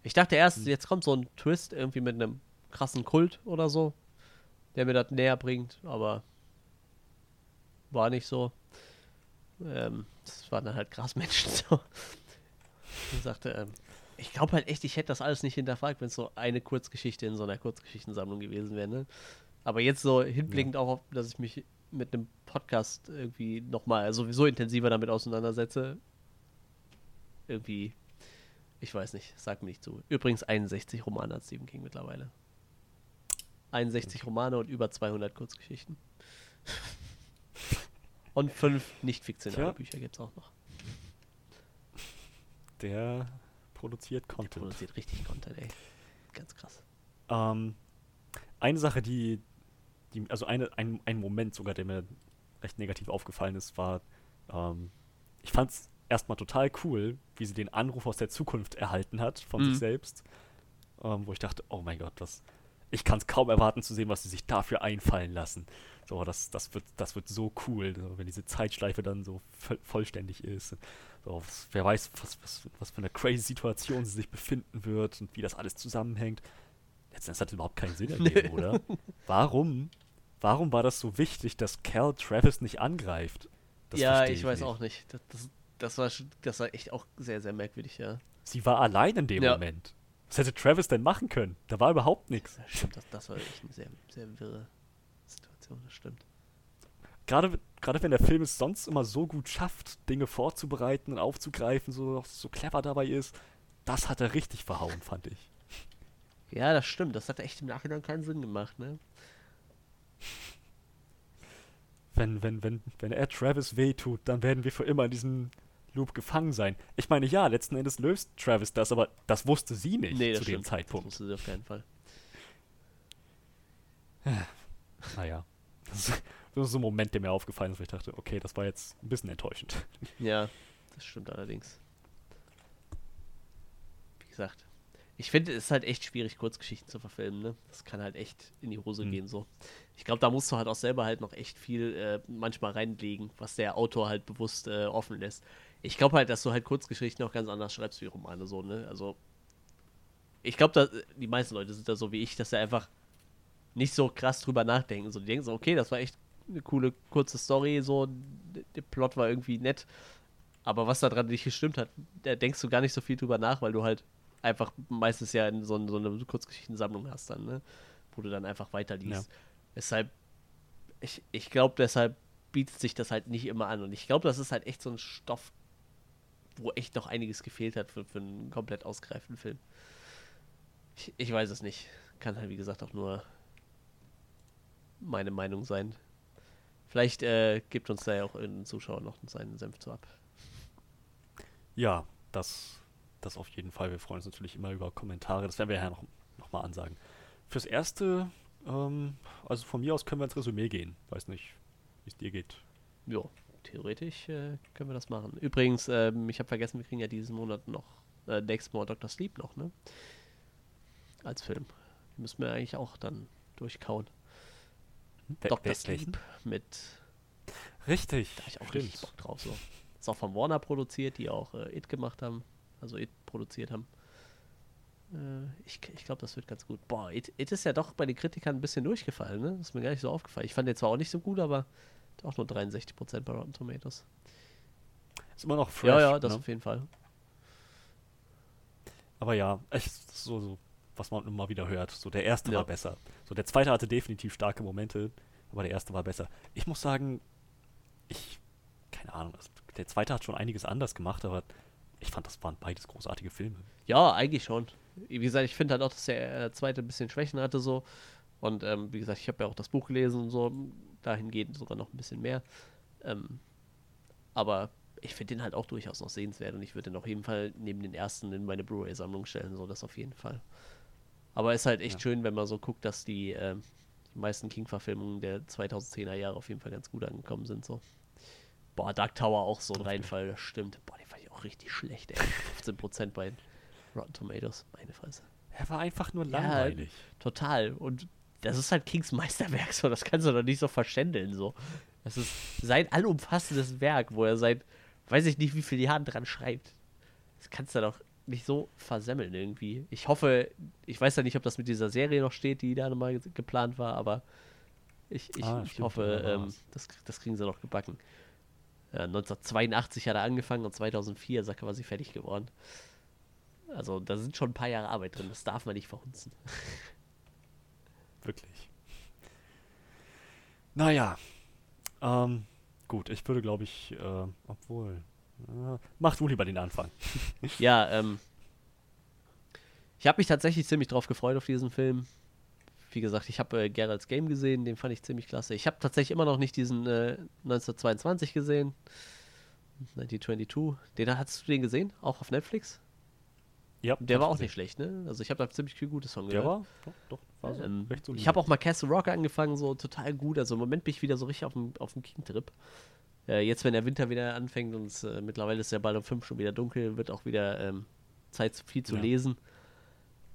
Ich dachte erst, hm. jetzt kommt so ein Twist irgendwie mit einem krassen Kult oder so, der mir das näher bringt, aber war nicht so. Ähm, das waren dann halt Grasmenschen *laughs* so. Ich sagte, ähm, ich glaube halt echt, ich hätte das alles nicht hinterfragt, wenn es so eine Kurzgeschichte in so einer Kurzgeschichtensammlung gewesen wäre. Ne? Aber jetzt so hinblickend ja. auch, auf, dass ich mich mit einem Podcast irgendwie nochmal sowieso intensiver damit auseinandersetze, irgendwie ich weiß nicht, sag mir nicht zu. Übrigens 61 Romane hat Stephen King mittlerweile. 61 Romane und über 200 Kurzgeschichten. *laughs* und fünf nicht fiktionale Bücher gibt es auch noch. Der produziert Content. Der produziert richtig Content, ey. Ganz krass. Ähm, eine Sache, die, die also eine, ein, ein Moment sogar, der mir recht negativ aufgefallen ist, war, ähm, ich fand es erstmal total cool, wie sie den Anruf aus der Zukunft erhalten hat von Mhm. sich selbst, ähm, wo ich dachte, oh mein Gott, das, ich kann es kaum erwarten zu sehen, was sie sich dafür einfallen lassen. So, das, das, wird, das wird so cool, so, wenn diese Zeitschleife dann so voll, vollständig ist. So, wer weiß, was, was, was für eine crazy Situation sie sich befinden wird und wie das alles zusammenhängt. Letztendlich hat das überhaupt keinen Sinn ergeben, oder? Warum? Warum war das so wichtig, dass Cal Travis nicht angreift? Das ja, versteh ich weiß auch nicht. Das, das, das, war, das war echt auch sehr, sehr merkwürdig, ja. Sie war allein in dem Ja. Moment. Was hätte Travis denn machen können? Da war überhaupt nichts. Stimmt, das, das war echt eine sehr, sehr wirre Situation, das stimmt. Gerade, gerade wenn der Film es sonst immer so gut schafft, Dinge vorzubereiten und aufzugreifen, so, so clever dabei ist, das hat er richtig verhauen, fand ich. Ja, das stimmt. Das hat echt im Nachhinein keinen Sinn gemacht, ne? Wenn, wenn, wenn, wenn er Travis wehtut, dann werden wir für immer in diesem Loop gefangen sein. Ich meine, ja, letzten Endes löst Travis das, aber das wusste sie nicht Nee, das zu dem stimmt. Das Zeitpunkt. wusste sie auf keinen Fall. Naja. Das ist, das ist so ein Moment, der mir aufgefallen ist, wo ich dachte, okay, das war jetzt ein bisschen enttäuschend. Ja, das stimmt allerdings. Wie gesagt, ich finde, es ist halt echt schwierig, Kurzgeschichten zu verfilmen, ne? Das kann halt echt in die Hose Hm. gehen, so. Ich glaube, da musst du halt auch selber halt noch echt viel äh, manchmal reinlegen, was der Autor halt bewusst äh, offen lässt. Ich glaube halt, dass du halt Kurzgeschichten auch ganz anders schreibst wie Romane, so, ne? Also, ich glaube, die meisten Leute sind da so wie ich, dass sie einfach nicht so krass drüber nachdenken. So, die denken so, okay, das war echt eine coole, kurze Story, so, der Plot war irgendwie nett, aber was da dran nicht gestimmt hat, da denkst du gar nicht so viel drüber nach, weil du halt einfach meistens ja in so, so eine Kurzgeschichtensammlung hast dann, ne? Wo du dann einfach weiterliest. Deshalb, ich, ich glaube, deshalb bietet sich das halt nicht immer an. Und ich glaube, das ist halt echt so ein Stoff, wo echt noch einiges gefehlt hat für, für einen komplett ausgereiften Film. Ich, ich weiß es nicht. Kann halt, wie gesagt, auch nur meine Meinung sein. Vielleicht äh, gibt uns da ja auch irgendein Zuschauer noch seinen Senf zu ab. Ja, das, das auf jeden Fall. Wir freuen uns natürlich immer über Kommentare. Das werden wir ja noch, noch mal ansagen. Fürs Erste, ähm, also von mir aus können wir ins Resümee gehen. Weiß nicht, wie es dir geht. Ja, theoretisch äh, können wir das machen. Übrigens, ähm, ich habe vergessen, wir kriegen ja diesen Monat noch, äh, nächsten Monat Dr. Sleep noch, ne? Als Film. Den müssen wir eigentlich auch dann durchkauen. Wel- Dr. Sleep mit, Richtig. da habe ich auch stimmt. richtig Bock drauf. So. Ist auch von Warner produziert, die auch äh, It gemacht haben. Also It produziert haben. Äh, ich ich glaube, das wird ganz gut. Boah, It, It ist ja doch bei den Kritikern ein bisschen durchgefallen, ne? Das ist mir gar nicht so aufgefallen. Ich fand den zwar auch nicht so gut, aber auch nur 63% bei Rotten Tomatoes. Ist immer noch fresh. ja, ja, das ne? auf jeden Fall. Aber ja, echt so, so, was man immer wieder hört. So, der erste Ja. war besser. So, der zweite hatte definitiv starke Momente, aber der erste war besser. Ich muss sagen, ich, keine Ahnung, also der zweite hat schon einiges anders gemacht, aber ich fand, das waren beides großartige Filme. Ja, eigentlich schon. Wie gesagt, ich finde halt auch, dass der äh, zweite ein bisschen Schwächen hatte so. Und ähm, wie gesagt, ich habe ja auch das Buch gelesen und so. Dahingehend sogar noch ein bisschen mehr. Ähm, aber ich finde den halt auch durchaus noch sehenswert und ich würde den auf jeden Fall neben den ersten in meine Blu-ray-Sammlung stellen, so das auf jeden Fall. Aber ist halt echt Ja. schön, wenn man so guckt, dass die, ähm, die meisten King-Verfilmungen der 2010er Jahre auf jeden Fall ganz gut angekommen sind, so. Boah, Dark Tower auch so ein Reinfall, das stimmt. Boah, den fand ich auch richtig schlecht, ey. *laughs* 15% bei Rotten Tomatoes, meine Fresse. Er war einfach nur Ja, langweilig. Total. Und das ist halt Kings Meisterwerk, so. Das kannst du doch nicht so verschändeln, so. Das ist sein allumfassendes Werk, wo er seit, weiß ich nicht, wie viele Jahren dran schreibt. Das kannst du doch nicht so versemmeln irgendwie. Ich hoffe, ich weiß ja nicht, ob das mit dieser Serie noch steht, die da mal ge- geplant war, aber ich, ich, Ah, ich stimmt, hoffe, ähm, das, das kriegen sie noch gebacken. Ja, 1982 hat er angefangen und 2004 ist er quasi fertig geworden. Also da sind schon ein paar Jahre Arbeit drin, das darf man nicht verhunzen. *laughs* Wirklich. Naja. Ähm, gut, ich würde, glaube ich, äh, obwohl. Äh, mach du lieber den Anfang. *laughs* Ja, ähm. Ich habe mich tatsächlich ziemlich drauf gefreut auf diesen Film. Wie gesagt, ich habe äh, Geralds Game gesehen, den fand ich ziemlich klasse. Ich habe tatsächlich immer noch nicht diesen äh, 1922 gesehen. 1922. Den hast du den gesehen? Auch auf Netflix? Ja, der war auch nicht schlecht, ne? Also ich habe da ziemlich viel Gutes von gehört. Der war, doch, doch war so ähm, recht solide. Ich habe auch mal Castle Rock angefangen, so total gut. Also im Moment bin ich wieder so richtig auf dem, auf dem King-Trip. Äh, jetzt, wenn der Winter wieder anfängt und es, äh, mittlerweile ist ja bald um fünf schon wieder dunkel, wird auch wieder ähm, Zeit viel zu ja. lesen.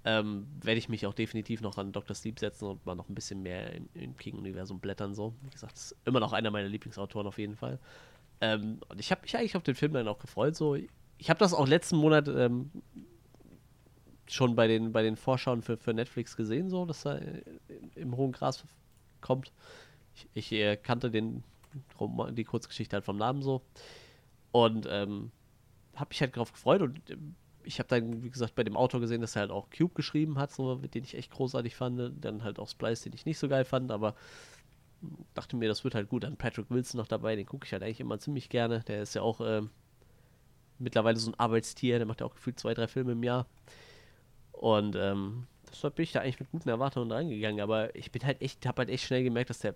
Ähm, werde ich mich auch definitiv noch an Dr. Sleep setzen und mal noch ein bisschen mehr im, im King-Universum blättern. So. Wie gesagt, ist immer noch einer meiner Lieblingsautoren auf jeden Fall. Ähm, und ich habe mich eigentlich auf den Film dann auch gefreut. So. Ich habe das auch letzten Monat ähm, schon bei den, bei den Vorschauen für, für Netflix gesehen, so, dass er im hohen Gras kommt. Ich, ich äh, kannte den, die Kurzgeschichte halt vom Namen so. Und ähm, habe mich halt darauf gefreut und ähm, ich habe dann, wie gesagt, bei dem Autor gesehen, dass er halt auch Cube geschrieben hat, so, den ich echt großartig fand. Dann halt auch Splice, den ich nicht so geil fand, aber dachte mir, das wird halt gut. Dann Patrick Wilson noch dabei, den gucke ich halt eigentlich immer ziemlich gerne. Der ist ja auch äh, mittlerweile so ein Arbeitstier, der macht ja auch gefühlt zwei, drei Filme im Jahr. Und ähm, deshalb bin ich da eigentlich mit guten Erwartungen reingegangen, aber ich bin halt echt, habe halt echt schnell gemerkt, dass der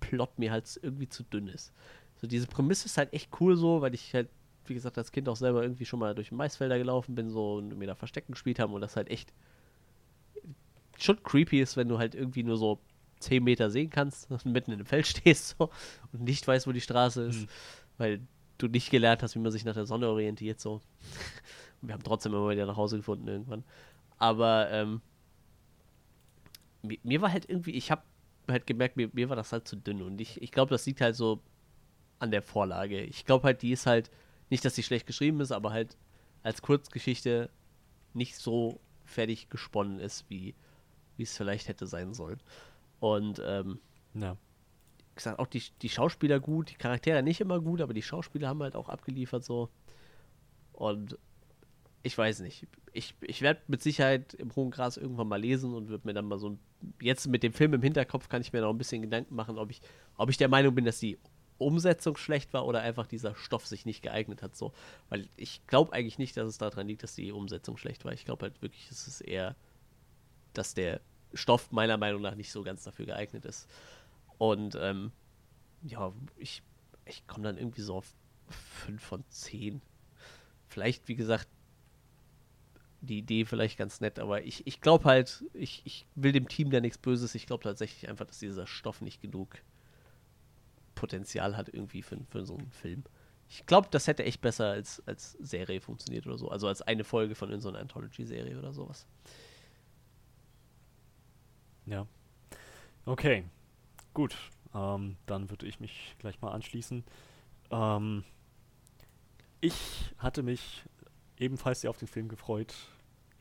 Plot mir halt irgendwie zu dünn ist. So diese Prämisse ist halt echt cool so, weil ich halt, wie gesagt, als Kind auch selber irgendwie schon mal durch Maisfelder gelaufen bin so und mir da Verstecken gespielt haben und das halt echt schon creepy ist, wenn du halt irgendwie nur so 10 Meter sehen kannst und mitten in dem Feld *laughs* stehst so, und nicht weißt, wo die Straße ist, mhm. weil du nicht gelernt hast, wie man sich nach der Sonne orientiert so. Und *laughs* wir haben trotzdem immer wieder nach Hause gefunden irgendwann. Aber ähm, mir, mir, war halt irgendwie, ich habe halt gemerkt, mir, mir war das halt zu dünn. Und ich, ich glaube, das liegt halt so an der Vorlage. Ich glaube halt, die ist halt, nicht, dass sie schlecht geschrieben ist, aber halt als Kurzgeschichte nicht so fertig gesponnen ist, wie es vielleicht hätte sein sollen. Und ähm, ja. gesagt, auch die, die Schauspieler gut, die Charaktere nicht immer gut, aber die Schauspieler haben halt auch abgeliefert so. Und ich weiß nicht. Ich, ich werde mit Sicherheit im hohen Gras irgendwann mal lesen und würde mir dann mal so ein. Jetzt mit dem Film im Hinterkopf kann ich mir noch ein bisschen Gedanken machen, ob ich, ob ich der Meinung bin, dass die Umsetzung schlecht war oder einfach dieser Stoff sich nicht geeignet hat. So. Weil ich glaube eigentlich nicht, dass es daran liegt, dass die Umsetzung schlecht war. Ich glaube halt wirklich, es ist eher, dass der Stoff meiner Meinung nach nicht so ganz dafür geeignet ist. Und ähm, ja, ich, ich komme dann irgendwie so auf 5 von 10. Vielleicht, wie gesagt, die Idee vielleicht ganz nett, aber ich, ich glaube halt, ich, ich will dem Team da nichts Böses. Ich glaube tatsächlich einfach, dass dieser Stoff nicht genug Potenzial hat irgendwie für, für so einen Film. Ich glaube, das hätte echt besser als, als Serie funktioniert oder so. Also als eine Folge von so einer Anthology-Serie oder sowas. Ja. Okay. Gut. Ähm, dann würde ich mich gleich mal anschließen. Ähm, ich hatte mich ebenfalls sehr auf den Film gefreut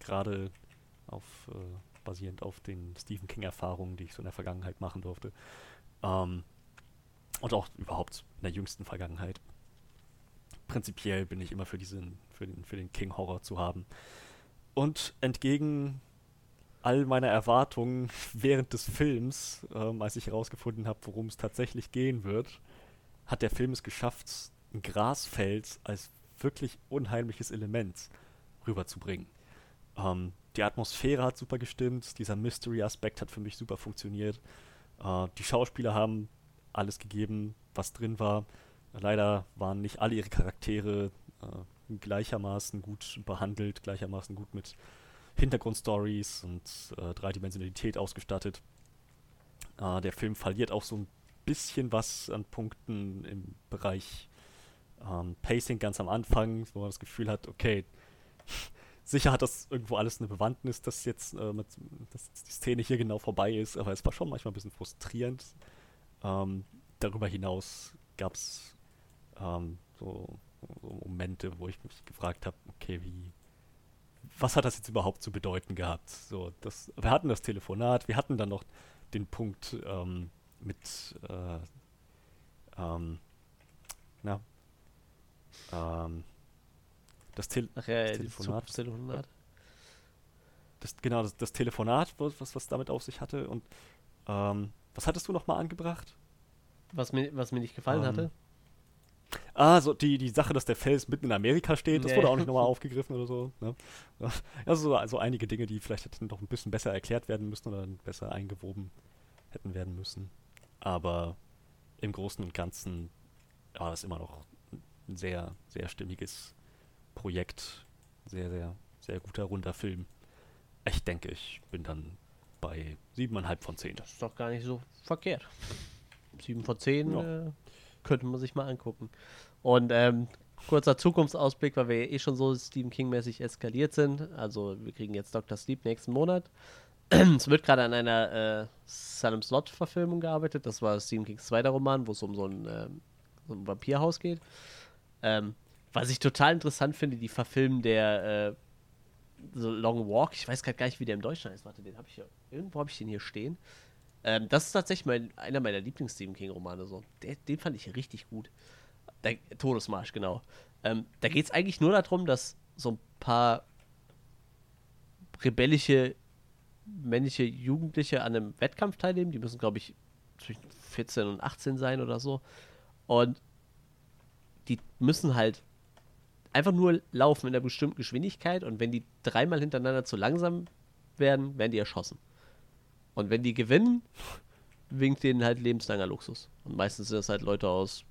gerade auf, äh, basierend auf den Stephen King-Erfahrungen, die ich so in der Vergangenheit machen durfte. Ähm, und auch überhaupt in der jüngsten Vergangenheit. Prinzipiell bin ich immer für diesen, für den, für den King-Horror zu haben. Und entgegen all meiner Erwartungen *laughs* während des Films, ähm, als ich herausgefunden habe, worum es tatsächlich gehen wird, hat der Film es geschafft, ein Grasfeld als wirklich unheimliches Element rüberzubringen. Ähm, die Atmosphäre hat super gestimmt, dieser Mystery-Aspekt hat für mich super funktioniert. Äh, die Schauspieler haben alles gegeben, was drin war. Leider waren nicht alle ihre Charaktere äh, gleichermaßen gut behandelt, gleichermaßen gut mit Hintergrundstories und äh, Dreidimensionalität ausgestattet. Äh, der Film verliert auch so ein bisschen was an Punkten im Bereich ähm, Pacing ganz am Anfang, wo man das Gefühl hat, okay, Sicher hat das irgendwo alles eine Bewandtnis, dass jetzt äh, mit, dass die Szene hier genau vorbei ist, aber es war schon manchmal ein bisschen frustrierend. Ähm, darüber hinaus gab es ähm, so, so, Momente, wo ich mich gefragt habe, okay, wie, was hat das jetzt überhaupt zu bedeuten gehabt? So, das, wir hatten das Telefonat, wir hatten dann noch den Punkt ähm, mit, äh, ähm, na, ähm, das, Te Ach ja, das Telefonat. Das Telefonat. Das, genau, das, das Telefonat, was, was damit auf sich hatte. Und ähm, was hattest du nochmal angebracht? Was mir, was mir nicht gefallen ähm, hatte? Ah, so die, die Sache, dass der Fels mitten in Amerika steht, das nee. wurde auch nicht nochmal *laughs* aufgegriffen oder so. Ne? Also, also einige Dinge, die vielleicht hätten noch ein bisschen besser erklärt werden müssen oder besser eingewoben hätten werden müssen. Aber im Großen und Ganzen war das immer noch ein sehr, sehr stimmiges Projekt. Sehr, sehr sehr guter, runder Film. Ich denke, ich bin dann bei 7,5 von 10. Das ist doch gar nicht so verkehrt. 7 von 10 ja. äh, könnte man sich mal angucken. Und ähm, kurzer Zukunftsausblick, weil wir eh schon so Stephen King-mäßig eskaliert sind. Also wir kriegen jetzt Dr. Sleep nächsten Monat. *clears throat* es wird gerade an einer äh, Salem Slot-Verfilmung gearbeitet. Das war Stephen Kings zweiter Roman, wo es um so ein, äh, so ein Vampirhaus geht. Ähm, was ich total interessant finde, die Verfilmen der äh, so Long Walk. Ich weiß gerade gar nicht, wie der im Deutschen heißt. Warte, den habe ich ja. Irgendwo habe ich den hier stehen. Ähm, das ist tatsächlich mein, einer meiner Lieblings-Stephen King-Romane. So. Den fand ich richtig gut. Der, Todesmarsch, genau. Ähm, da geht es eigentlich nur darum, dass so ein paar rebellische männliche Jugendliche an einem Wettkampf teilnehmen. Die müssen, glaube ich, zwischen 14 und 18 sein oder so. Und die müssen halt einfach nur laufen in einer bestimmten Geschwindigkeit und wenn die dreimal hintereinander zu langsam werden, werden die erschossen. Und wenn die gewinnen, winkt denen halt lebenslanger Luxus. Und meistens sind das halt Leute aus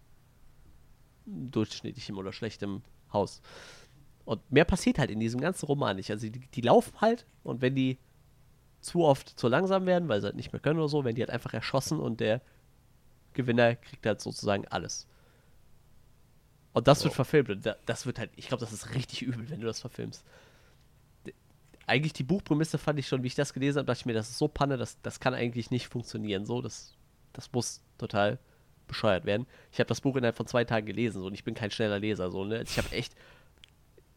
durchschnittlichem oder schlechtem Haus. Und mehr passiert halt in diesem ganzen Roman nicht. Also die, die laufen halt und wenn die zu oft zu langsam werden, weil sie halt nicht mehr können oder so, werden die halt einfach erschossen und der Gewinner kriegt halt sozusagen alles. Und das wow. wird verfilmt. Das wird halt, ich glaube, das ist richtig übel, wenn du das verfilmst. Eigentlich die Buchprämisse fand ich schon, wie ich das gelesen habe, dachte ich mir, das ist so Panne, das, das kann eigentlich nicht funktionieren. So, das, das muss total bescheuert werden. Ich habe das Buch innerhalb von zwei Tagen gelesen so, und ich bin kein schneller Leser. So, ne? Ich habe echt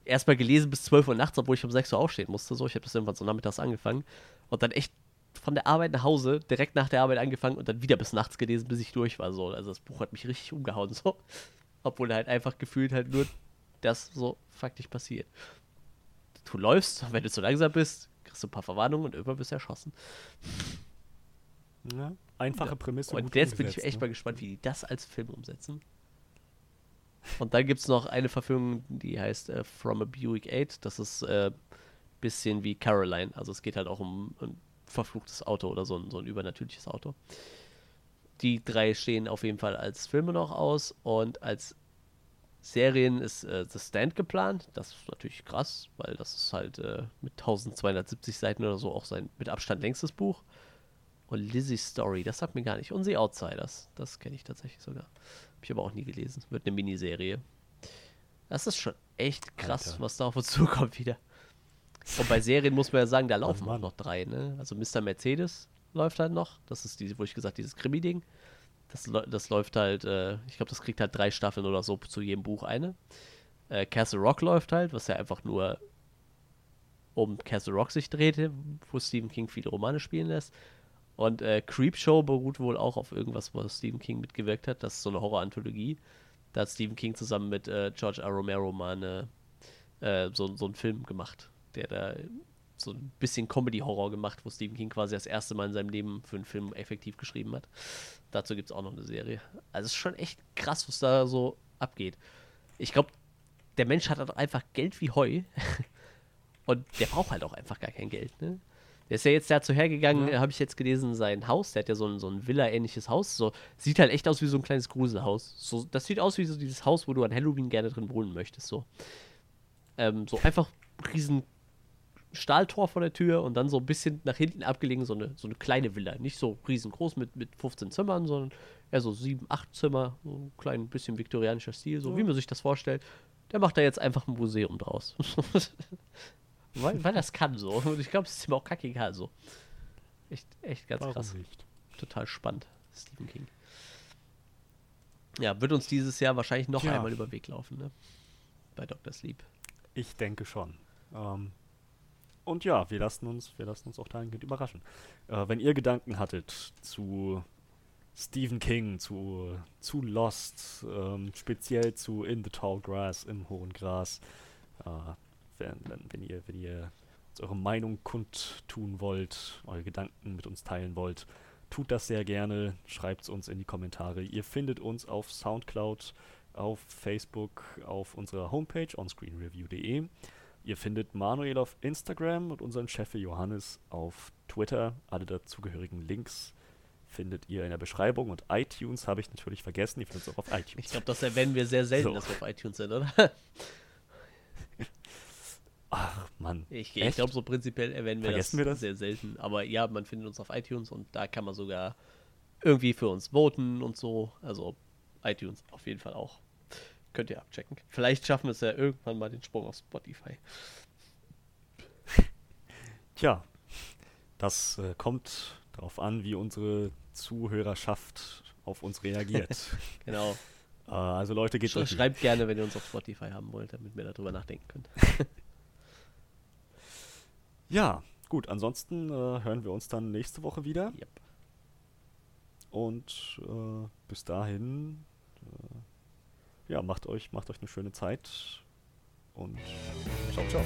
erstmal gelesen bis 12 Uhr nachts, obwohl ich um 6 Uhr aufstehen musste. So. Ich habe das irgendwann so nachmittags angefangen. Und dann echt von der Arbeit nach Hause, direkt nach der Arbeit angefangen und dann wieder bis nachts gelesen, bis ich durch war. So. Also das Buch hat mich richtig umgehauen. So. Obwohl halt einfach gefühlt halt nur das so faktisch passiert. Du läufst, wenn du zu langsam bist, kriegst du ein paar Verwarnungen und irgendwann bist du erschossen. Ja, einfache Prämisse. Und jetzt bin ich echt ne? mal gespannt, wie die das als Film umsetzen. Und dann gibt es noch eine Verfilmung, die heißt äh, From a Buick 8. Das ist ein äh, bisschen wie Caroline. Also es geht halt auch um ein verfluchtes Auto oder so ein, so ein übernatürliches Auto die drei stehen auf jeden Fall als Filme noch aus und als Serien ist äh, The Stand geplant. Das ist natürlich krass, weil das ist halt äh, mit 1270 Seiten oder so auch sein mit Abstand längstes Buch. Und Lizzie's Story, das sagt mir gar nicht. Und The Outsiders, das kenne ich tatsächlich sogar. Habe ich aber auch nie gelesen. Wird eine Miniserie. Das ist schon echt krass, Alter. was da auf uns *laughs* zukommt wieder. Und bei Serien muss man ja sagen, da laufen auch noch drei, ne? Also Mr. Mercedes läuft halt noch. Das ist die, wo ich gesagt, dieses Krimi-Ding. Das, das läuft halt, äh, ich glaube, das kriegt halt drei Staffeln oder so zu jedem Buch eine. Äh, Castle Rock läuft halt, was ja einfach nur um Castle Rock sich drehte, wo Stephen King viele Romane spielen lässt. Und äh, Creepshow beruht wohl auch auf irgendwas, wo Stephen King mitgewirkt hat. Das ist so eine Horror-Anthologie. Da hat Stephen King zusammen mit äh, George R. Romero mal eine, äh, so, so einen Film gemacht, der da so ein bisschen Comedy-Horror gemacht, wo Stephen King quasi das erste Mal in seinem Leben für einen Film effektiv geschrieben hat. Dazu gibt es auch noch eine Serie. Also es ist schon echt krass, was da so abgeht. Ich glaube, der Mensch hat halt einfach Geld wie Heu. *laughs* Und der braucht halt auch einfach gar kein Geld, ne? Der ist ja jetzt dazu hergegangen, ja. habe ich jetzt gelesen, sein Haus, der hat ja so ein, so ein Villa-ähnliches Haus. So, sieht halt echt aus wie so ein kleines Gruselhaus. So, das sieht aus wie so dieses Haus, wo du an Halloween gerne drin wohnen möchtest. So, ähm, so einfach riesen Stahltor vor der Tür und dann so ein bisschen nach hinten abgelegen, so eine, so eine kleine Villa. Nicht so riesengroß mit, mit 15 Zimmern, sondern eher so 7, 8 Zimmer, so ein klein bisschen viktorianischer Stil, so ja. wie man sich das vorstellt. Der macht da jetzt einfach ein Museum draus. *laughs* weil, weil das kann so. Und ich glaube, es ist ihm auch kackegal so. Echt, echt ganz Warum krass. Nicht? Total spannend, Stephen King. Ja, wird uns dieses Jahr wahrscheinlich noch ja. einmal über Weg laufen, ne? Bei Dr. Sleep. Ich denke schon. Ähm, und ja, wir lassen uns, wir lassen uns auch dahingehend überraschen. Äh, wenn ihr Gedanken hattet zu Stephen King, zu, zu Lost, ähm, speziell zu In the Tall Grass, im hohen Gras, äh, wenn, wenn, ihr, wenn ihr eure Meinung kundtun wollt, eure Gedanken mit uns teilen wollt, tut das sehr gerne, schreibt es uns in die Kommentare. Ihr findet uns auf Soundcloud, auf Facebook, auf unserer Homepage onscreenreview.de. Ihr findet Manuel auf Instagram und unseren Chef Johannes auf Twitter. Alle dazugehörigen Links findet ihr in der Beschreibung. Und iTunes habe ich natürlich vergessen. Ihr findet es auch auf iTunes. Ich glaube, das erwähnen wir sehr selten, so. dass wir auf iTunes sind, oder? Ach, Mann. Ich, ich glaube, so prinzipiell erwähnen wir Vergessen das, wir das? sehr selten. Aber ja, man findet uns auf iTunes und da kann man sogar irgendwie für uns voten und so. Also iTunes auf jeden Fall auch. Könnt ihr abchecken. Vielleicht schaffen wir es ja irgendwann mal den Sprung auf Spotify. *laughs* Tja, das äh, kommt darauf an, wie unsere Zuhörerschaft auf uns reagiert. *laughs* Genau. äh, also Leute, geht Sch schreibt gerne, wenn ihr uns auf Spotify haben wollt, damit wir darüber nachdenken können. *laughs* Ja, gut, ansonsten äh, hören wir uns dann nächste Woche wieder. Yep. Und äh, bis dahin, äh, ja, macht euch, macht euch eine schöne Zeit und ciao, ciao.